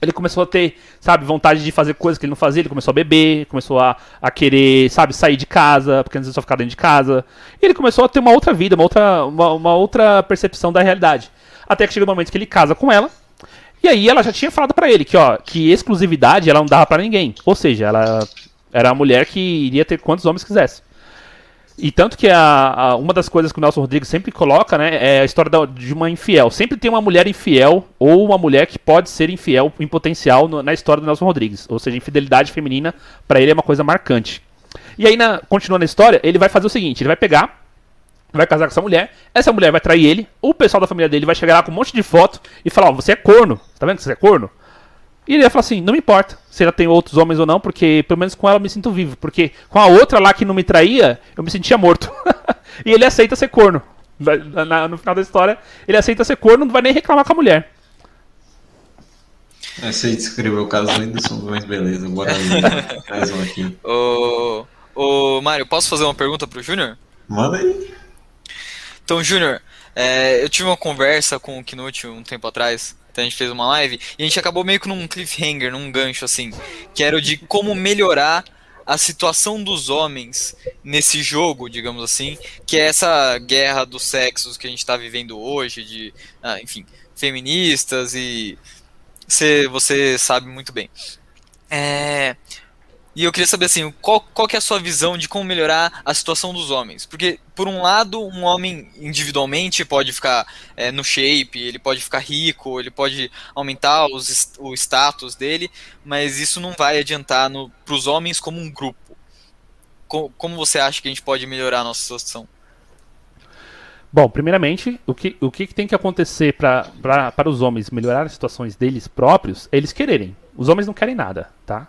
Ele começou a ter, sabe, vontade de fazer coisas que ele não fazia, ele começou a beber, começou a, a querer, sabe, sair de casa, porque antes ele só ficava dentro de casa. E ele começou a ter uma outra vida, uma outra, uma, uma outra percepção da realidade. Até que chega o um momento que ele casa com ela, e aí ela já tinha falado para ele que, ó, que exclusividade ela não dava para ninguém. Ou seja, ela era a mulher que iria ter quantos homens quisesse. E tanto que a, a, uma das coisas que o Nelson Rodrigues sempre coloca, né, é a história da, de uma infiel. Sempre tem uma mulher infiel ou uma mulher que pode ser infiel em potencial no, na história do Nelson Rodrigues. Ou seja, infidelidade feminina para ele é uma coisa marcante. E aí, na, continuando a história, ele vai fazer o seguinte: ele vai pegar, vai casar com essa mulher, essa mulher vai trair ele, o pessoal da família dele vai chegar lá com um monte de foto e falar: oh, você é corno, tá vendo que você é corno? E ele ia falar assim: não me importa se ela tem outros homens ou não, porque pelo menos com ela eu me sinto vivo. Porque com a outra lá que não me traía, eu me sentia morto. e ele aceita ser corno. Na, na, no final da história, ele aceita ser corno, não vai nem reclamar com a mulher. É, você descreveu o caso do Whindersson, mas beleza, bora aí. Mais um aqui. Ô, ô Mário, posso fazer uma pergunta pro Júnior? Manda aí. Então, Júnior, é, eu tive uma conversa com o Knut um tempo atrás então a gente fez uma live e a gente acabou meio que num cliffhanger, num gancho assim, que era o de como melhorar a situação dos homens nesse jogo, digamos assim, que é essa guerra dos sexos que a gente está vivendo hoje, de, ah, enfim, feministas e você, você sabe muito bem. É, e eu queria saber assim, qual, qual é a sua visão de como melhorar a situação dos homens? Porque, por um lado, um homem individualmente pode ficar é, no shape, ele pode ficar rico, ele pode aumentar os, o status dele, mas isso não vai adiantar para os homens como um grupo. Co como você acha que a gente pode melhorar a nossa situação? Bom, primeiramente, o que, o que tem que acontecer para os homens melhorar as situações deles próprios, eles quererem. Os homens não querem nada, tá?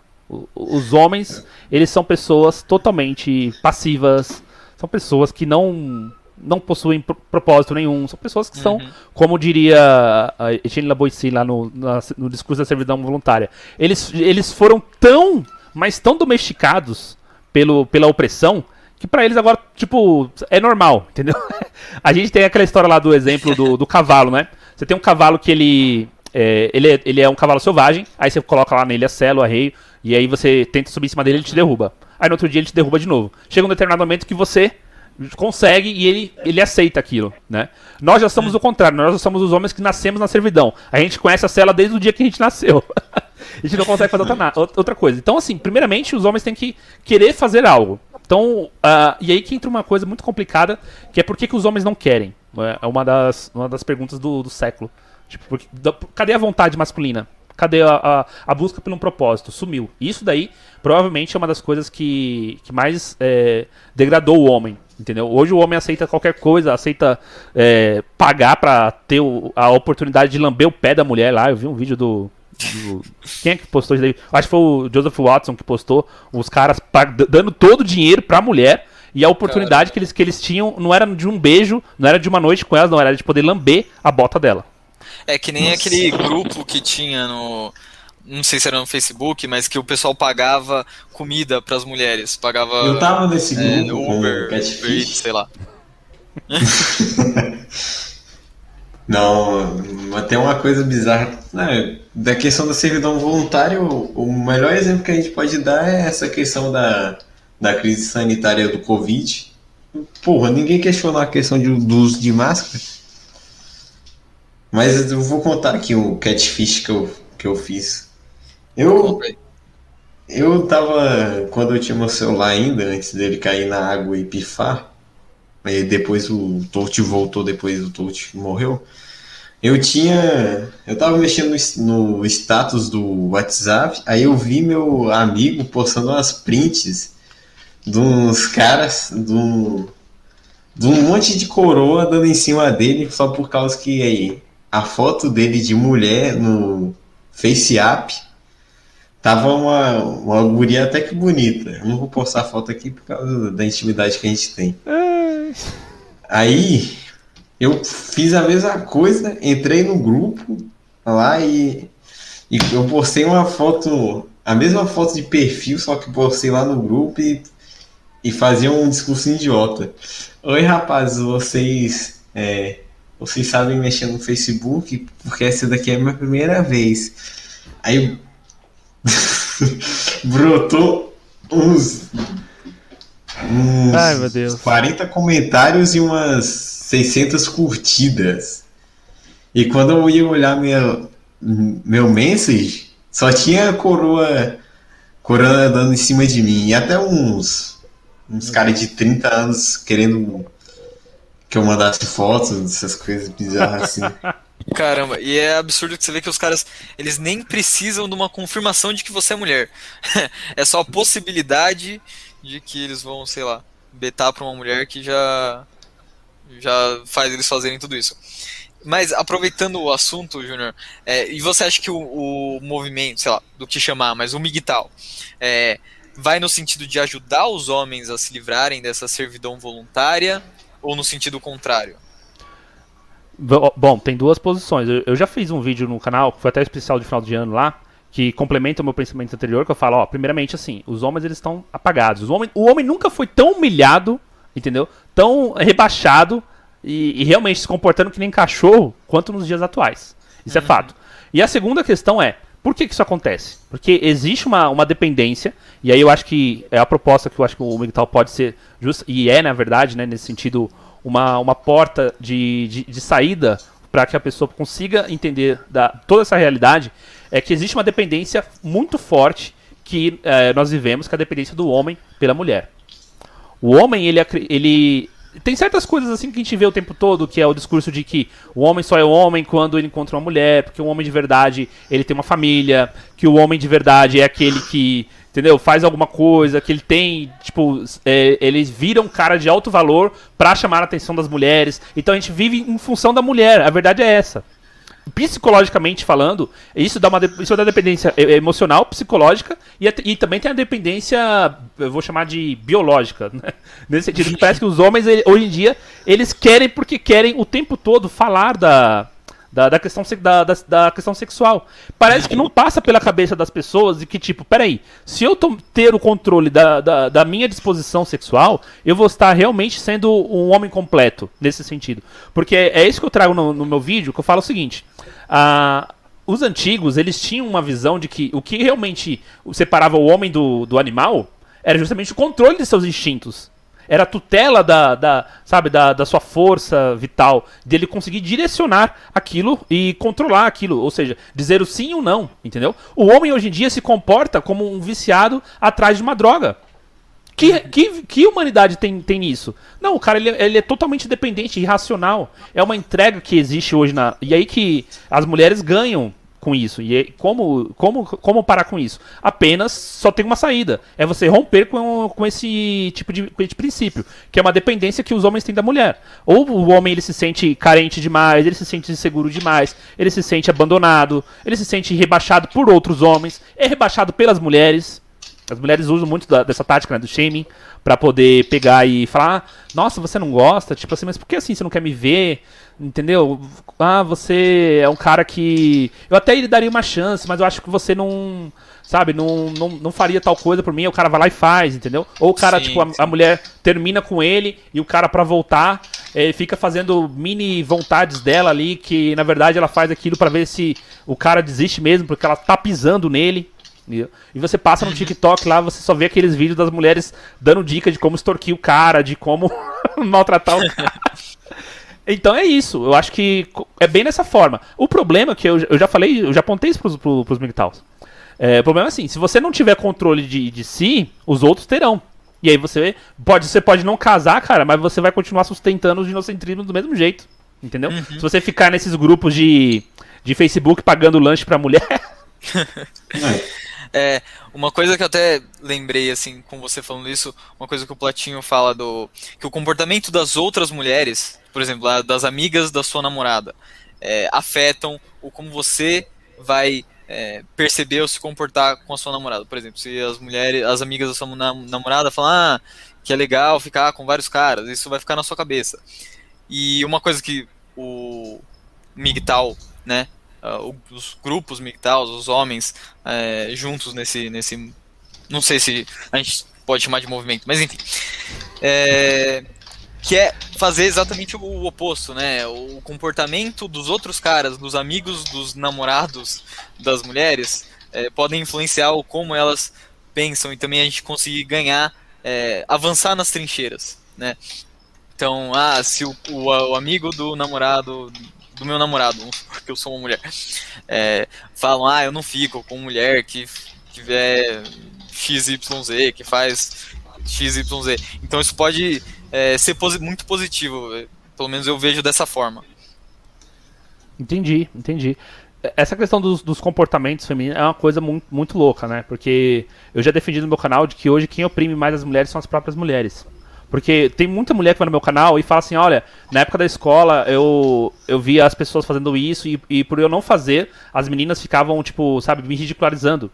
Os homens, eles são pessoas totalmente passivas, são pessoas que não não possuem propósito nenhum, são pessoas que são, uhum. como diria a Etienne Laboissy lá no, na, no discurso da servidão voluntária, eles, eles foram tão, mas tão domesticados pelo, pela opressão, que para eles agora, tipo, é normal, entendeu? a gente tem aquela história lá do exemplo do, do cavalo, né? Você tem um cavalo que ele é, ele, é, ele é um cavalo selvagem, aí você coloca lá nele a celo, arreio, e aí você tenta subir em cima dele ele te derruba. Aí no outro dia ele te derruba de novo. Chega um determinado momento que você consegue e ele, ele aceita aquilo, né? Nós já somos o contrário, nós já somos os homens que nascemos na servidão. A gente conhece a cela desde o dia que a gente nasceu. a gente não consegue fazer outra, outra coisa. Então, assim, primeiramente os homens têm que querer fazer algo. Então, uh, e aí que entra uma coisa muito complicada, que é por que, que os homens não querem? É uma das, uma das perguntas do, do século. Tipo, porque, cadê a vontade masculina? Cadê a, a, a, busca por um propósito? Sumiu. Isso daí provavelmente é uma das coisas que, que mais é, degradou o homem. Entendeu? Hoje o homem aceita qualquer coisa, aceita é, pagar para ter o, a oportunidade de lamber o pé da mulher lá. Eu vi um vídeo do, do, Quem é que postou isso daí? Acho que foi o Joseph Watson que postou. Os caras dando todo o dinheiro pra mulher. E a oportunidade que eles, que eles tinham não era de um beijo, não era de uma noite com ela, não era de poder lamber a bota dela. É que nem Nossa. aquele grupo que tinha no. Não sei se era no Facebook, mas que o pessoal pagava comida para as mulheres. Pagava. Eu tava nesse é, grupo. Uber, Uber Eats, sei lá. Não, até uma coisa bizarra. Né, da questão da servidão voluntária, o, melhor exemplo que a gente pode dar é essa questão da, da crise sanitária do Covid. Porra, ninguém questionou a questão de, do uso de máscara. Mas eu vou contar aqui o catfish que eu, que eu fiz. Eu. Eu tava. Quando eu tinha meu celular ainda, antes dele cair na água e pifar, e depois o Tolt voltou, depois o Tolt morreu. Eu tinha. Eu tava mexendo no, no status do WhatsApp, aí eu vi meu amigo postando umas prints de uns caras, de um, de um monte de coroa dando em cima dele, só por causa que aí a foto dele de mulher no FaceApp tava uma, uma guria até que bonita. Eu não vou postar a foto aqui por causa da intimidade que a gente tem. Aí eu fiz a mesma coisa, entrei no grupo lá e, e eu postei uma foto, a mesma foto de perfil, só que postei lá no grupo e, e fazia um discurso idiota. Oi rapaz, vocês é, vocês sabem mexer no Facebook, porque essa daqui é a minha primeira vez. Aí brotou uns, uns Ai, meu Deus. 40 comentários e umas 600 curtidas. E quando eu ia olhar meu, meu message, só tinha coroa, coroa dando em cima de mim. E até uns uns caras de 30 anos querendo que eu mandasse fotos dessas coisas bizarras assim. Caramba, e é absurdo que você vê que os caras, eles nem precisam de uma confirmação de que você é mulher. é só a possibilidade de que eles vão, sei lá, betar pra uma mulher que já já faz eles fazerem tudo isso. Mas aproveitando o assunto, Júnior, é, e você acha que o, o, movimento, sei lá, do que chamar, mas o MGTOW, é, vai no sentido de ajudar os homens a se livrarem dessa servidão voluntária ou no sentido contrário? Bom, tem duas posições. Eu, já fiz um vídeo no canal, que foi até especial de final de ano lá, que complementa o meu pensamento anterior, que eu falo, ó, primeiramente assim, os homens eles estão apagados. O homem, o homem nunca foi tão humilhado, entendeu? Tão rebaixado e, e realmente se comportando que nem cachorro quanto nos dias atuais. Isso é uhum. é fato. E a segunda questão é, por que, que isso acontece? Porque existe uma, uma dependência, e aí eu acho que é a proposta que eu acho que o Miguel pode ser justa, e é, na verdade, né, nesse sentido, uma, uma porta de, de, de saída para que a pessoa consiga entender da, toda essa realidade, é que existe uma dependência muito forte que é, nós vivemos, que é a dependência do homem pela mulher. O homem, ele, ele tem certas coisas assim que a gente vê o tempo todo, que é o discurso de que o homem só é homem quando ele encontra uma mulher, porque o homem de verdade, ele tem uma família, que o homem de verdade é aquele que, entendeu, faz alguma coisa, que ele tem, tipo, é, eles viram um cara de alto valor para chamar a atenção das mulheres. Então a gente vive em função da mulher, a verdade é essa psicologicamente falando, isso dá uma isso dá dependência emocional, psicológica e, e também tem a dependência, eu vou chamar de biológica, né? nesse sentido que parece que os homens hoje em dia eles querem porque querem o tempo todo falar da da, da questão, da, da, da, questão sexual. Parece que não passa pela cabeça das pessoas de que, tipo, peraí, se eu ter o controle da, da, da, minha disposição sexual, eu vou estar realmente sendo um homem completo, nesse sentido. Porque é, é isso que eu trago no, no meu vídeo, que eu falo o seguinte. Ah, os antigos, eles tinham uma visão de que o que realmente separava o homem do, do animal era justamente o controle de seus instintos era tutela da, da sabe, da, da sua força vital, dele conseguir direcionar aquilo e controlar aquilo, ou seja, dizer o sim ou não, entendeu? O homem hoje em dia se comporta como um viciado atrás de uma droga. Que, que, que humanidade tem, tem isso? Não, o cara ele, ele, é totalmente dependente, irracional. É uma entrega que existe hoje na. E aí que as mulheres ganham com isso. E como, como, como parar com isso? Apenas só tem uma saída. É você romper com, com, esse tipo de, esse princípio, que é uma dependência que os homens têm da mulher. Ou o homem ele se sente carente demais, ele se sente inseguro demais, ele se sente abandonado, ele se sente rebaixado por outros homens, é rebaixado pelas mulheres. As mulheres usam muito da, dessa tática né, do shaming para poder pegar e falar: Nossa, você não gosta? Tipo assim, mas por que assim você não quer me ver? Entendeu? Ah, você é um cara que. Eu até lhe daria uma chance, mas eu acho que você não. Sabe, não, não, não faria tal coisa por mim, o cara vai lá e faz, entendeu? Ou o cara, sim, tipo, a, a, mulher termina com ele e o cara, pra voltar, é, fica fazendo mini vontades dela ali, que na verdade ela faz aquilo para ver se o cara desiste mesmo, porque ela tá pisando nele. E você passa no TikTok lá, você só vê aqueles vídeos das mulheres dando dica de como extorquir o cara, de como maltratar o cara. Então é isso, eu acho que é bem dessa forma. O problema é que eu, eu já falei, eu já apontei isso pros, pros, pros MGTOWs. É, o problema é assim, se você não tiver controle de, de si, os outros terão. E aí você pode, você pode não casar, cara, mas você vai continuar sustentando o ginocentrismo do mesmo jeito. Entendeu? Uhum. Se você ficar nesses grupos de, de Facebook pagando lanche pra mulher. É, uma coisa que eu até lembrei, assim, com você falando isso, uma coisa que o Platinho fala do. que o comportamento das outras mulheres, por exemplo, das amigas da sua namorada, é, afetam o como você vai é, perceber ou se comportar com a sua namorada. Por exemplo, se as mulheres, as amigas da sua namorada falam ah, que é legal ficar com vários caras, isso vai ficar na sua cabeça. E uma coisa que o MGTOW, né, uh, os grupos MGTOWs, os homens uh, juntos nesse, nesse. Não sei se a gente pode chamar de movimento, mas enfim. É, que é fazer exatamente o oposto, né? O comportamento dos outros caras, dos amigos, dos namorados das mulheres, é, podem influenciar o como elas pensam e também a gente conseguir ganhar, é, avançar nas trincheiras, né? Então, ah, se o, o, o amigo do namorado do meu namorado, porque eu sou uma mulher, é, falam, ah, eu não fico com mulher que tiver XYZ, que faz XYZ. Então isso pode é, ser posi muito positivo, pelo menos eu vejo dessa forma. Entendi, entendi. Essa questão dos, dos, comportamentos femininos é uma coisa muito, muito louca, né? Porque eu já defendi no meu canal de que hoje quem oprime mais as mulheres são as próprias mulheres. Porque tem muita mulher que vai no meu canal e fala assim, olha, na época da escola eu, eu via as pessoas fazendo isso e, e por eu não fazer, as meninas ficavam, tipo, sabe, me ridicularizando.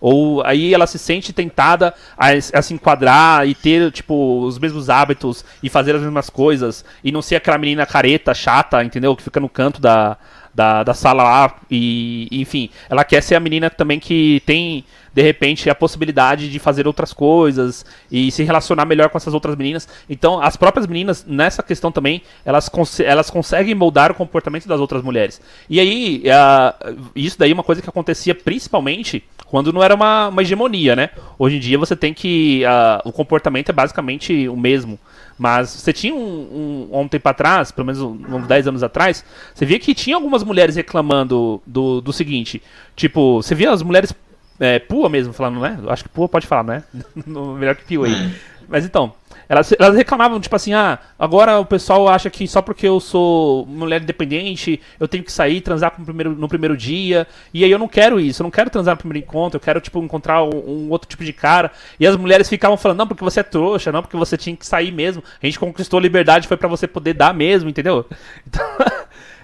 Ou aí ela se sente tentada a, a, se enquadrar e ter, tipo, os mesmos hábitos e fazer as mesmas coisas. E não ser aquela menina careta, chata, entendeu? Que fica no canto da, da, da sala lá. E, enfim, ela quer ser a menina também que tem de repente a possibilidade de fazer outras coisas e se relacionar melhor com essas outras meninas. Então, as próprias meninas, nessa questão também, elas, cons elas conseguem moldar o comportamento das outras mulheres. E aí, uh, isso daí é uma coisa que acontecia principalmente quando não era uma, uma hegemonia, né? Hoje em dia você tem que. Uh, o comportamento é basicamente o mesmo. Mas você tinha um, um, um tempo atrás, pelo menos uns 10 anos atrás, você via que tinha algumas mulheres reclamando do, do seguinte: tipo, você via as mulheres é, Pua mesmo falando, né? Acho que Pua pode falar, né? Melhor que. É. Mas então, elas, elas reclamavam, tipo assim, ah, agora o pessoal acha que só porque eu sou mulher independente, eu tenho que sair, transar no primeiro, no primeiro dia. E aí eu não quero isso, eu não quero transar no primeiro encontro, eu quero, tipo, encontrar um, um outro tipo de cara. E as mulheres ficavam falando, não, porque você é trouxa, não, porque você tinha que sair mesmo. A gente conquistou a liberdade, foi para você poder dar mesmo, entendeu? Então.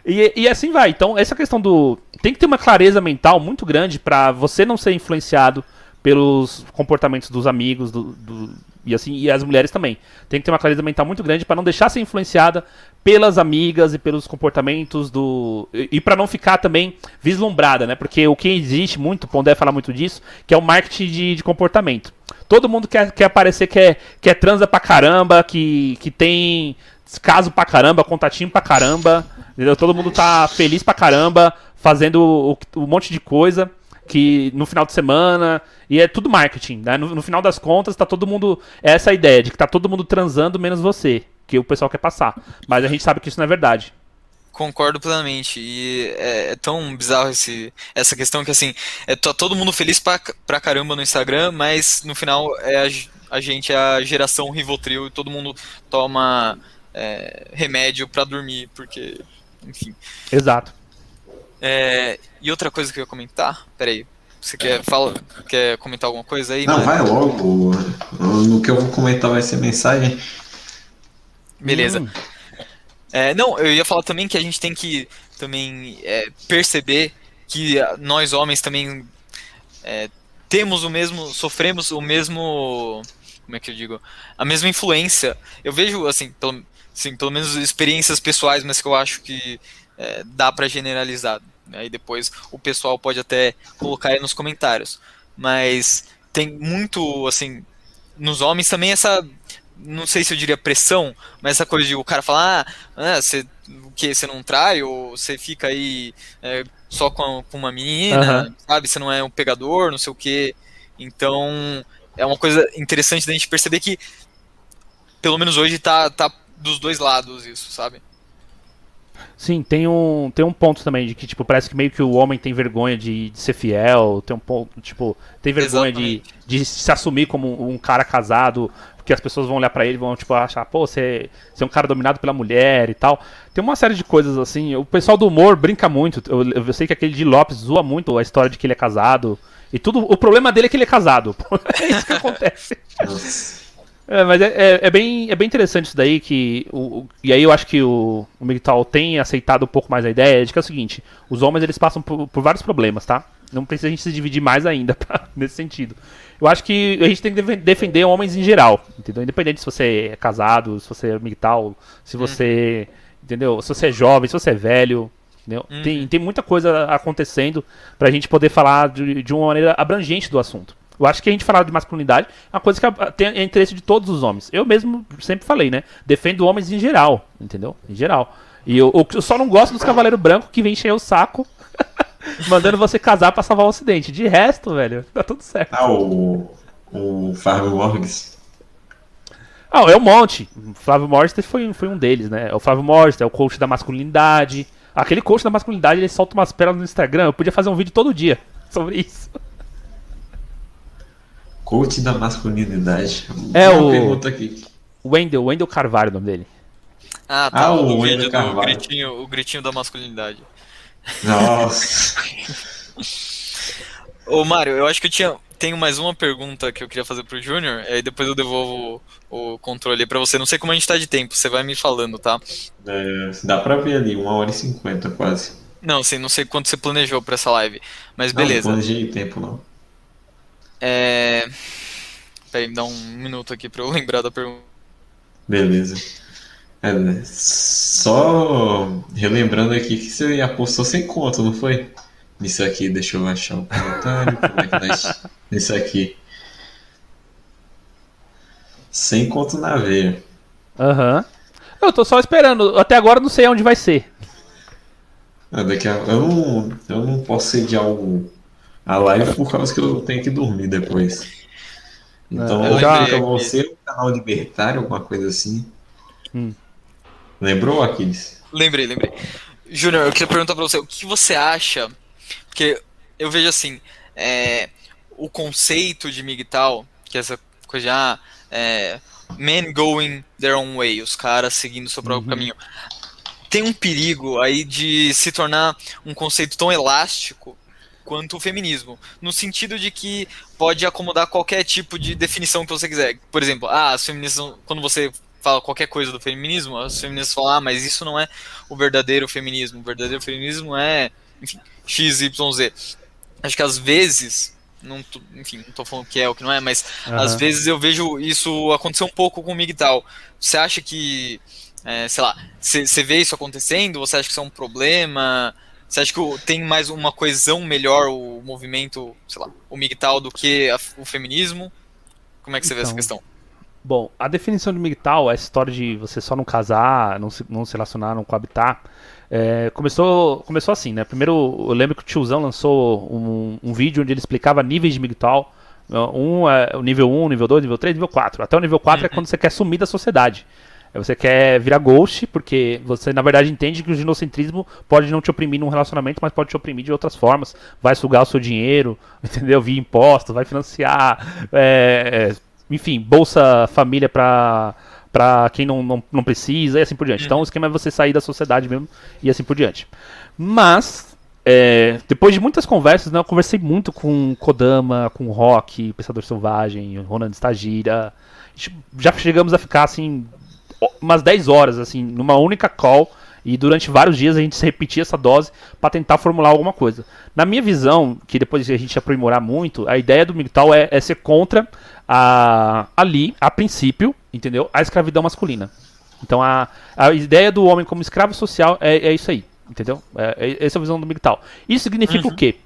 E, e assim vai. Então, essa questão do. Tem que ter uma clareza mental muito grande para você não ser influenciado pelos comportamentos dos amigos do, do, e assim e as mulheres também tem que ter uma clareza mental muito grande para não deixar ser influenciada pelas amigas e pelos comportamentos do e, e para não ficar também vislumbrada né porque o que existe muito Pondé fala muito disso que é o marketing de, de comportamento todo mundo quer, quer aparecer que é, que é transa pra caramba que, que tem caso pra caramba contatinho pra caramba Entendeu? Todo mundo tá feliz pra caramba, fazendo um monte de coisa que no final de semana e é tudo marketing, né? No, no, final das contas tá todo mundo é essa ideia de que tá todo mundo transando menos você, que o pessoal quer passar. Mas a gente sabe que isso não é verdade. Concordo plenamente. E é, é tão bizarro esse, essa questão que assim, é tá todo mundo feliz pra, pra caramba no Instagram, mas no final é a, a gente é a geração Rivotril e todo mundo toma é, remédio para dormir, porque enfim. Exato. É, e outra coisa que eu ia comentar, peraí, você quer, fala, quer comentar alguma coisa aí? Não, vai logo. No que eu vou comentar vai ser mensagem. Beleza. Hum. É, não, eu ia falar também que a gente tem que também é, perceber que nós homens também é, temos o mesmo, sofremos o mesmo, como é que eu digo, a mesma influência. Eu vejo assim, pelo, Sim, pelo menos experiências pessoais, mas que eu acho que é, dá para generalizar. Né? E depois o pessoal pode até colocar aí nos comentários. Mas tem muito, assim, nos homens também essa, não sei se eu diria pressão, mas essa coisa de o cara falar, ah, você, o que, você não trai, ou você fica aí é, só com, com, uma menina, uhum. sabe, você não é um pegador, não sei o que. Então, é uma coisa interessante da gente perceber que, pelo menos hoje, tá, tá dos dois lados isso, sabe? Sim, tem um, tem um ponto também de que, tipo, parece que meio que o homem tem vergonha de, de ser fiel, tem um ponto, tipo, tem vergonha de, de se assumir como um cara casado, porque as pessoas vão olhar para ele e vão, tipo, achar, pô, você, você é um cara dominado pela mulher e tal. Tem uma série de coisas assim, o pessoal do humor brinca muito, eu, eu sei que aquele de Lopes zoa muito a história de que ele é casado, e tudo, o problema dele é que ele é casado, é isso que acontece. É, mas é, é, é, bem, é bem interessante isso daí, que o, e aí eu acho que o, o Migtal tem aceitado um pouco mais a ideia de que é o seguinte, os homens eles passam por, por vários problemas, tá? Não precisa a gente se dividir mais ainda pra, nesse sentido. Eu acho que a gente tem que defender homens em geral, entendeu? Independente se você é casado, se você é Migtal, se você, entendeu? Se você é jovem, se você é velho, entendeu? Uhum. Tem, tem muita coisa acontecendo pra gente poder falar de, de uma maneira abrangente do assunto. Eu acho que a gente falar de masculinidade é uma coisa que tem é interesse de todos os homens. Eu mesmo sempre falei, né? Defendo homens em geral, entendeu? Em geral. E eu, eu só não gosto dos cavaleiros brancos que vêm encher o saco mandando você casar para salvar o ocidente. De resto, velho, tá tudo certo. Ah, o, o Flávio Morris. Ah, é um monte. O Flávio Morris foi, foi um deles, né? É o Flávio Morris, é o coach da masculinidade. Aquele coach da masculinidade, ele solta umas pérolas no Instagram. Eu podia fazer um vídeo todo dia sobre isso. Coach da masculinidade. É Uma o- pergunta aqui. Wendel, Wendel Carvalho, o nome dele. Ah, tá. Ah, o o Wendel vídeo do Carvalho. gritinho, o gritinho da masculinidade. Nossa. Ô, Mário, eu acho que eu tinha. Tenho mais uma pergunta que eu queria fazer pro Júnior, aí depois eu devolvo o, o controle aí pra você. Não sei como a gente tá de tempo, você vai me falando, tá? É, dá pra ver ali, uma hora e cinquenta quase. Não, assim, não sei quanto você planejou pra essa live, mas Não, beleza. Não planejei tempo, não. É. Peraí, me dá um minuto aqui pra eu lembrar da pergunta. Beleza. É, só relembrando aqui que você apostou sem conto, não foi? Nisso aqui, deixa eu achar o comentário. Como é que tá Nisso aqui. Sem conto na veia. Aham. Eu tô só esperando. Até agora eu não sei onde vai ser. Ah, daqui a... eu, não, eu não posso sediar o... a live por causa que eu tenho que dormir depois. Então, eu já... fica você um canal libertário, alguma coisa assim. Hum. Lembrou, Aquiles? Lembrei, lembrei. Júnior, eu queria perguntar pra você, o que você acha? Porque eu vejo assim, é, o conceito de MGTOW, que é essa coisa de, ah, é, men going their own way, os caras seguindo o seu próprio Uhum. caminho. Tem um perigo aí de se tornar um conceito tão elástico quanto o feminismo, no sentido de que pode acomodar qualquer tipo de definição que você quiser. Por exemplo, ah, as feministas, quando você fala qualquer coisa do feminismo, as feministas falam, ah, mas isso não é o verdadeiro feminismo. O verdadeiro feminismo é, enfim, X, Y, Z. Acho que às vezes, não tô- enfim, não tô falando que é ou que não é, mas Aham. às vezes eu vejo isso acontecer um pouco com o MGTOW. Você acha que, é, sei lá, você vê isso acontecendo? Você acha que isso é um problema? Você acha que tem mais uma coesão melhor o movimento, sei lá, o MGTOW do que a- o feminismo? Como é que você vê essa Então, questão? Bom, a definição de MGTOW, essa história de você só não casar, não se, não se relacionar, não coabitar, é, começou, começou assim, né? Primeiro, eu lembro que o tiozão lançou um, um vídeo onde ele explicava níveis de MGTOW. Um é o nível 1, nível 2, nível 3, nível 4. Até o nível 4 é quando você quer sumir da sociedade. Você quer virar ghost, porque você na verdade entende que o ginocentrismo pode não te oprimir num relacionamento, mas pode te oprimir de outras formas. Vai sugar o seu dinheiro, entendeu? Via impostos, vai financiar, é, é, enfim, Bolsa Família pra, pra quem não, não, não precisa e assim por diante. Então o esquema é você sair da sociedade mesmo e assim por diante. Mas, é, depois de muitas conversas, né, eu conversei muito com Kodama, com Rock, Pensador Selvagem, Ronan Stagira. Já chegamos a ficar assim umas 10 horas assim numa única call e durante vários dias a gente repetia essa dose para tentar formular alguma coisa. Na minha visão, que depois a gente aprimorar muito, a ideia do MGTOW é, é ser contra a, ali, a princípio, entendeu? A escravidão masculina. Então a, a ideia do homem como escravo social é, é isso aí, entendeu? É, é essa a visão do MGTOW. Isso significa o quê?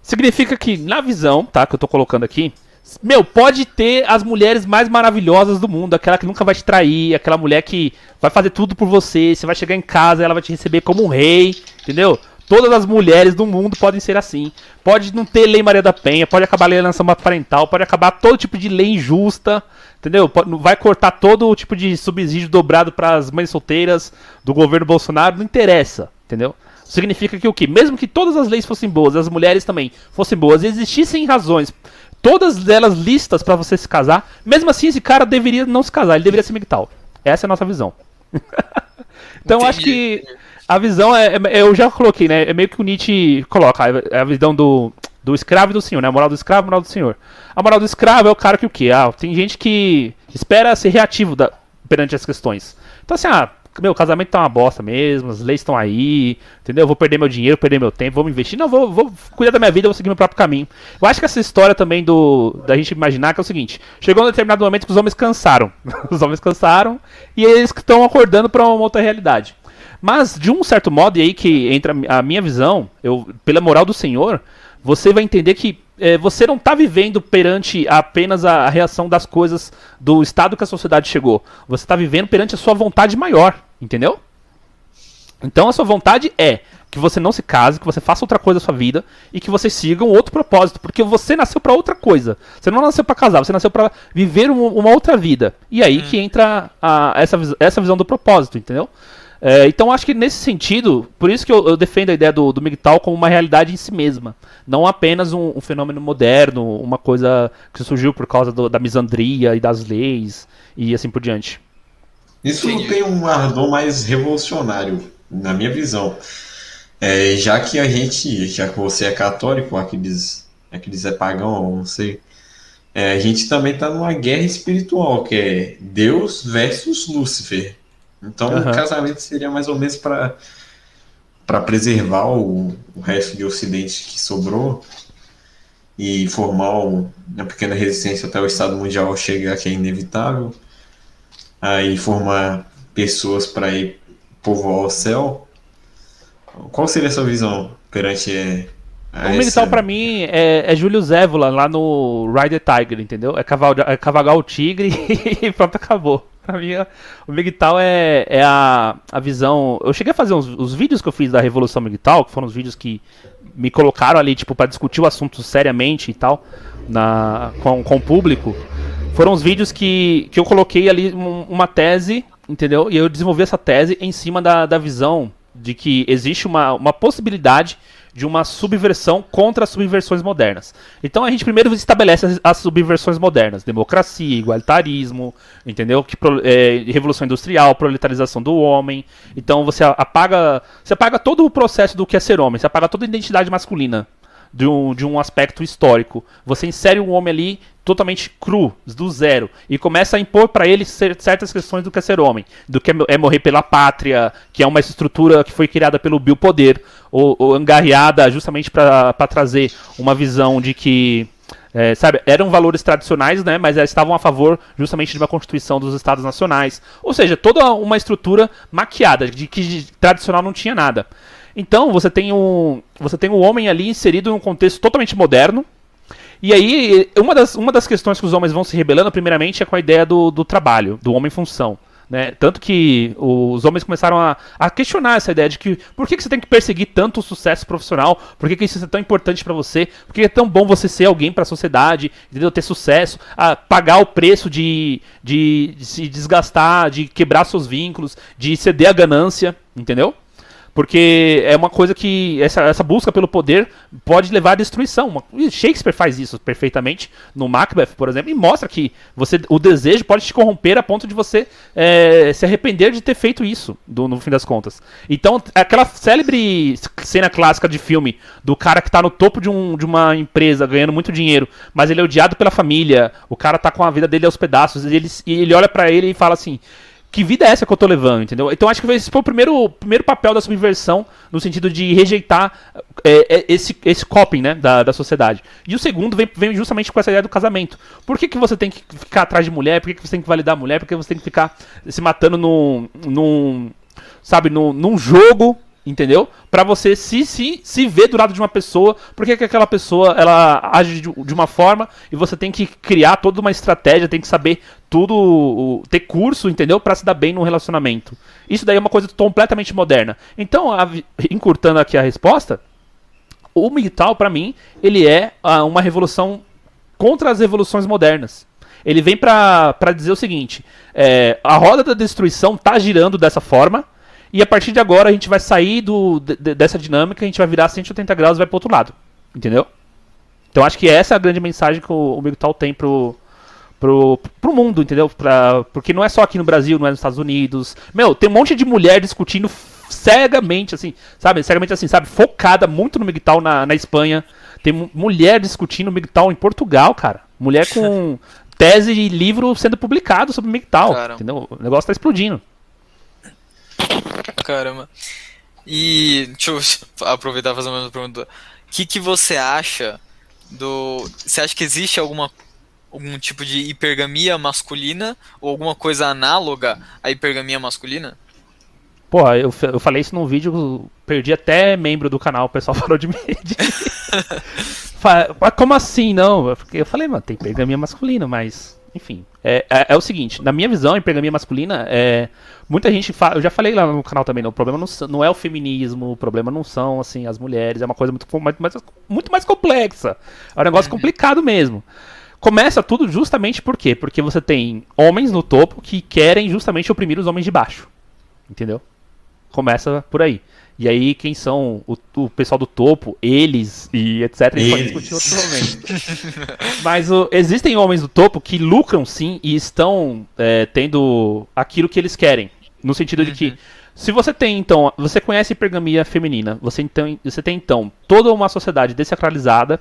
Significa que na visão, tá, que eu tô colocando aqui, meu, pode ter as mulheres mais maravilhosas do mundo, aquela que nunca vai te trair, aquela mulher que vai fazer tudo por você, você vai chegar em casa, ela vai te receber como um rei, entendeu? Todas as mulheres do mundo podem ser assim. Pode não ter lei Maria da Penha, pode acabar a lei lançamento parental, pode acabar todo tipo de lei injusta, entendeu? Vai cortar todo tipo de subsídio dobrado para as mães solteiras do governo Bolsonaro, não interessa, entendeu? Significa que o quê? Mesmo que todas as leis fossem boas, as mulheres também fossem boas, existissem razões, todas elas listas para você se casar, mesmo assim esse cara deveria não se casar, ele deveria ser migtal. Essa é a nossa visão. então eu acho que a visão é, é- Eu já coloquei, né? É meio que o Nietzsche coloca. É a visão do, do escravo e do senhor, né? A moral do escravo e a moral do senhor. A moral do escravo é o cara que o quê? Ah, tem gente que espera ser reativo da- perante as questões. Então assim, ah, meu casamento tá uma bosta mesmo, as leis estão aí, entendeu? Eu vou perder meu dinheiro, perder meu tempo, vou me investir. Não, vou, vou cuidar da minha vida, vou seguir meu próprio caminho. Eu acho que essa história também do da gente imaginar que é o seguinte: chegou um determinado momento que os homens cansaram. os homens cansaram e eles que estão acordando para uma outra realidade. Mas, de um certo modo, e aí que entra a minha visão, eu, pela moral do Senhor, você vai entender que eh, você não está vivendo perante apenas a, a reação das coisas do estado que a sociedade chegou. Você está vivendo perante a sua vontade maior, entendeu? Então a sua vontade é que você não se case, que você faça outra coisa da sua vida e que você siga um outro propósito, porque você nasceu para outra coisa. Você não nasceu para casar, você nasceu para viver um- uma outra vida. E aí que entra a- essa, essa visão do propósito, entendeu? É, então acho que nesse sentido, por isso que eu, eu defendo a ideia do, do MGTOW como uma realidade em si mesma. Não apenas um, um fenômeno moderno, uma coisa que surgiu por causa do, da misandria e das leis e assim por diante. Isso Entendi. tem um ardor mais revolucionário, na minha visão. É, já que a gente, já que você é católico, aqueles, aqueles é pagão, não sei, é, a gente também está numa guerra espiritual, que é Deus versus Lúcifer. Então uhum. o casamento seria mais ou menos para para preservar o, o, resto de Ocidente que sobrou e formar uma pequena resistência até o Estado Mundial chegar, que é inevitável. Aí formar pessoas para ir povoar o céu. Qual seria a sua visão perante é, o militar para mim é, é Júlio Zévola lá no Rider Tiger, entendeu? É, cavalgar, é cavalgar o tigre e pronto, acabou. Pra mim, o Migtal é, é a, a visão. Eu cheguei a fazer uns, os vídeos que eu fiz da Revolução Migtal, que foram os vídeos que me colocaram ali, tipo, para discutir o assunto seriamente e tal, na, com, com o público. Foram os vídeos que, que eu coloquei ali uma tese, entendeu? E eu desenvolvi essa tese em cima da, da visão de que existe uma, uma possibilidade de uma subversão contra as subversões modernas. Então a gente primeiro estabelece as, as subversões modernas: democracia, igualitarismo, entendeu? Que, é, revolução industrial, proletarização do homem. Então você apaga, você apaga todo o processo do que é ser homem, você apaga toda a identidade masculina de um, de um aspecto histórico. Você insere um homem ali totalmente cru, do zero, e começa a impor para ele certas questões do que é ser homem, do que é morrer pela pátria, que é uma estrutura que foi criada pelo biopoder, ou, ou angarreada justamente para trazer uma visão de que é, sabe, eram valores tradicionais, né, mas estavam a favor justamente de uma constituição dos estados nacionais. Ou seja, toda uma estrutura maquiada, de que tradicional não tinha nada. Então, você tem um, você tem um homem ali inserido em um contexto totalmente moderno. E aí, uma das, uma das questões que os homens vão se rebelando, primeiramente, é com a ideia do, do trabalho, do homem-função. Né? Tanto que os homens começaram a, a, questionar essa ideia de que por que, que você tem que perseguir tanto o sucesso profissional? Por que, que isso é tão importante para você? Por que é tão bom você ser alguém para a sociedade, entendeu? ter sucesso, pagar o preço de, de, de se desgastar, de quebrar seus vínculos, de ceder a ganância, entendeu? Porque é uma coisa que essa, essa busca pelo poder pode levar à destruição. Shakespeare faz isso perfeitamente no Macbeth, por exemplo, e mostra que você, o desejo pode te corromper a ponto de você é, se arrepender de ter feito isso, do, no fim das contas. Então, aquela célebre cena clássica de filme do cara que está no topo de, um, de uma empresa ganhando muito dinheiro, mas ele é odiado pela família, o cara está com a vida dele aos pedaços, e ele, e ele olha para ele e fala assim: que vida é essa que eu tô levando, entendeu? Então acho que esse foi o primeiro, primeiro papel da subversão, no sentido de rejeitar é, é, esse, esse coping, né, da, da sociedade. E o segundo vem, vem justamente com essa ideia do casamento. Por que, que você tem que ficar atrás de mulher? Por que, que você tem que validar a mulher? Por que você tem que ficar se matando num, num sabe, num, num jogo entendeu? Para você se, se, se ver do lado de uma pessoa, porque que aquela pessoa ela age de, de, uma forma e você tem que criar toda uma estratégia, tem que saber tudo, ter curso, entendeu? Para se dar bem num relacionamento. Isso daí é uma coisa completamente moderna. Então, a, encurtando aqui a resposta, o MGTOW para mim, ele é a, uma revolução contra as revoluções modernas. Ele vem para dizer o seguinte: é, a roda da destruição tá girando dessa forma, e a partir de agora a gente vai sair do, de, dessa dinâmica, a gente vai virar 180 graus e vai pro outro lado. Entendeu? Então acho que essa é a grande mensagem que o, o tem pro, pro, pro mundo, entendeu? Pra, porque não é só aqui no Brasil, não é nos Estados Unidos. Meu, tem um monte de mulher discutindo cegamente, assim, sabe? Cegamente assim, sabe? Focada muito no Miguel na, na Espanha. Tem mulher discutindo o Miguel em Portugal, cara. Mulher com tese e livro sendo publicado sobre o Miguel, entendeu? O negócio tá explodindo. Caramba. E deixa eu aproveitar e fazer uma pergunta. O que, que você acha do. Você acha que existe alguma algum tipo de hipergamia masculina ou alguma coisa análoga à hipergamia masculina? Pô, eu, eu falei isso num vídeo, perdi até membro do canal, o pessoal falou de mim. Mas como assim, não? Eu falei, mano, tem hipergamia masculina, mas enfim, é, é, é, o seguinte, na minha visão, a hipergamia masculina, é, muita gente fala, eu já falei lá no canal também, não, o problema não, não é o feminismo, o problema não são, assim, as mulheres, é uma coisa muito, mais, muito mais complexa, é um negócio uhum. complicado mesmo. Começa tudo justamente por quê? Porque você tem homens no topo que querem justamente oprimir os homens de baixo, entendeu? Começa por aí. E aí, quem são o, o pessoal do topo, eles e etc. A gente pode discutir outro momento. Mas o, existem homens do topo que lucram sim e estão é, tendo aquilo que eles querem. No sentido de que, se você tem então, você conhece hipergamia feminina, você, então, você tem então toda uma sociedade desacralizada,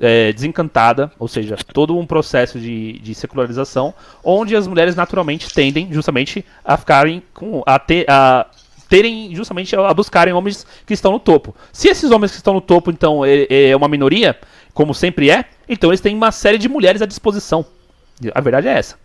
é, desencantada, ou seja, todo um processo de, de secularização, onde as mulheres naturalmente tendem justamente a ficarem com. a ter. A, terem justamente a buscarem homens que estão no topo. Se esses homens que estão no topo, então, é, é uma minoria, como sempre é, então eles têm uma série de mulheres à disposição. A verdade é essa.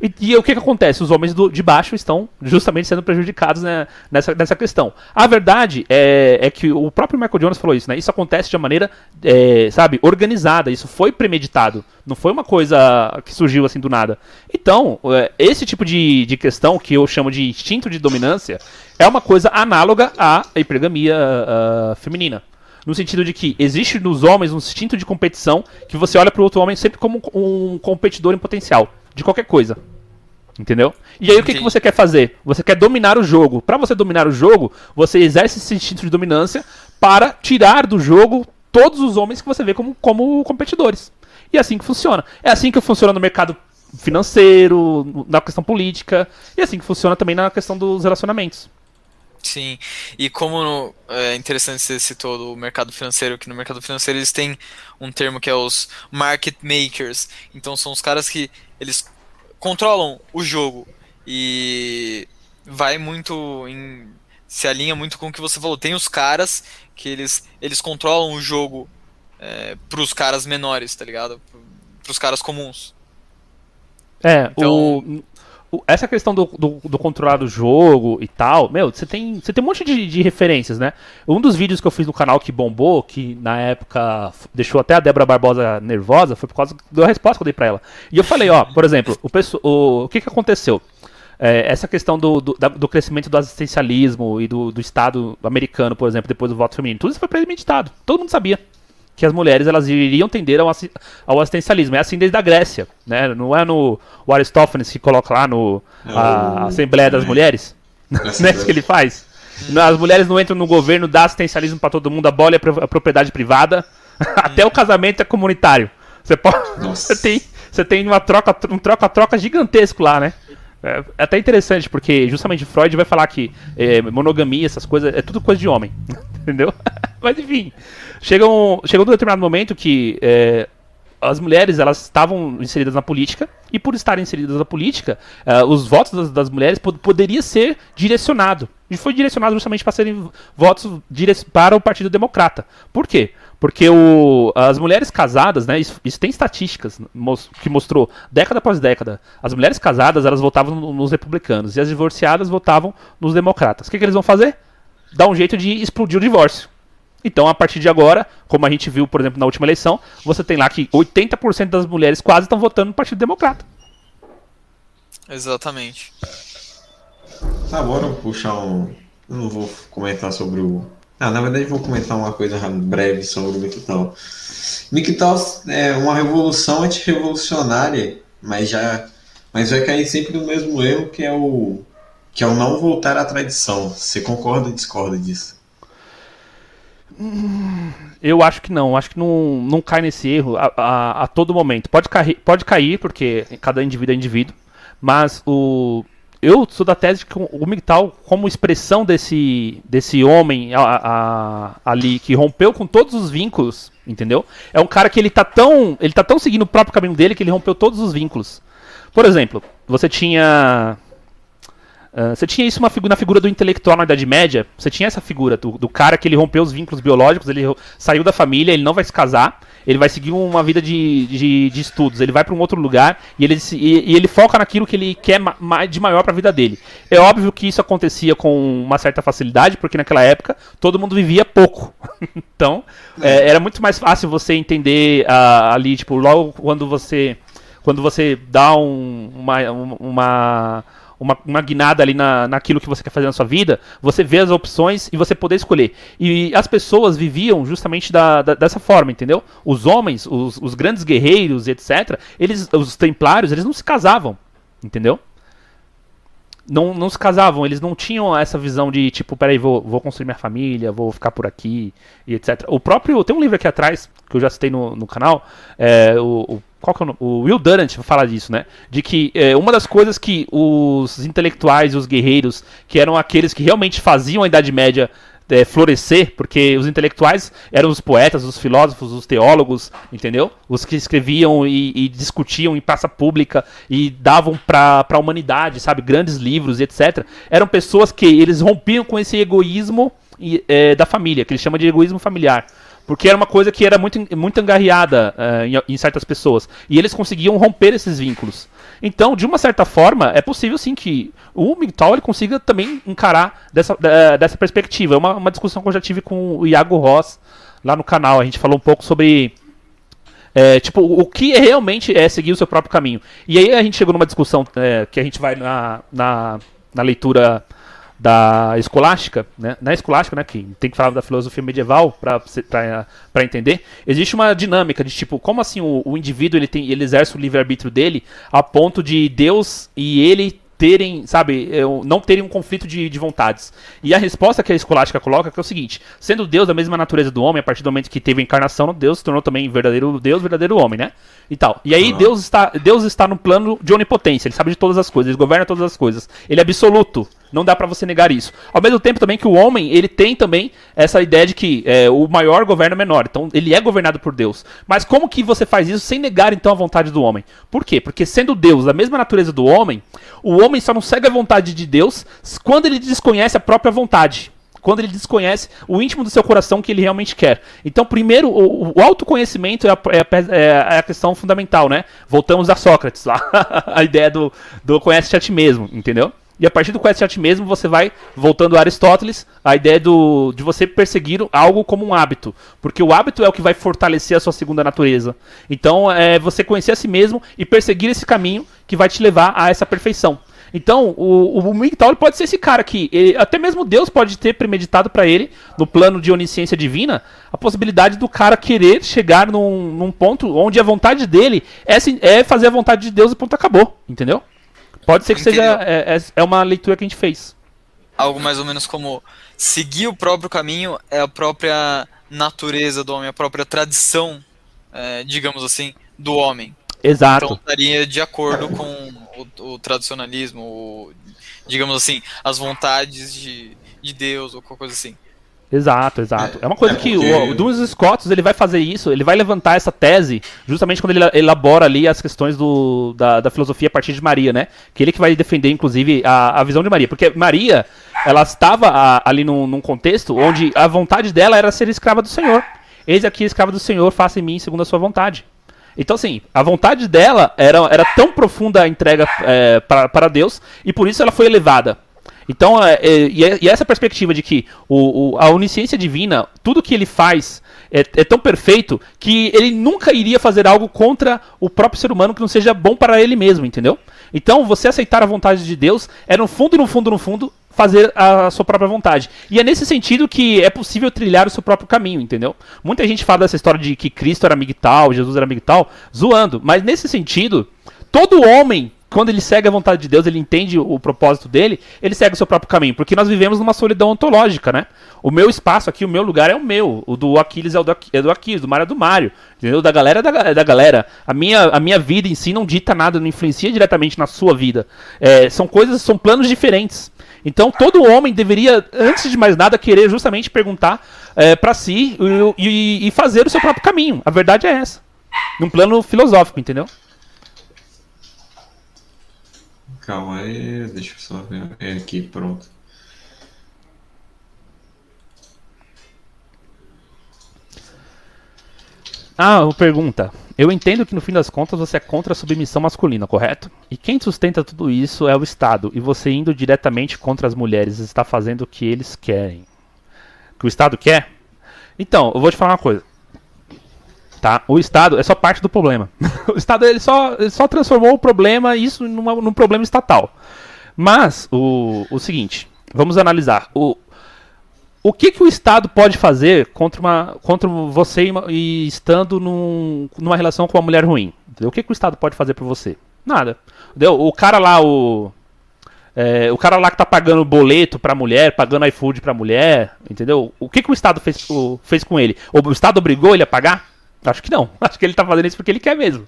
E, e o que, que acontece? Os homens do, de baixo estão justamente sendo prejudicados né, nessa, nessa questão. A verdade é, é, que o próprio Michael Jones falou isso, né? Isso acontece de uma maneira, é, sabe, organizada. Isso foi premeditado. Não foi uma coisa que surgiu assim do nada. Então, é, esse tipo de, de questão, que eu chamo de instinto de dominância, é uma coisa análoga à hipergamia uh, feminina. No sentido de que existe nos homens um instinto de competição que você olha para o outro homem sempre como um competidor em potencial de qualquer coisa. Entendeu? E aí o que, que você quer fazer? Você quer dominar o jogo. Para você dominar o jogo, você exerce esse instinto de dominância para tirar do jogo todos os homens que você vê como, como competidores. E é assim que funciona. É assim que funciona no mercado financeiro, na questão política, e é assim que funciona também na questão dos relacionamentos. Sim, e como é interessante você citou o mercado financeiro, que no mercado financeiro eles têm um termo que é os market makers. Então são os caras que eles controlam o jogo e vai muito em se alinha muito com o que você falou. Tem os caras que eles eles controlam o jogo é, pros caras menores, tá ligado? Pros caras comuns. É, então, o, essa questão do, do, do, controlar do jogo e tal, meu, você tem, você tem um monte de, de, referências, né? Um dos vídeos que eu fiz no canal que bombou, que na época deixou até a Débora Barbosa nervosa, foi por causa da resposta que eu dei pra ela. E eu falei, ó, por exemplo, o, o, o que que aconteceu? É, essa questão do, do, do, crescimento do assistencialismo e do, do Estado americano, por exemplo, depois do voto feminino, tudo isso foi premeditado. Todo mundo sabia que as mulheres elas iriam tender ao, ao assistencialismo. É assim desde a Grécia, né? Não é no o Aristófanes que coloca lá no é a, Assembleia das Mulheres, é isso que ele faz? As mulheres não entram no governo, dá assistencialismo para todo mundo, abole a propriedade privada, até o casamento é comunitário. Você pode, você tem, você tem uma troca, um troca-troca gigantesco lá, né? É, é até interessante, porque justamente Freud vai falar que é, monogamia, essas coisas, é tudo coisa de homem. Entendeu? Mas enfim. Chega um, chegou um determinado momento que é, as mulheres elas estavam inseridas na política e por estarem inseridas na política, uh, os votos das, das mulheres pod poderia ser direcionado. E foi direcionado justamente para serem votos para o Partido Democrata. Por quê? Porque o, as mulheres casadas, né, isso, isso tem estatísticas que mostrou década após década. As mulheres casadas elas votavam nos republicanos e as divorciadas votavam nos democratas. O que, que eles vão fazer? Dar um jeito de explodir o divórcio. Então, a partir de agora, como a gente viu, por exemplo, na última eleição, você tem lá que 80% das mulheres quase estão votando no Partido Democrata. Exatamente. Tá, bora puxar um. Eu não vou comentar sobre o. Ah, na verdade, vou comentar uma coisa breve sobre o Mictal. Mictal é uma revolução antirrevolucionária, mas já. Mas vai cair sempre no mesmo erro que é o. que é o não voltar à tradição. Você concorda ou discorda disso? Eu acho que não, acho que não, não cai nesse erro a, a, a todo momento. Pode cair, pode cair, porque cada indivíduo é indivíduo, mas o, eu sou da tese de que o MGTOW, como expressão desse, desse homem a, a, ali que rompeu com todos os vínculos, entendeu? É um cara que ele tá tão, ele tá tão seguindo o próprio caminho dele que ele rompeu todos os vínculos. Por exemplo, você tinha Uh, você tinha isso figura, na figura do intelectual na Idade Média, você tinha essa figura do, do, cara que ele rompeu os vínculos biológicos, ele saiu da família, ele não vai se casar, ele vai seguir uma vida de, de, de estudos, ele vai para um outro lugar e ele, e, e, ele foca naquilo que ele quer ma de maior para a vida dele. É óbvio que isso acontecia com uma certa facilidade, porque naquela época todo mundo vivia pouco. então, é, era muito mais fácil você entender uh, ali, tipo, logo quando você quando você dá um, uma, uma uma, uma guinada ali na, naquilo que você quer fazer na sua vida, você vê as opções e você poder escolher. E as pessoas viviam justamente da, da, dessa forma, entendeu? Os homens, os, os grandes guerreiros, etc., eles, os templários, eles não se casavam, entendeu? Não, não se casavam, eles não tinham essa visão de tipo, peraí, vou, vou construir minha família, vou ficar por aqui e etc. O próprio. Tem um livro aqui atrás, que eu já citei no, no canal, é, o, o, qual que é o, o Will Durant fala disso, né? De que é, uma das coisas que os intelectuais, os guerreiros, que eram aqueles que realmente faziam a Idade Média é, florescer, porque os intelectuais eram os poetas, os filósofos, os teólogos, entendeu? Os que escreviam e, e discutiam em praça pública e davam para a humanidade, sabe, grandes livros e etc. Eram pessoas que eles rompiam com esse egoísmo é, da família, que eles chamam de egoísmo familiar. Porque era uma coisa que era muito, muito engarriada uh, em, em, certas pessoas. E eles conseguiam romper esses vínculos. Então, de uma certa forma, é possível sim que o MGTOW ele consiga também encarar dessa, dessa perspectiva. É uma, uma discussão que eu já tive com o Iago Ross lá no canal. A gente falou um pouco sobre é, tipo, o que realmente é seguir o seu próprio caminho. E aí a gente chegou numa discussão é, que a gente vai na, na, na leitura da escolástica, né? na escolástica, né, que tem que falar da filosofia medieval para entender, existe uma dinâmica de tipo, como assim o, o indivíduo ele, tem, ele exerce o livre-arbítrio dele a ponto de Deus e ele terem, sabe, é, não terem um conflito de, de vontades. E a resposta que a escolástica coloca é o seguinte: sendo Deus da mesma natureza do homem, a partir do momento que teve a encarnação, Deus se tornou também verdadeiro Deus, verdadeiro homem, né? E tal. E aí Deus está, Deus está no plano de onipotência, ele sabe de todas as coisas, ele governa todas as coisas. Ele é absoluto. Não dá para você negar isso. Ao mesmo tempo também que o homem, ele tem também essa ideia de que é, o maior governa o menor. Então ele é governado por Deus. Mas como que você faz isso sem negar então a vontade do homem? Por quê? Porque sendo Deus da mesma natureza do homem, o homem só não segue a vontade de Deus quando ele desconhece a própria vontade quando ele desconhece o íntimo do seu coração que ele realmente quer. Então, primeiro, o, o autoconhecimento é a, é, a, é a, questão fundamental, né? Voltamos a Sócrates lá, a ideia do, do conhece-te a ti mesmo, entendeu? E a partir do a ti mesmo, você vai, voltando a Aristóteles, a ideia do, de você perseguir algo como um hábito. Porque o hábito é o que vai fortalecer a sua segunda natureza. Então, é você conhecer a si mesmo e perseguir esse caminho que vai te levar a essa perfeição. Então, o, o MGTOW pode ser esse cara aqui. Ele, até mesmo Deus pode ter premeditado para ele, no plano de onisciência divina, a possibilidade do cara querer chegar num, num ponto onde a vontade dele é, é fazer a vontade de Deus e ponto acabou. Entendeu? Pode ser que Entendeu? seja. É, é, é uma leitura que a gente fez. Algo mais ou menos como seguir o próprio caminho é a própria natureza do homem, a própria tradição, é, digamos assim, do homem. Exato. Então estaria de acordo com o, o tradicionalismo, o, digamos assim, as vontades de, de Deus ou qualquer coisa assim. Exato, exato. É uma coisa é porque... que o, o Duns Scott ele vai fazer isso, ele vai levantar essa tese justamente quando ele elabora ali as questões do, da, da filosofia a partir de Maria, né? Que ele que vai defender, inclusive, a, a visão de Maria. Porque Maria, ela estava a, ali num, num contexto onde a vontade dela era ser escrava do Senhor. Eis aqui, escrava do Senhor, faça em mim segundo a sua vontade. Então, assim, a vontade dela era, era tão profunda a entrega é, para Deus, e por isso ela foi elevada. Então, é, é, e, é, e essa perspectiva de que o, o, a onisciência divina, tudo que ele faz é, é, tão perfeito que ele nunca iria fazer algo contra o próprio ser humano que não seja bom para ele mesmo, entendeu? Então, você aceitar a vontade de Deus é, no fundo, no fundo, no fundo, fazer a sua própria vontade. E é nesse sentido que é possível trilhar o seu próprio caminho, entendeu? Muita gente fala dessa história de que Cristo era migtal, Jesus era migtal, zoando. Mas nesse sentido, todo homem quando ele segue a vontade de Deus, ele entende o propósito dele, ele segue o seu próprio caminho. Porque nós vivemos numa solidão ontológica, né? O meu espaço aqui, o meu lugar é o meu. O do Aquiles é o do, é do Aquiles, do Mário é do Mário. Entendeu? Da galera é da, é da galera. A minha, a minha vida em si não dita nada, não influencia diretamente na sua vida. É, são coisas, são planos diferentes. Então todo homem deveria, antes de mais nada, querer justamente perguntar é, para si e, e, e fazer o seu próprio caminho. A verdade é essa. Num plano filosófico, entendeu? Calma aí, deixa eu só ver. É aqui, pronto. Ah, pergunta. Eu entendo que no fim das contas você é contra a submissão masculina, correto? E quem sustenta tudo isso é o Estado, e você indo diretamente contra as mulheres está fazendo o que eles querem. O que o Estado quer? Então, eu vou te falar uma coisa. Tá? O Estado é só parte do problema. o Estado ele só, ele só transformou o problema isso numa, num problema estatal. Mas o, o seguinte, vamos analisar. O, o que, que o Estado pode fazer contra, uma, contra você e, estando num, numa relação com uma mulher ruim? Entendeu? O que, que o Estado pode fazer por você? Nada. Entendeu? O cara lá, o. É, o cara lá que tá pagando boleto pra mulher, pagando iFood pra mulher, entendeu? O que, que o Estado fez, o, fez com ele? O Estado obrigou ele a pagar? Acho que não. Acho que ele tá fazendo isso porque ele quer mesmo.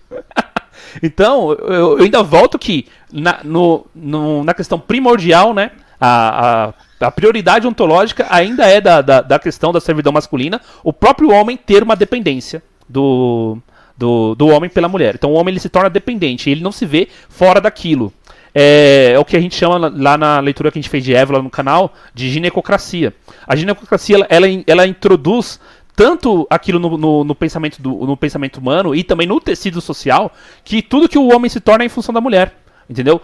então, eu, eu, ainda volto que na, no, no, na questão primordial, né? A, a, a prioridade ontológica ainda é da, da, da, questão da servidão masculina, o próprio homem ter uma dependência do, do, do homem pela mulher. Então o homem ele se torna dependente, ele não se vê fora daquilo. É, é, o que a gente chama lá na leitura que a gente fez de Évora no canal de ginecocracia. A ginecocracia ela, ela, ela introduz tanto aquilo no, no, no, pensamento do, no pensamento humano e também no tecido social que tudo que o homem se torna é em função da mulher. Entendeu?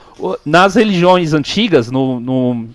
Nas religiões antigas, no, no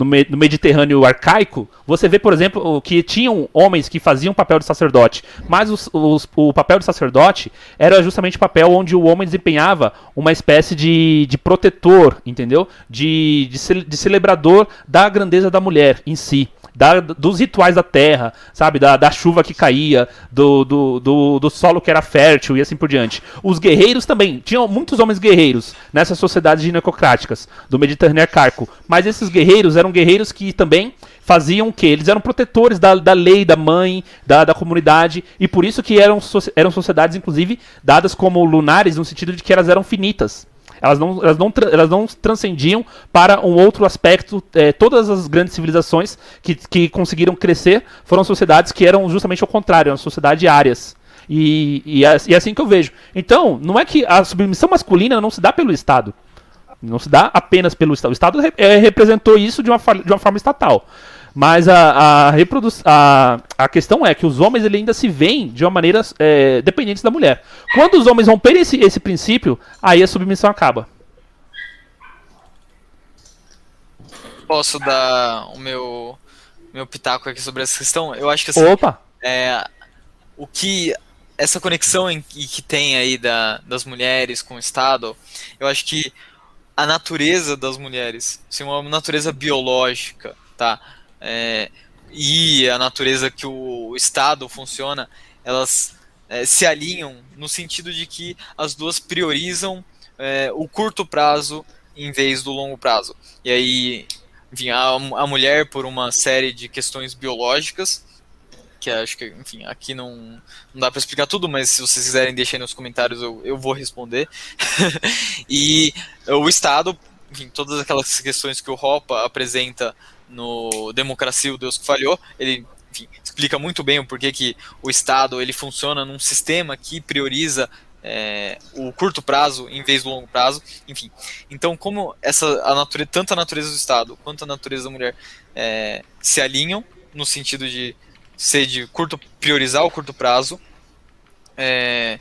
no, no Mediterrâneo arcaico, você vê, por exemplo, que tinham homens que faziam papel de sacerdote, mas os, os, o papel de sacerdote era justamente o papel onde o homem desempenhava uma espécie de, de protetor, entendeu? De, de, de celebrador da grandeza da mulher em si da, dos rituais da terra, sabe? Da, da chuva que caía, do, do, do, do, solo que era fértil e assim por diante. Os guerreiros também, tinham muitos homens guerreiros nessas sociedades ginecocráticas do Mediterrâneo arcaico, mas esses guerreiros eram guerreiros que também faziam o quê? Eles eram protetores da, da lei, da mãe, da, da comunidade, e por isso que eram, eram sociedades, inclusive, dadas como lunares, no sentido de que elas eram finitas. Elas não, elas não, elas não transcendiam para um outro aspecto. É, todas as grandes civilizações que, que conseguiram crescer foram sociedades que eram justamente ao contrário, eram sociedades áreas. E, e, e é assim que eu vejo. Então, não é que a submissão masculina não se dá pelo Estado. Não se dá apenas pelo Estado. O Estado é, representou isso de uma, de uma forma estatal. Mas a, a, a, a questão é que os homens ele ainda se veem de uma maneira é, dependentes da mulher. Quando os homens romperem esse, esse princípio, aí a submissão acaba. Posso dar o meu, meu pitaco aqui sobre essa questão? Eu acho que assim, Opa! É, o que essa conexão em, que tem aí da, das mulheres com o Estado, eu acho que a natureza das mulheres, assim, uma natureza biológica, tá? é, e a natureza que o Estado funciona, elas é, se alinham no sentido de que as duas priorizam é, o curto prazo em vez do longo prazo. E aí, enfim, a, a mulher, por uma série de questões biológicas, que acho que, enfim, aqui não, não dá para explicar tudo, mas se vocês quiserem deixar aí nos comentários eu, eu vou responder. e o Estado, enfim, todas aquelas questões que o Ropa apresenta no Democracia, o Deus que Falhou, ele enfim, explica muito bem o porquê que o Estado ele funciona num sistema que prioriza é, o curto prazo em vez do longo prazo, enfim. Então, como essa a natureza, tanto a natureza do Estado quanto a natureza da mulher é, se alinham no sentido de ser de curto priorizar o curto prazo, é,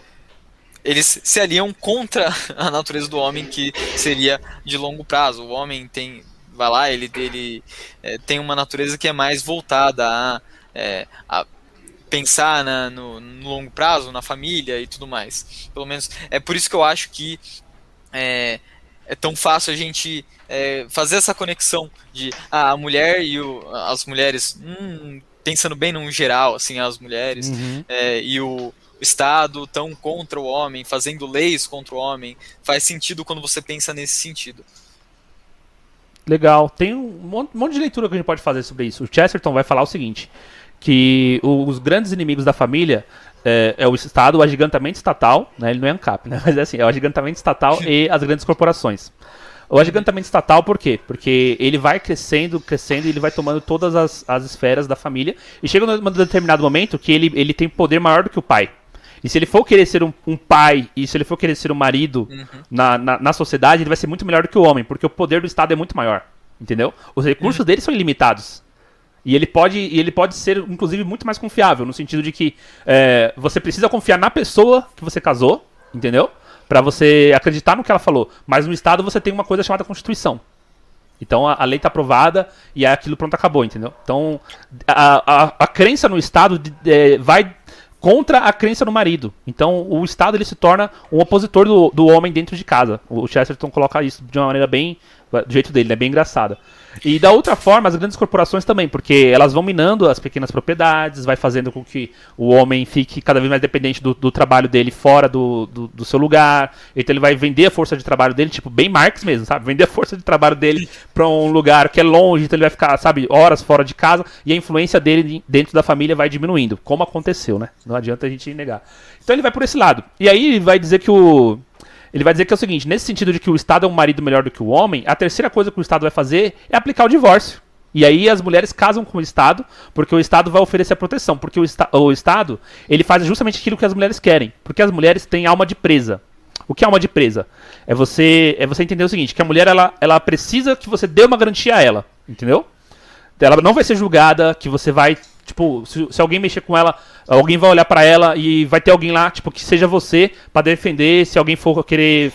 eles se aliam contra a natureza do homem que seria de longo prazo. O homem tem vai lá, ele, ele é, tem uma natureza que é mais voltada a, é, a pensar na, no, no, longo prazo, na família e tudo mais. Pelo menos é por isso que eu acho que é, é tão fácil a gente é, fazer essa conexão de ah, a mulher e o, as mulheres, hum, pensando bem no geral, assim, as mulheres uhum. é, e o Estado tão contra o homem, fazendo leis contra o homem, faz sentido quando você pensa nesse sentido. Legal. Tem um monte, um monte, de leitura que a gente pode fazer sobre isso. O Chesterton vai falar o seguinte: que os grandes inimigos da família é, é o Estado, o agigantamento estatal, né? Ele não é ANCAP, né? Mas é assim, é o agigantamento estatal e as grandes corporações. O agigantamento estatal, por quê? Porque ele vai crescendo, crescendo e ele vai tomando todas as, as esferas da família. E chega num determinado momento que ele, ele tem poder maior do que o pai. E se ele for querer ser um, um pai, e se ele for querer ser um marido uhum. na, na, na, sociedade, ele vai ser muito melhor do que o homem, porque o poder do Estado é muito maior. Entendeu? Os recursos uhum. dele são ilimitados. E ele pode, e ele pode ser, inclusive, muito mais confiável, no sentido de que é, você precisa confiar na pessoa que você casou, entendeu? Para você acreditar no que ela falou. Mas no Estado você tem uma coisa chamada Constituição. Então a, a lei está aprovada e aquilo pronto acabou, entendeu? Então a, a, a crença no Estado de, é, vai contra a crença no marido. Então o Estado ele se torna um opositor do, do homem dentro de casa. O Chesterton coloca isso de uma maneira bem, Do jeito dele, é né? bem engraçado. E da outra forma, as grandes corporações também, porque elas vão minando as pequenas propriedades, vai fazendo com que o homem fique cada vez mais dependente do, do trabalho dele fora do, do, do, seu lugar. Então ele vai vender a força de trabalho dele, tipo, bem Marx mesmo, sabe? Vender a força de trabalho dele para um lugar que é longe, então ele vai ficar, sabe, horas fora de casa e a influência dele dentro da família vai diminuindo, como aconteceu, né? Não adianta a gente negar. Então ele vai por esse lado. E aí vai dizer que o ele vai dizer que é o seguinte: nesse sentido de que o Estado é um marido melhor do que o homem, a terceira coisa que o Estado vai fazer é aplicar o divórcio. E aí as mulheres casam com o Estado, porque o Estado vai oferecer a proteção. Porque o, o Estado, ele faz justamente aquilo que as mulheres querem. Porque as mulheres têm alma de presa. O que é alma de presa? É você, é você entender o seguinte, que a mulher, ela, ela precisa que você dê uma garantia a ela. Entendeu? Ela não vai ser julgada, que você vai Tipo, se, se, alguém mexer com ela, alguém vai olhar para ela e vai ter alguém lá, tipo, que seja você para defender. Se alguém for querer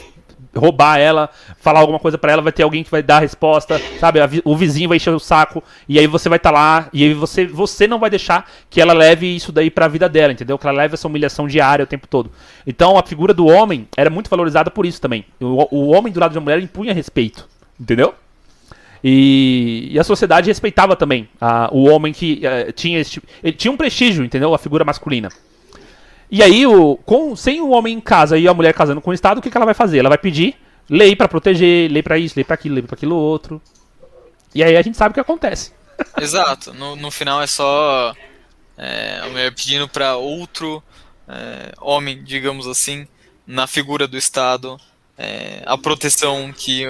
roubar ela, falar alguma coisa para ela, vai ter alguém que vai dar a resposta, sabe? O vizinho vai encher o saco e aí você vai estar tá lá e aí você, você não vai deixar que ela leve isso daí para a vida dela, entendeu? Que ela leve essa humilhação diária o tempo todo. Então a figura do homem era muito valorizada por isso também. O, o homem do lado uma mulher impunha respeito, entendeu? E, e, a sociedade respeitava também a, o homem que uh, tinha esse, ele tinha um prestígio, entendeu? A figura masculina. E aí, o, com, sem o homem em casa e a mulher casando com o Estado, o que, que ela vai fazer? Ela vai pedir lei para proteger, lei para isso, lei para aquilo, lei para aquilo outro. E aí a gente sabe o que acontece. Exato. No, no final é só é, a mulher pedindo para outro é, homem, digamos assim, na figura do Estado, é, a proteção que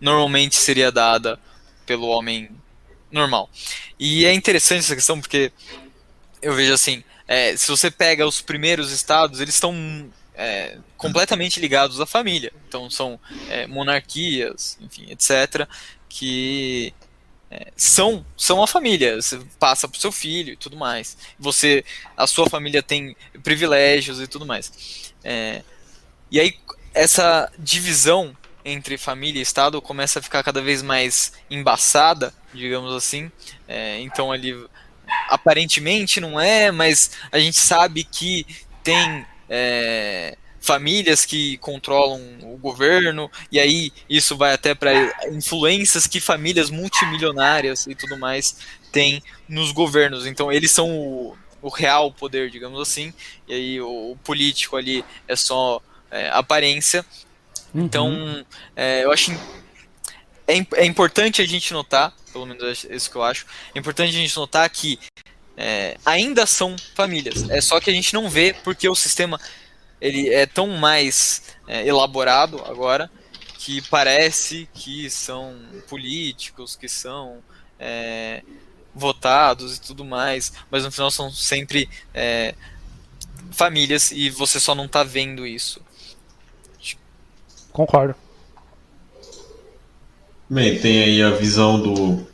normalmente seria dada pelo homem normal. E é interessante essa questão porque eu vejo assim, é, se você pega os primeiros estados, eles estão é, completamente ligados à família. Então são é, monarquias, enfim, etc., que é, são são a família. Você passa para o seu filho e tudo mais. Você, a sua família tem privilégios e tudo mais. É, e aí essa divisão entre família e Estado começa a ficar cada vez mais embaçada, digamos assim. É, então ali aparentemente não é, mas a gente sabe que tem é, famílias que controlam o governo e aí isso vai até para influências que famílias multimilionárias e tudo mais têm nos governos. Então eles são o, o real poder, digamos assim, e aí o, o político ali é só é, aparência. Uhum. Então, é, eu acho é, é importante a gente notar, pelo menos é isso que eu acho, é importante a gente notar que é, ainda são famílias. É só que a gente não vê porque o sistema ele é tão mais é, elaborado agora que parece que são políticos, que são é, votados e tudo mais, mas no final são sempre é, famílias e você só não está vendo isso. Concordo. Bem, tem aí a visão do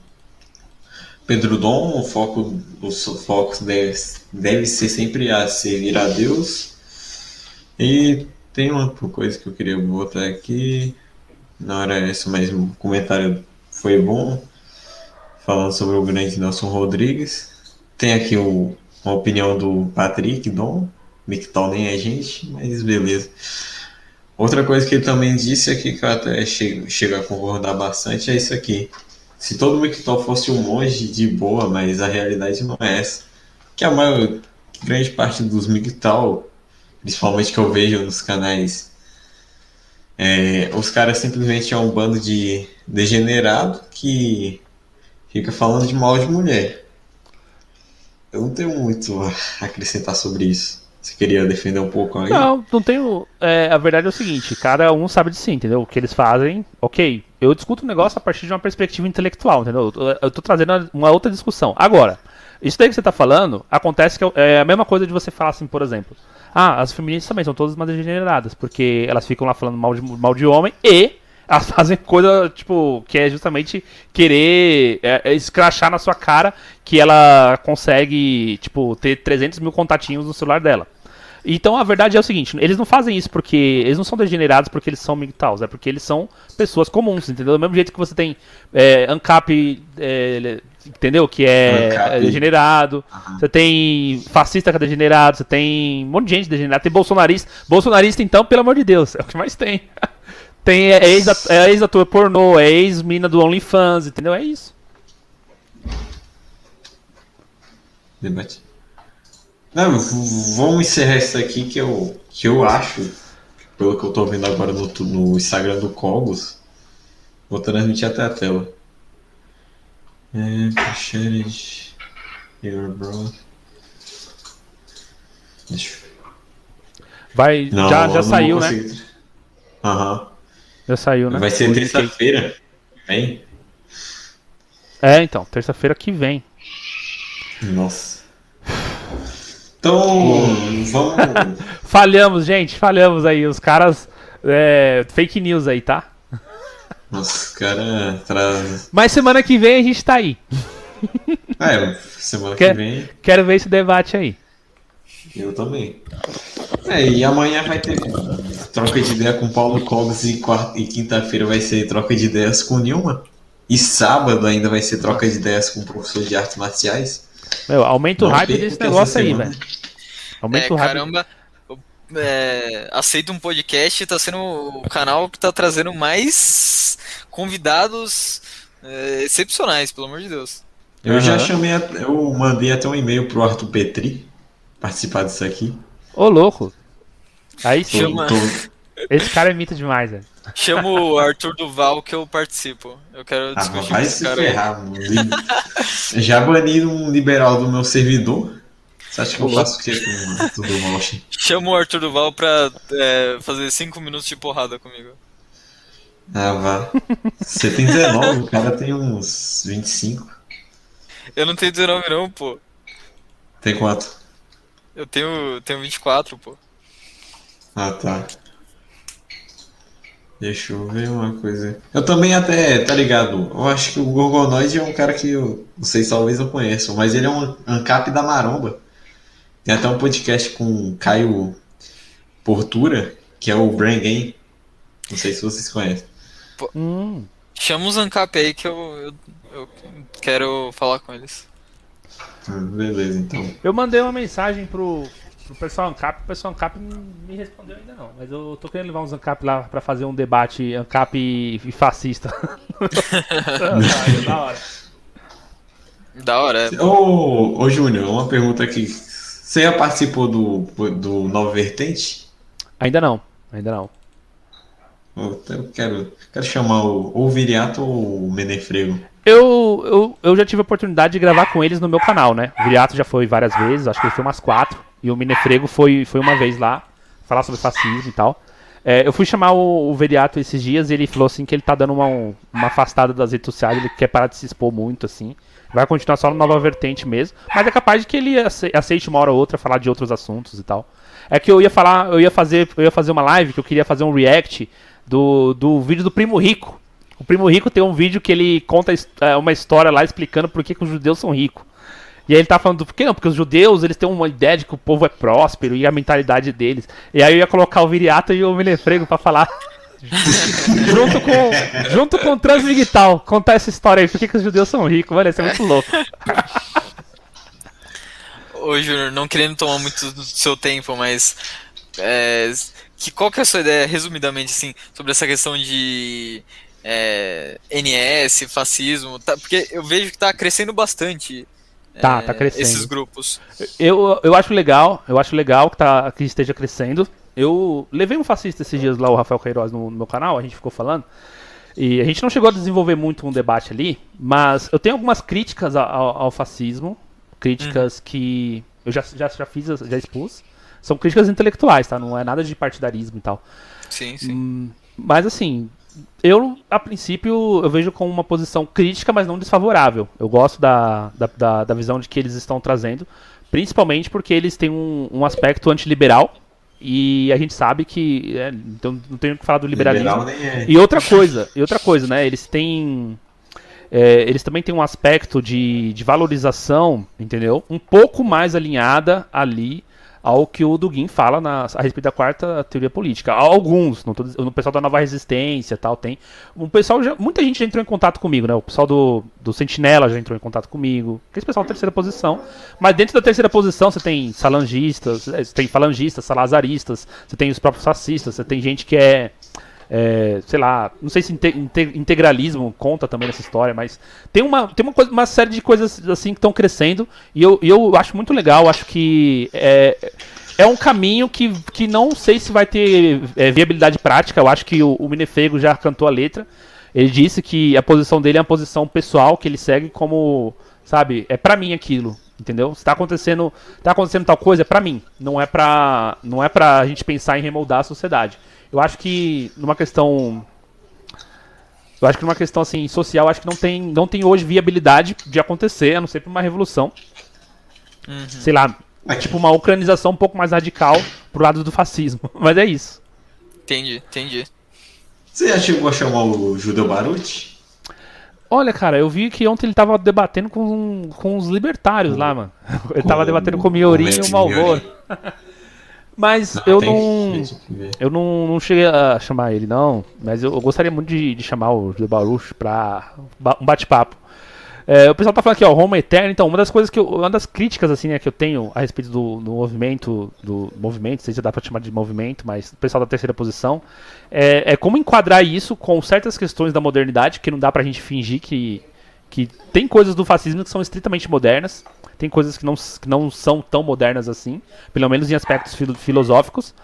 Pedro Dom, o foco, os focos deve, deve ser sempre a servir a Deus. E tem uma coisa que eu queria botar aqui. Na hora essa mesmo o comentário foi bom. Falando sobre o grande Nelson Rodrigues. Tem aqui o, uma opinião do Patrick Dom. Mictal nem é gente, mas beleza. Outra coisa que ele também disse aqui, que eu até chego, chego a concordar bastante, é isso aqui. Se todo Mictol fosse um monge de boa, mas a realidade não é essa. Que a maior, grande parte dos Mictol, principalmente que eu vejo nos canais, é, os caras simplesmente é um bando de degenerado que fica falando de mal de mulher. Eu não tenho muito a acrescentar sobre isso. Você queria defender um pouco aí? Não, não tenho. É, a verdade é o seguinte: cada um sabe de si, entendeu? O que eles fazem, ok. Eu discuto o negócio a partir de uma perspectiva intelectual, entendeu? Eu tô trazendo uma outra discussão. Agora, isso daí que você tá falando, acontece que é, é a mesma coisa de você falar assim, por exemplo. Ah, as feministas também são todas mais degeneradas, porque elas ficam lá falando mal de, mal de homem e elas fazem coisa, tipo, que é justamente querer é, é escrachar na sua cara que ela consegue, tipo, ter 300 mil contatinhos no celular dela. Então a verdade é o seguinte, eles não fazem isso porque. Eles não são degenerados porque eles são MGTOWs, é porque eles são pessoas comuns, entendeu? Do mesmo jeito que você tem é, ANCAP, é, entendeu? Que é, é degenerado. Uhum. Você tem fascista que é degenerado, você tem um monte de gente degenerada, tem bolsonarista. Bolsonarista, então, pelo amor de Deus, é o que mais tem. Tem é ex, é ex pornô, é ex mina do OnlyFans, entendeu? É isso. Debate. Não, vamos encerrar isso aqui que eu, que eu acho, pelo que eu tô vendo agora no, no Instagram do Cogos, vou transmitir até a tela. É, your bro. Vai, Não, já já saiu, né? Aham. Já saiu, né? Vai ser terça-feira. Vem? É, então, terça-feira que vem. Nossa. Então, vamos. Falhamos, gente, falhamos aí. Os caras. é, fake news aí, tá? Nossa, cara traz. Mas semana que vem a gente tá aí. É, semana Quer- que vem Quero ver esse debate aí. eu também. É, e amanhã vai ter troca de ideia com Paulo Cogos e, quarta- e quinta-feira vai ser troca de ideias com Nilma. E sábado ainda vai ser troca de ideias com o professor de artes marciais. Meu, aumenta o Não hype desse negócio aí, semana. velho. Aumenta É, o hype. caramba. É, aceita um podcast tá sendo o canal que tá trazendo mais convidados é, excepcionais, pelo amor de Deus. Eu já Aham. chamei, a- eu mandei até um e-mail pro Arthur Petri participar disso aqui. Ô, louco. Aí sim, Tô- Chama- tô- esse cara imita demais, velho. Chama o Arthur Duval que eu participo. Eu quero Ah, discutir com vai esse se cara. ferrar, Já baniram um liberal do meu servidor. Você acha que eu faço o quê com tudo mal? Chama o Arthur Duval pra é, fazer 5 minutos de porrada comigo. Ah, vá. Você tem 19, o cara tem uns 25. Eu não tenho 19 não, pô. Tem quanto? Eu tenho, tenho 24, pô. Ah, tá. Deixa eu ver uma coisa. Eu também até, tá ligado? Eu acho que o Gorgonoid é um cara que eu, não sei, talvez eu conheça, mas ele é um ancap da maromba. Tem até um podcast com o Caio Portura, que é o Brain Game. Não sei se vocês conhecem. Hum. Chama os Ancap aí que eu, eu, eu quero falar com eles. Hum, Beleza, então. Eu mandei uma mensagem pro, pro pessoal Ancap, o pessoal Ancap não me respondeu ainda não. Mas eu tô querendo levar uns Ancap lá pra fazer um debate Ancap e, fascista. da hora. Da hora, é. Ô, ô Júnior, uma pergunta aqui. Você já participou do, do Nova Vertente? Ainda não, ainda não. Eu eu quero, quero chamar o, ou o Viriato ou o Menefrego. Eu, eu, eu já tive a oportunidade de gravar com eles no meu canal, né? O Viriato já foi várias vezes, acho que ele foi umas quatro. E o Minefrego foi, foi uma vez lá, falar sobre fascismo e tal. É, eu fui chamar o, o Viriato esses dias e ele falou assim que ele tá dando uma, uma afastada das redes sociais, ele quer parar de se expor muito, assim. Vai continuar só no Nova Vertente mesmo, mas é capaz de que ele ace- aceite uma hora ou outra falar de outros assuntos e tal. É que eu ia falar, eu ia fazer, eu ia fazer uma live que eu queria fazer um react do, do vídeo do Primo Rico. O Primo Rico tem um vídeo que ele conta é, uma história lá explicando por que, que os judeus são ricos. E aí ele tá falando do por que não? Porque os judeus, eles têm uma ideia de que o povo é próspero e a mentalidade deles. E aí eu ia colocar o Viriato e o Menefrego pra falar. junto com junto com o Transmigtal, contar essa história aí, por que, que os judeus são ricos, mano, isso é muito louco. Ô, Júnior, não querendo tomar muito do seu tempo, mas. é, que, qual que é a sua ideia, resumidamente, assim, sobre essa questão de. é, NS, fascismo? tá- porque eu vejo que tá crescendo bastante. Tá, é, tá crescendo. Esses grupos. Eu, eu acho legal, eu acho legal que, tá, que esteja crescendo. Eu levei um fascista esses dias lá, o Rafael Queiroz, no, no meu canal, a gente ficou falando. E a gente não chegou a desenvolver muito um debate ali, mas eu tenho algumas críticas ao, ao- fascismo, críticas que eu já, já, já fiz, já expus. São críticas intelectuais, tá? Não é nada de partidarismo e tal. Sim, sim. Hum, mas assim, eu a princípio eu vejo com uma posição crítica, mas não desfavorável. Eu gosto da, da, da, da visão de que eles estão trazendo, principalmente porque eles têm um, um aspecto antiliberal. E a gente sabe que. é, então não tenho que falar do liberalismo. É. E outra coisa, e outra coisa, né? Eles têm. é, eles também têm um aspecto de, de valorização, entendeu? Um pouco mais alinhada ali ao que o Dugin fala na, a respeito da quarta teoria política. Alguns, não tô, o pessoal da Nova Resistência tal, tem. O pessoal já, muita gente já entrou em contato comigo, né? O pessoal do, do Sentinela já entrou em contato comigo. Esse pessoal da terceira posição. Mas dentro da terceira posição você tem salangistas, eh, você tem falangistas, salazaristas, você tem os próprios fascistas, você tem gente que é É, sei lá, não sei se integralismo conta também nessa história, mas tem uma, tem uma, coisa, uma série de coisas assim que estão crescendo e eu, eu acho muito legal. Acho que é, é um caminho que, que não sei se vai ter é, viabilidade prática. Eu acho que o, o Minefego já cantou a letra. Ele disse que a posição dele é uma posição pessoal que ele segue como, sabe, é para mim aquilo. Entendeu? Se tá acontecendo, tá acontecendo tal coisa, é pra mim. Não é pra, não é pra gente pensar em remoldar a sociedade. Eu acho que numa questão eu acho que numa questão assim social, acho que não tem, não tem hoje viabilidade de acontecer, a não ser por uma revolução. Uhum. Sei lá, é tipo uma ucranização um pouco mais radical pro lado do fascismo. Mas é isso. Entendi, entendi. Você já chegou a chamar o Judeu Baruch? Olha, cara, eu vi que ontem ele tava debatendo com, com os libertários lá, mano. Ele com, tava debatendo com o Miorim e o Malvor. Mas não, eu não. Eu não, não cheguei a chamar ele, não. Mas eu, eu gostaria muito de, de chamar o José Baruch pra um bate-papo. É, o pessoal tá falando aqui, ó, Roma Eterna, então, uma das coisas que eu, uma das críticas, assim, né, que eu tenho a respeito do, do movimento, do movimento, não sei se dá pra chamar de movimento, mas o pessoal da terceira posição, é, é como enquadrar isso com certas questões da modernidade, que não dá pra gente fingir que, que tem coisas do fascismo que são estritamente modernas, tem coisas que não, que não são tão modernas assim, pelo menos em aspectos filo, filosóficos,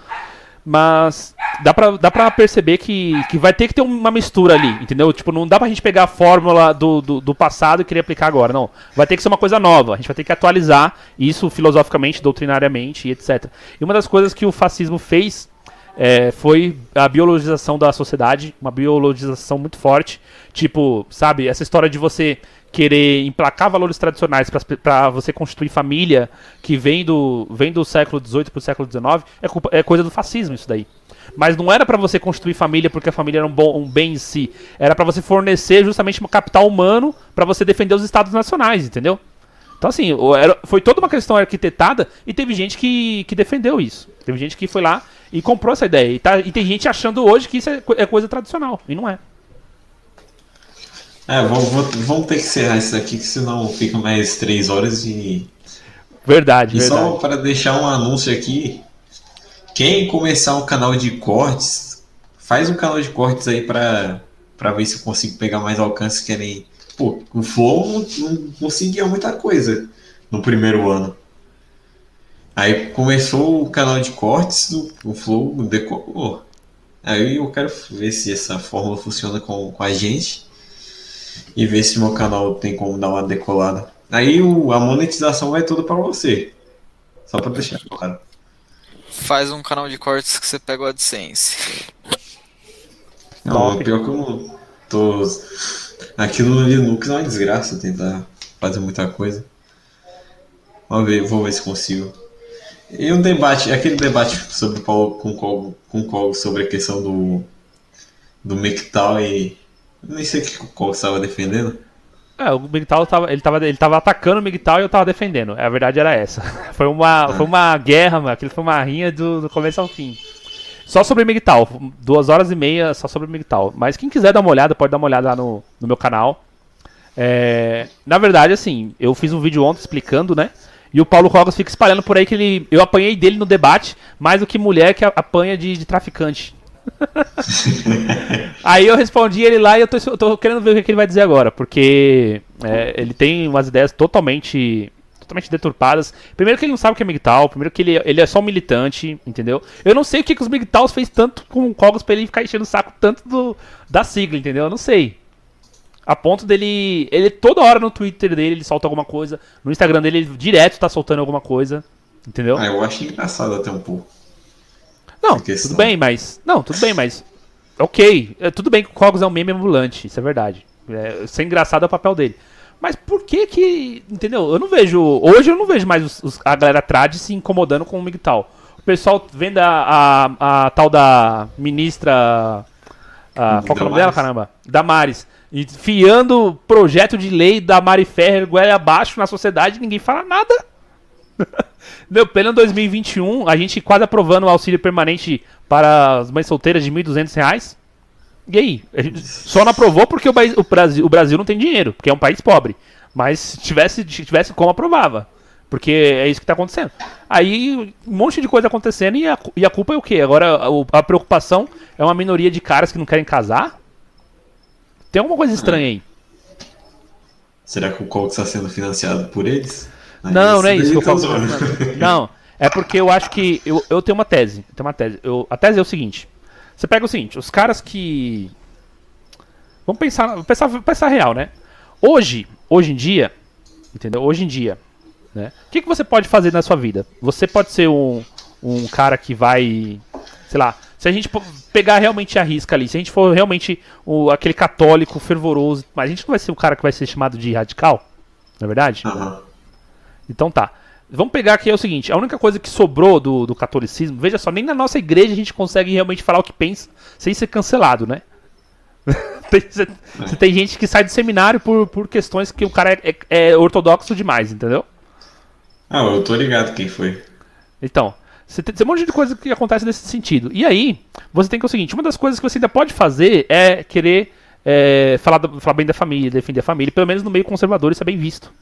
mas dá pra, dá pra perceber que, que vai ter que ter uma mistura ali, entendeu? Tipo, não dá pra gente pegar a fórmula do, do, do, passado e querer aplicar agora, não. Vai ter que ser uma coisa nova, a gente vai ter que atualizar isso filosoficamente, doutrinariamente e etc. E uma das coisas que o fascismo fez é, foi a biologização da sociedade, uma biologização muito forte. Tipo, sabe, essa história de você querer emplacar valores tradicionais para você constituir família que vem do, vem do século XVIII para o século XIX é, culpa, é coisa do fascismo isso daí. Mas não era para você constituir família porque a família era um, bom, um bem em si. Era para você fornecer justamente um capital humano para você defender os estados nacionais, entendeu? Então, assim, foi toda uma questão arquitetada e teve gente que, que defendeu isso. Teve gente que foi lá e comprou essa ideia. E, tá, e tem gente achando hoje que isso é, é coisa tradicional. E não é. É, vamos, vamos ter que encerrar isso aqui, que senão fica mais três horas e. Verdade, e verdade. só para deixar um anúncio aqui. Quem começar um canal de cortes, faz um canal de cortes aí para para ver se eu consigo pegar mais alcance que nem. Pô, o Flow não, não conseguia muita coisa no primeiro ano. Aí começou o canal de cortes, o, o Flow decolou. Aí eu quero ver se essa fórmula funciona com, com a gente e ver se meu canal tem como dar uma decolada. Aí o, a monetização vai toda para você. Só para deixar claro. Faz um canal de cortes que você pega o AdSense. Não, Top. pior que eu tô. Aquilo no Linux é uma desgraça tentar fazer muita coisa. Vamos ver, vou ver se consigo. E um debate, aquele debate sobre Paulo com Cog, com Cog sobre a questão do do Mectal e nem sei que qual estava defendendo. É, o Migtal tava, ele tava, ele tava atacando o Migtal e eu tava defendendo. A verdade era essa. Foi uma, ah. foi uma guerra, mano. Aquilo foi uma rinha do, do começo ao fim. Só sobre Migtal. Duas horas e meia só sobre Migtal. Mas quem quiser dar uma olhada, pode dar uma olhada lá no, no meu canal. É, na verdade, assim, eu fiz um vídeo ontem explicando, né? E o Paulo Rogas fica espalhando por aí que ele. Eu apanhei dele no debate mais do que mulher que apanha de, de traficante. Aí eu respondi ele lá e eu tô, eu tô querendo ver o que ele vai dizer agora, porque é, ele tem umas ideias totalmente totalmente deturpadas. Primeiro que ele não sabe o que é MGTOW, primeiro que ele, ele é só um militante, entendeu? Eu não sei o que, que os MGTOWs fez tanto com o Cogos pra ele ficar enchendo o saco tanto do, da sigla, entendeu? Eu não sei. A ponto dele. Ele toda hora no Twitter dele ele solta alguma coisa. No Instagram dele ele direto tá soltando alguma coisa. Entendeu? Ah, eu acho engraçado até um pouco. Não, tudo bem, mas. Não, tudo bem, mas. Ok. É, tudo bem que o Cogos é um meme ambulante, isso é verdade. É, ser engraçado é o papel dele. Mas por que que. Entendeu? Eu não vejo. Hoje eu não vejo mais os, os, a galera trad se incomodando com o MGTOW. O pessoal vendo a, a, a tal da ministra. A, qual é o nome dela, caramba? Damares. Enfiando projeto de lei da Mari Ferrer goela abaixo na sociedade ninguém fala nada. Meu, pleno 2021, a gente quase aprovando o auxílio permanente para as mães solteiras de R$ 1.200. E aí? só não aprovou porque o, Brasil, o Brasil não tem dinheiro, porque é um país pobre. Mas se tivesse, se tivesse como, aprovava. Porque é isso que tá acontecendo. Aí, um monte de coisa acontecendo e a, e a culpa é o quê? Agora, a, a preocupação é uma minoria de caras que não querem casar? Tem alguma coisa estranha aí. Será que o Colts está sendo financiado por eles? Aí Não, não é isso que eu falo. Não, é porque eu acho que. Eu, eu tenho uma tese. Eu tenho uma tese. Eu, a tese é o seguinte: você pega o seguinte, os caras que. Vamos pensar, pensar, pensar real, né? Hoje, hoje em dia, entendeu? Hoje em dia, né? O que, que você pode fazer na sua vida? Você pode ser um, um cara que vai. Sei lá. Se a gente pegar realmente a risca ali, se a gente for realmente o, aquele católico fervoroso, mas a gente não vai ser o cara que vai ser chamado de radical, não é verdade? Aham. Então tá. Vamos pegar aqui é o seguinte: a única coisa que sobrou do, do catolicismo, veja só, nem na nossa igreja a gente consegue realmente falar o que pensa sem ser cancelado, né? Tem- Você você tem gente que sai do seminário por, por questões que o cara é, é- é ortodoxo demais, entendeu? Ah, eu tô ligado quem foi. Então, você tem, tem um monte de coisa que acontece nesse sentido. E aí, você tem que é o seguinte: uma das coisas que você ainda pode fazer é querer é, falar, falar bem da família, defender a família, pelo menos no meio conservador isso é bem visto.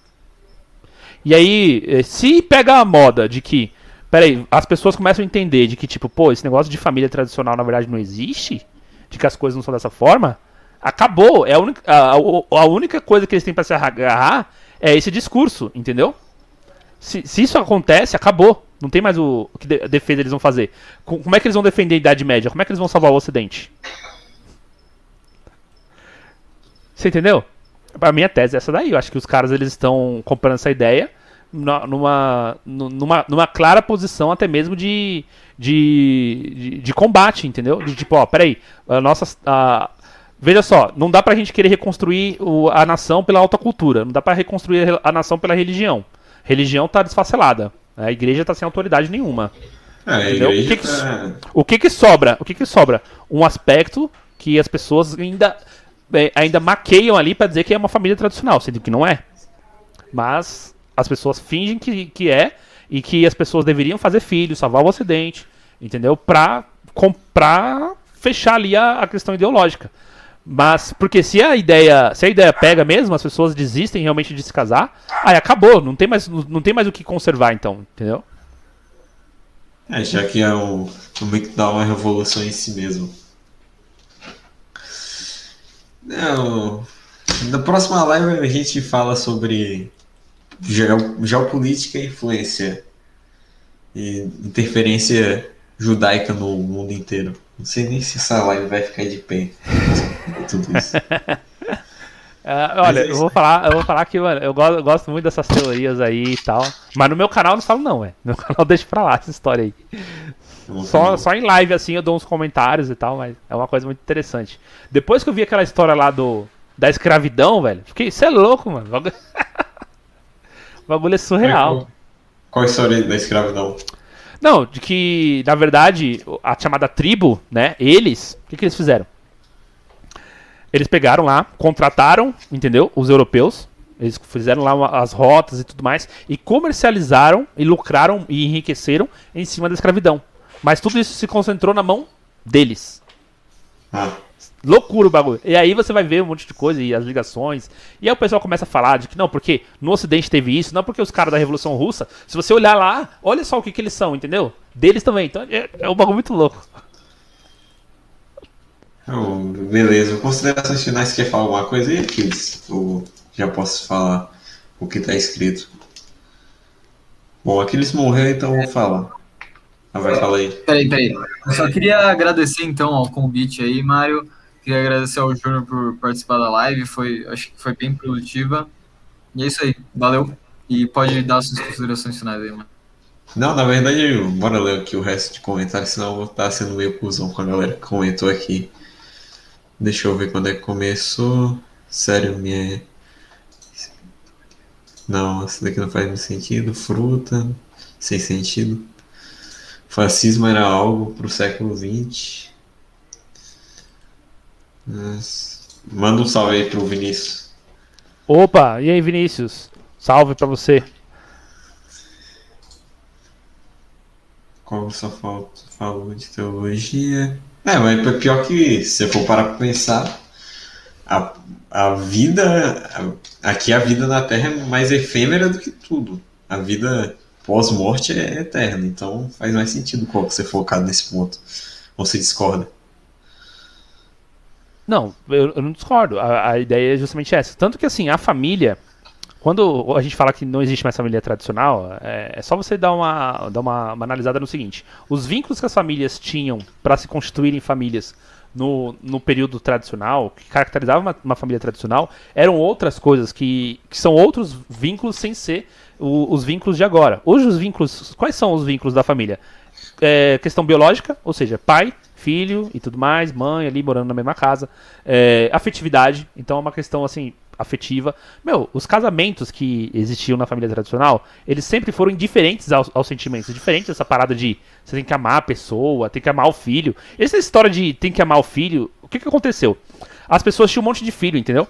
E aí, eh, se pega a moda de que, peraí, as pessoas começam a entender de que, tipo, pô, esse negócio de família tradicional na verdade não existe, de que as coisas não são dessa forma, acabou. É a única, a, a- única coisa que eles têm pra se agarrar é esse discurso, entendeu? Se, se isso acontece, acabou. Não tem mais o, o que de- defesa eles vão fazer. Co- Como é que eles vão defender a Idade Média? Como é que eles vão salvar o Ocidente? Você entendeu? A minha tese é essa daí. Eu acho que os caras eles estão comprando essa ideia numa, nu- numa, numa clara posição até mesmo de, de, de, de combate, entendeu? De tipo, ó, peraí, a nossa. A, veja só, não dá pra gente querer reconstruir o- a nação pela alta cultura, não dá pra reconstruir a nação pela religião. Religião tá desfacelada. A igreja tá sem autoridade nenhuma. A Entendeu? O que que- tá... O que que sobra? O que que sobra? Um aspecto que as pessoas ainda, é, ainda maqueiam ali pra dizer que é uma família tradicional, sendo que não é. Mas as pessoas fingem que, que é e que as pessoas deveriam fazer filhos, salvar o Ocidente, entendeu? Pra, com- pra fechar ali a, a questão ideológica. Mas, porque se a ideia, se a ideia pega mesmo, as pessoas desistem realmente de se casar, aí acabou, não tem mais, não tem mais o que conservar então, entendeu? É, já que é um, um meio que uma revolução em si mesmo. Não. Na próxima live a gente fala sobre geo- geopolítica e influência e interferência judaica no mundo inteiro. Não sei nem se essa live vai ficar de pé. Tudo isso. É, olha, é eu vou falar, eu vou falar que, mano, eu gosto, eu gosto muito dessas teorias aí e tal. Mas no meu canal eu não falo não, é. No meu canal deixa pra lá essa história aí. Só, só em live assim eu dou uns comentários e tal, mas é uma coisa muito interessante. Depois que eu vi aquela história lá do da escravidão, velho, fiquei, você é louco, mano. O bagulho- O bagulho é surreal. Qual a história da escravidão? Não, de que, na verdade, a chamada tribo, né? Eles, o que, que eles fizeram? Eles pegaram lá, contrataram, entendeu? Os europeus. Eles fizeram lá uma- as rotas e tudo mais. E comercializaram e lucraram e enriqueceram em cima da escravidão. Mas tudo isso se concentrou na mão deles. Ah, Loucura o bagulho. E aí você vai ver um monte de coisa e as ligações. E aí o pessoal começa a falar de que não, porque no Ocidente teve isso, não porque os caras da Revolução Russa. Se você olhar lá, olha só o que, que eles são, entendeu? Deles também. Então é, é um bagulho muito louco. oh, beleza. Considerações finais, quer falar alguma coisa aí, Kids? Ou já posso falar o que tá escrito? Bom, Aquiles morreu, então eu vou falar. Ah, vai, fala aí. Peraí, peraí. Eu só queria agradecer então ao convite aí, Mário. Queria agradecer ao Júnior por participar da live. Foi, acho que foi bem produtiva. E é isso aí. Valeu. E pode dar suas considerações finais aí, mano. Não, na verdade, bora ler aqui o resto de comentários, senão eu vou estar sendo meio cuzão com a galera que comentou aqui. Deixa eu ver quando é que começou. Sério, minha. Não, essa daqui não faz muito sentido. Fruta, sem sentido. Fascismo era algo pro século XX. Manda um salve aí pro Vinícius. Opa, e aí, Vinícius? Salve pra você. Qual só falta? Falou de teologia. É, mas é pior que se você for parar pra pensar, a, a vida. a- aqui a vida na Terra é mais efêmera do que tudo. a vida pós-morte é eterna, então faz mais sentido você focado nesse ponto. Você discorda? Não, eu, eu não discordo. A, a, ideia é justamente essa. Tanto que assim, a família. Quando a gente fala que não existe mais família tradicional, é, é só você dar, uma, dar uma, uma, analisada no seguinte: os vínculos que as famílias tinham para se constituírem famílias no, no período tradicional, que caracterizava uma, uma, família tradicional, eram outras coisas, que, que são outros vínculos sem ser o, os vínculos de agora. Hoje, os vínculos. Quais são os vínculos da família? É, questão biológica, ou seja, pai, filho e tudo mais, mãe ali morando na mesma casa. É, afetividade, então é uma questão assim, afetiva. Meu, os casamentos que existiam na família tradicional, eles sempre foram indiferentes aos, aos sentimentos. Diferente dessa parada de você tem que amar a pessoa, tem que amar o filho. Essa história de tem que amar o filho, o que, que aconteceu? As pessoas tinham um monte de filho, entendeu?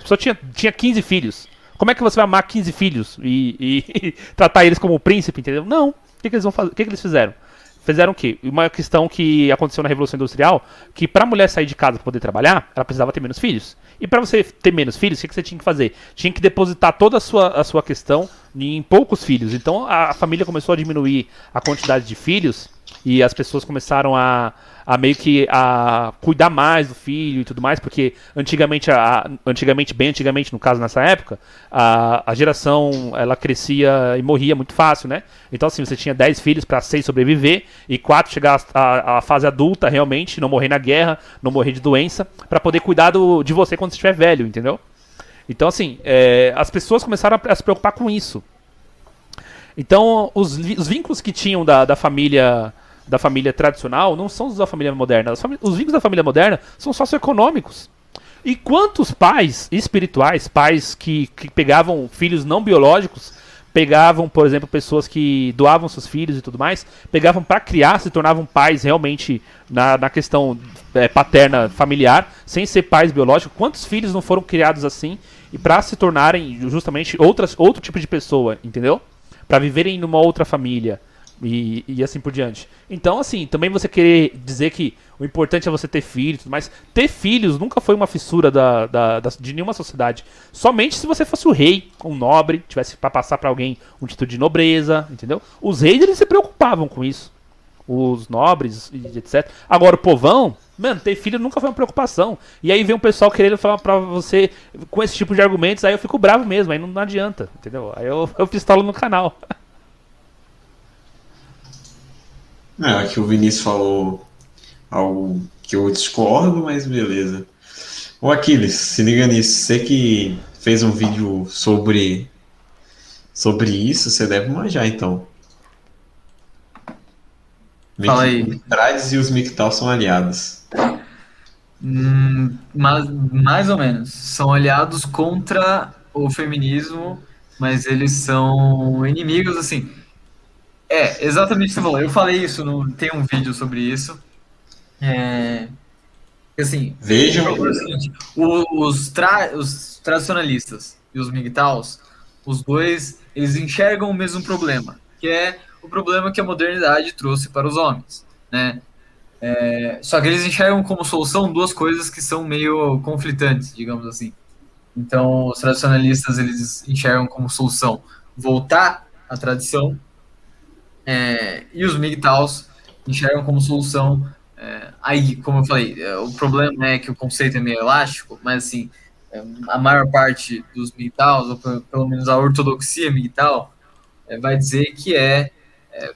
Pessoa tinha, tinha 15 filhos. Como é que você vai amar 15 filhos e, e, tratar eles como príncipe, entendeu? Não. O que, que eles vão fazer? O que, que eles fizeram? fizeram o quê? Uma questão que aconteceu na Revolução Industrial, que para a mulher sair de casa para poder trabalhar, ela precisava ter menos filhos. E para você ter menos filhos, o que, você tinha que fazer? Tinha que depositar toda a sua, a sua questão em poucos filhos. Então a, a família começou a diminuir a quantidade de filhos e as pessoas começaram a, a meio que a cuidar mais do filho e tudo mais, porque antigamente, a, antigamente bem antigamente, no caso nessa época, a, a geração ela crescia e morria muito fácil, né? Então assim, você tinha 10 filhos para 6 sobreviver e 4 chegar à fase adulta realmente, não morrer na guerra, não morrer de doença, para poder cuidar do, de você quando você estiver velho, entendeu? Então assim, é, as pessoas começaram a, a se preocupar com isso. Então, os, os vínculos que tinham da, da família da família tradicional não são os da família moderna. Os vínculos da família moderna são socioeconômicos. E quantos pais espirituais, pais que, que pegavam filhos não biológicos, pegavam, por exemplo, pessoas que doavam seus filhos e tudo mais, pegavam para criar, se tornavam pais realmente na, na questão é, paterna familiar, sem ser pais biológicos. Quantos filhos não foram criados assim e para se tornarem justamente outras, outro tipo de pessoa, entendeu? Para viverem numa outra família. E, e, assim por diante. Então, assim, também você querer dizer que o importante é você ter filhos, mas ter filhos nunca foi uma fissura da, da, da, de nenhuma sociedade. Somente se você fosse o rei, um nobre, tivesse para passar para alguém um título de nobreza, entendeu? Os reis eles se preocupavam com isso. Os nobres etc. Agora, o povão, mano, ter filho nunca foi uma preocupação. E aí vem um pessoal querendo falar pra você com esse tipo de argumentos, aí eu fico bravo mesmo, aí não, não adianta, entendeu? Aí eu, eu pistolo no canal. É, aqui o Vinícius falou algo que eu discordo, mas beleza. Ô Aquiles, se liga nisso, você que fez um vídeo sobre sobre isso, você deve manjar então. Fala aí. Trades e os Mictal são aliados. Hum, mas, mais ou menos. São aliados contra o feminismo, mas eles são inimigos, assim. É, exatamente o que você falou. Eu falei isso, no, tem um vídeo sobre isso. É, assim, Vejam. É os, tra, os tradicionalistas e os migtaus, os dois, eles enxergam o mesmo problema, que é o problema que a modernidade trouxe para os homens, né? É, só que eles enxergam como solução duas coisas que são meio conflitantes, digamos assim. Então, os tradicionalistas eles enxergam como solução voltar à tradição é, e os MGTOWs enxergam como solução. É, aí, como eu falei, é, o problema é que o conceito é meio elástico, mas assim, é, a maior parte dos MGTOWs, ou pelo menos a ortodoxia MGTOW, é, vai dizer que é, é,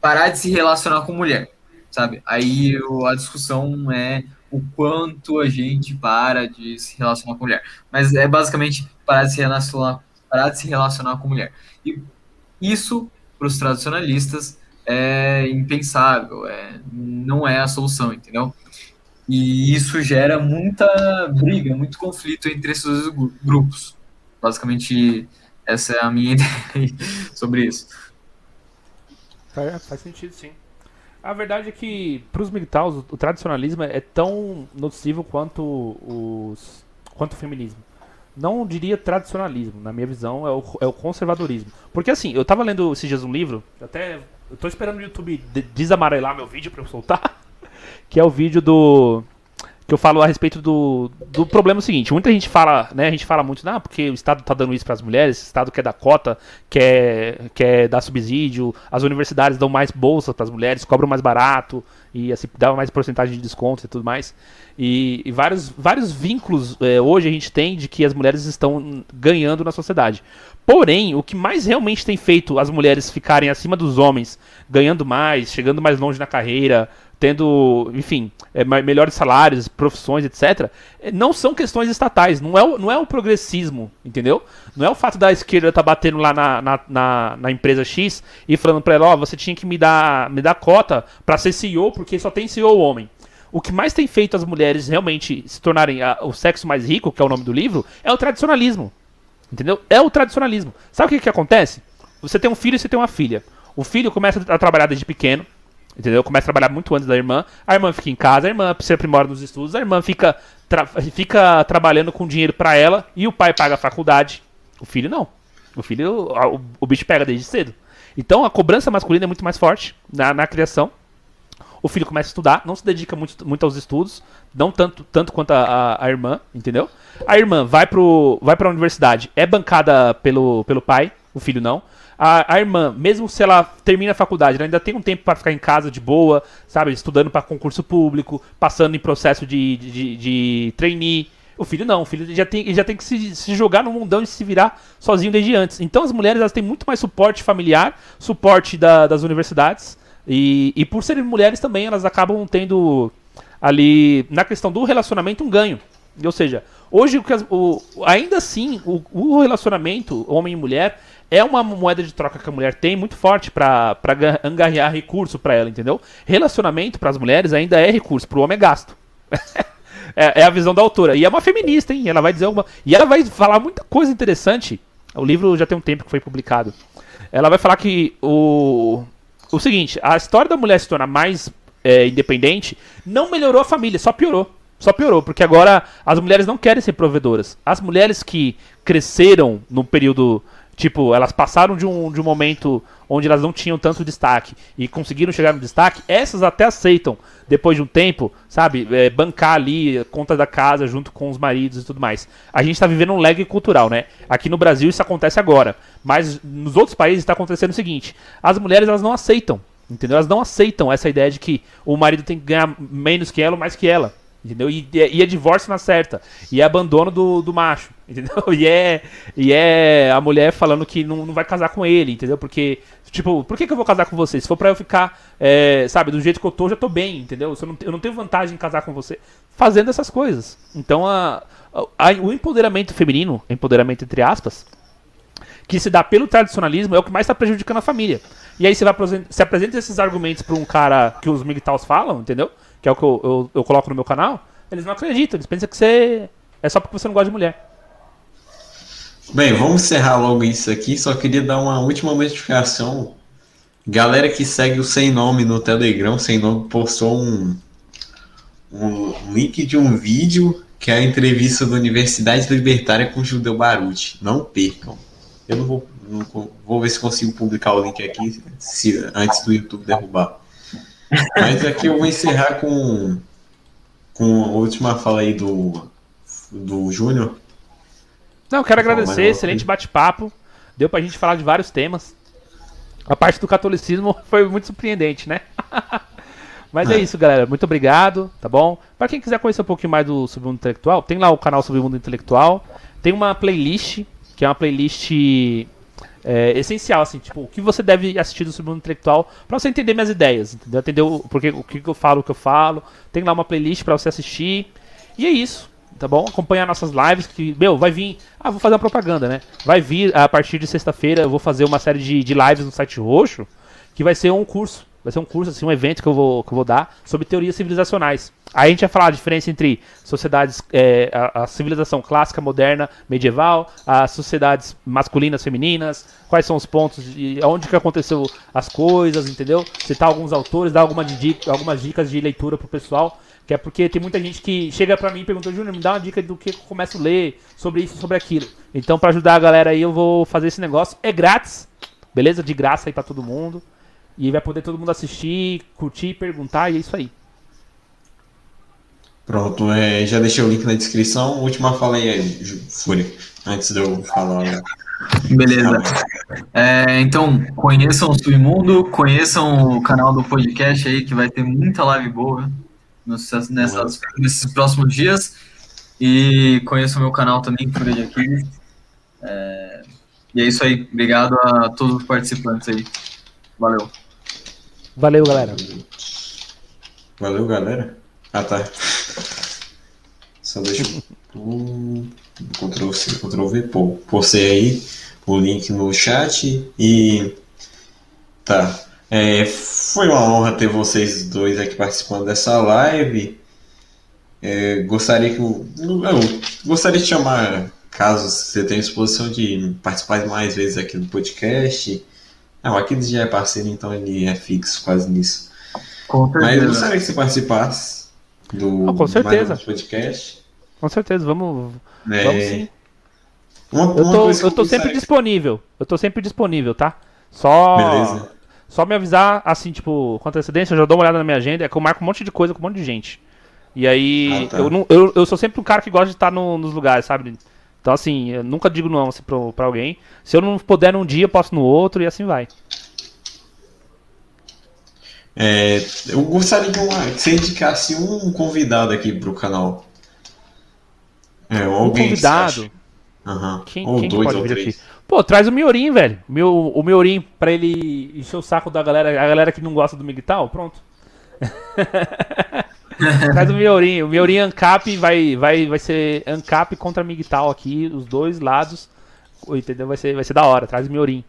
parar de se relacionar com mulher, sabe? Aí a discussão é o quanto a gente para de se relacionar com mulher. Mas é basicamente parar de se relacionar, parar de se relacionar com mulher. E isso para os tradicionalistas é impensável, é, não é a solução, entendeu? E isso gera muita briga, muito conflito entre esses dois grupos. Basicamente, essa é a minha ideia sobre isso. É, faz sentido, sim. A verdade é que, para os militares, o tradicionalismo é tão nocivo quanto, os, quanto o feminismo não diria tradicionalismo, na minha visão, é o, é o conservadorismo. Porque assim, eu tava lendo esses dias um livro, até. Eu tô esperando o YouTube desamarelar meu vídeo pra eu soltar. Que é o vídeo do. Que eu falo a respeito do, do problema seguinte. Muita gente fala, né? A gente fala muito, ah, porque o Estado está dando isso para as mulheres, o Estado quer dar cota, quer, quer dar subsídio, as universidades dão mais bolsas para as mulheres, cobram mais barato e assim dá mais porcentagem de desconto e tudo mais. E, e vários, vários vínculos é, hoje a gente tem de que as mulheres estão ganhando na sociedade. Porém, o que mais realmente tem feito as mulheres ficarem acima dos homens, ganhando mais, chegando mais longe na carreira, tendo, enfim, é, melhores salários, profissões, etc., é, não são questões estatais, não é o, não é o progressismo, entendeu? Não é o fato da esquerda estar tá batendo lá na, na, na, na, empresa X e falando para ela, ó, oh, você tinha que me dar, me dar cota para ser CEO, porque só tem CEO homem. O que mais tem feito as mulheres realmente se tornarem a, o sexo mais rico, que é o nome do livro, é o tradicionalismo. Entendeu? É o tradicionalismo. Sabe o que, que acontece? Você tem um filho e você tem uma filha. O filho começa a trabalhar desde pequeno, Entendeu? Começa a trabalhar muito antes da irmã. A irmã fica em casa, a irmã se aprimora nos estudos, a irmã fica, tra fica trabalhando com dinheiro para ela e o pai paga a faculdade. O filho não. O filho, o, o, bicho pega desde cedo. Então a cobrança masculina é muito mais forte na, na criação. O filho começa a estudar, não se dedica muito, muito aos estudos, não tanto, tanto quanto a, a, a irmã, entendeu? A irmã vai, pro, vai pra universidade, é bancada pelo, pelo pai, o filho não a, a, irmã, mesmo se ela termina a faculdade, ela ainda tem um tempo para ficar em casa de boa, sabe? Estudando para concurso público, passando em processo de, de, de, de trainee. O filho não, o filho já tem, já tem que se, se, jogar no mundão e se virar sozinho desde antes. Então as mulheres elas têm muito mais suporte familiar, suporte da, das universidades. E, e por serem mulheres também, elas acabam tendo ali, na questão do relacionamento, um ganho. Ou seja, hoje o, ainda assim, o, o relacionamento homem e mulher é uma moeda de troca que a mulher tem muito forte para angariar recurso para ela, entendeu? Relacionamento para as mulheres ainda é recurso, para o homem é gasto. é, é, a visão da autora. E é uma feminista, hein? Ela vai dizer alguma. E ela vai falar muita coisa interessante. O livro já tem um tempo que foi publicado. Ela vai falar que o. O seguinte, a história da mulher se tornar mais é, independente não melhorou a família, só piorou. Só piorou, porque agora as mulheres não querem ser provedoras. As mulheres que cresceram no período Tipo, elas passaram de um, de um momento onde elas não tinham tanto destaque e conseguiram chegar no destaque, essas até aceitam, depois de um tempo, sabe, é, bancar ali conta da casa junto com os maridos e tudo mais. A gente está vivendo um lag cultural, né? Aqui no Brasil isso acontece agora, mas nos outros países está acontecendo o seguinte: as mulheres elas não aceitam, entendeu? Elas não aceitam essa ideia de que o marido tem que ganhar menos que ela ou mais que ela. Entendeu? E, e é divórcio na certa. E é abandono do, do macho. Entendeu? E é, e é a mulher falando que não, não vai casar com ele, entendeu? Porque, tipo, por que, que eu vou casar com você? Se for pra eu ficar, é, sabe, do jeito que eu tô, já tô bem, entendeu? Eu não, eu não tenho vantagem em casar com você. Fazendo essas coisas. Então, a, a, o empoderamento feminino, empoderamento entre aspas, que se dá pelo tradicionalismo é o que mais está prejudicando a família. E aí você vai se apresenta esses argumentos para um cara que os militares falam, entendeu? Que é o que eu, eu, eu, coloco no meu canal. Eles não acreditam, eles pensam que você é só porque você não gosta de mulher. Bem, vamos encerrar logo isso aqui. Só queria dar uma última notificação. Galera que segue o Sem Nome no Telegram, Sem Nome postou um, um link de um vídeo que é a entrevista da Universidade Libertária com o Judeu Baruti. Não percam. Eu não vou, não, vou ver se consigo publicar o link aqui se, antes do YouTube derrubar. Mas aqui eu vou encerrar com, com a última fala aí do, do Júnior. Não, eu quero agradecer, excelente bate-papo. Deu pra gente falar de vários temas. A parte do catolicismo foi muito surpreendente, né? Mas é. é. isso, galera. Muito obrigado, tá bom? Para quem quiser conhecer um pouquinho mais do Submundo Intelectual, tem lá o canal Submundo Intelectual. Tem uma playlist, que é uma playlist é, essencial, assim, tipo, o que você deve assistir do Submundo Intelectual para você entender minhas ideias, entendeu? Entender o, porque, o que eu falo, o que eu falo. Tem lá uma playlist para você assistir. E é isso, tá bom? Acompanhar nossas lives, que, meu, vai vir. Ah, vou fazer uma propaganda, né? Vai vir a partir de sexta-feira, eu vou fazer uma série de, de lives no site roxo, que vai ser um curso. Vai ser um curso, assim, um evento que eu vou, que eu vou dar sobre teorias civilizacionais. Aí a gente vai falar a diferença entre sociedades, é, a, a, civilização clássica, moderna, medieval, as sociedades masculinas, femininas, quais são os pontos, de, onde que aconteceu as coisas, entendeu? Citar alguns autores, dar alguma algumas dicas de leitura pro pessoal, que é porque tem muita gente que chega pra mim e pergunta, Júnior, me dá uma dica do que eu começo a ler sobre isso, sobre aquilo. Então, para ajudar a galera aí, eu vou fazer esse negócio. É grátis, beleza? De graça aí para todo mundo. E vai poder todo mundo assistir, curtir, perguntar, e é isso aí. Pronto, é, já deixei o link na descrição. Última fala aí, Fúria, antes de eu falar. Beleza. É, então, conheçam o Submundo, conheçam o canal do podcast aí, que vai ter muita live boa nessas, nessas, nesses próximos dias. E conheçam o meu canal também, Fúria de Aquiles. É, e é isso aí. Obrigado a todos os participantes aí. Valeu. Valeu, galera. Valeu, galera. Ah, tá. Só deixa eu. Ctrl C, Ctrl V, pô. Postei aí o link no chat e. Tá. É, foi uma honra ter vocês dois aqui participando dessa live. É, gostaria que eu, eu, gostaria de chamar, caso você tenha disposição de participar mais vezes aqui do podcast. Não, aqui já é parceiro, então ele é fixo quase nisso. Mas eu gostaria que você participasse do oh, com certeza. podcast. Com certeza, vamos, é... vamos sim. Uma, uma eu tô, eu tô sempre disponível. Eu tô sempre disponível, tá? Só. Beleza. Só me avisar, assim, tipo, com antecedência, eu já dou uma olhada na minha agenda, é que eu marco um monte de coisa com um monte de gente. E aí, ah, tá. eu, não, eu, eu sou sempre um cara que gosta de estar no, nos lugares, sabe? Então, assim, eu nunca digo não assim, pra, pra alguém. Se eu não puder num dia, eu posso no outro e assim vai. É, eu gostaria uma, que você indicasse um convidado aqui pro canal. É, alguém um convidado? Uhum. Quem, ou quem dois pode ou vir três. aqui? Pô, traz o Miorim, velho. Meu, o Miorim pra ele encher o saco da galera, a galera que não gosta do Migtal, pronto. traz o Miorim. O Miorim Ancap vai, vai, vai ser Ancap contra Migtal aqui, os dois lados. Entendeu? Vai ser, vai ser da hora. Traz o Miorim.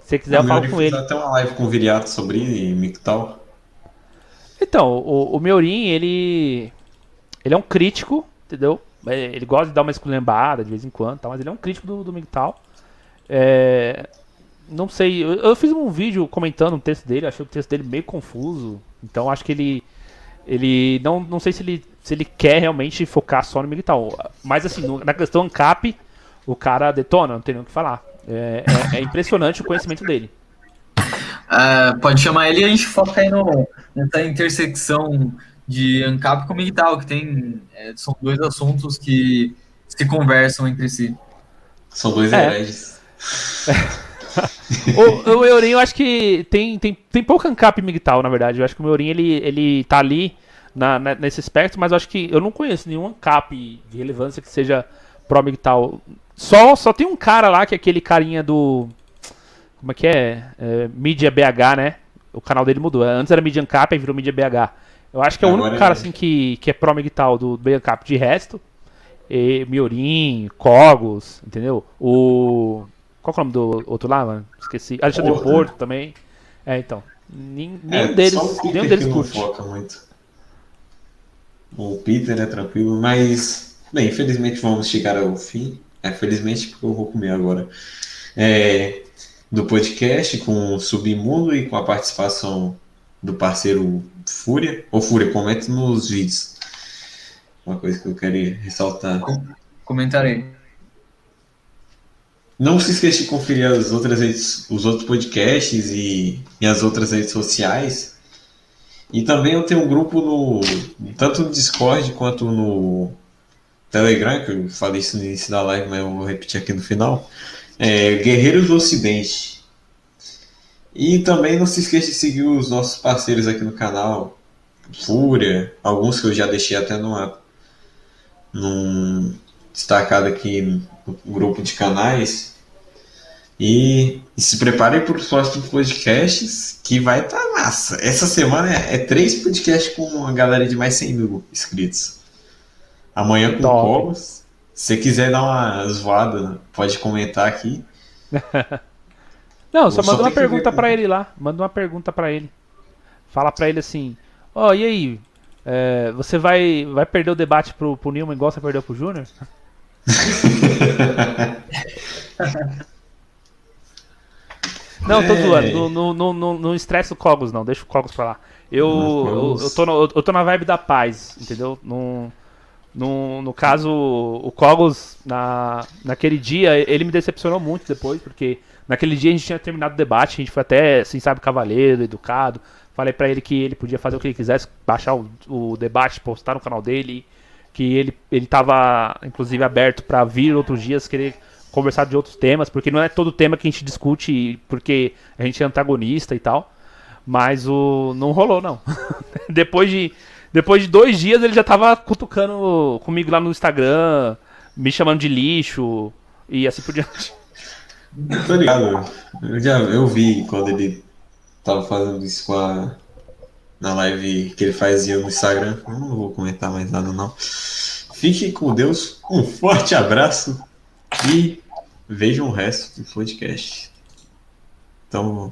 Se você quiser, eu falo com ele. até uma live com o Viriato sobre Migtal. Então, o, o Meurin, ele. Ele é um crítico, entendeu? É, ele gosta de dar uma esculhambada de vez em quando, tá? mas ele é um crítico do, do. É, não sei, eu, eu, fiz um vídeo comentando um texto dele, achei o texto dele meio confuso. Então acho que ele. Ele. Não, não sei se ele, se ele quer realmente focar só no MGTOW. Mas assim, no, na questão ANCAP, o cara detona, não tem nem o que falar. É, é, é impressionante o conhecimento dele. Uh, pode chamar ele e a gente foca aí no, nessa intersecção de ANCAP com MGTOW, que tem. É, são dois assuntos que se conversam entre si. São dois é. o, o Eurin, eu acho que tem, tem, tem pouco ANCAP MGTOW, na verdade. Eu acho que o Eurin, ele, ele tá ali na, na, nesse aspecto, mas eu acho que eu não conheço nenhum ANCAP de relevância que seja pró-MGTOW. Só, só tem um cara lá, que é aquele carinha do como é que é? é Mídia BH, né? O canal dele mudou. Antes era Media Ancap, e virou Mídia BH. Eu acho que é o único cara é. assim que, que é pro tal do BH Ancap. De resto, e, Miorim, Cogos, entendeu? O. Qual é o nome do outro lá, mano? Esqueci. Alexandre Porto, Porto né? também. É, então. Nenhum, é, deles, nenhum deles curte. Foca muito. O Peter é tranquilo, mas. Bem, infelizmente vamos chegar ao fim. É, felizmente porque eu vou comer agora. É, do podcast com o Submundo e com a participação do parceiro Fúria. Ou Fúria, comente nos vídeos. Uma coisa que eu quero ressaltar. Comentarei. Não se esqueça de conferir as outras redes, os outros podcasts e, e as outras redes sociais. E também eu tenho um grupo no tanto no Discord quanto no Telegram, que eu falei isso no início da live, mas eu vou repetir aqui no final é, Guerreiros do Ocidente. E também não se esqueça de seguir os nossos parceiros aqui no canal, Fúria, alguns que eu já deixei até numa, num destacado aqui grupo de canais. E, e se preparem para os próximos podcasts, que vai estar tá massa. Essa semana é, é, três podcasts com uma galera de mais 100 mil inscritos. Amanhã com Cobos se quiser dar uma zoada, pode comentar aqui. Não, só manda uma pergunta para ele lá. Manda uma pergunta para ele. Fala para ele assim: Ó, oh, e aí? É, você vai, vai perder o debate pro, pro Nilman igual você perdeu pro Júnior? Não, tô zoando. Não, não, não, não estressa o Cogos, não. Deixa o Cogos pra lá. Eu, eu, eu, tô no, eu tô na vibe da paz, entendeu? Não. No, no caso, o Cogos, na, naquele dia, ele me decepcionou muito depois, porque naquele dia a gente tinha terminado o debate, a gente foi até, assim, sabe, cavaleiro, educado. Falei para ele que ele podia fazer o que ele quisesse, baixar o, o debate, postar no canal dele que ele ele estava inclusive aberto para vir outros dias querer conversar de outros temas, porque não é todo tema que a gente discute porque a gente é antagonista e tal. Mas o não rolou não. depois de depois de dois dias ele já tava cutucando comigo lá no Instagram, me chamando de lixo e assim por diante. Tô ligado. Eu já eu vi quando ele tava fazendo isso com a na live que ele fazia no Instagram. Eu não vou comentar mais nada não. Fiquem com Deus. Um forte abraço e vejam o resto do podcast. Então,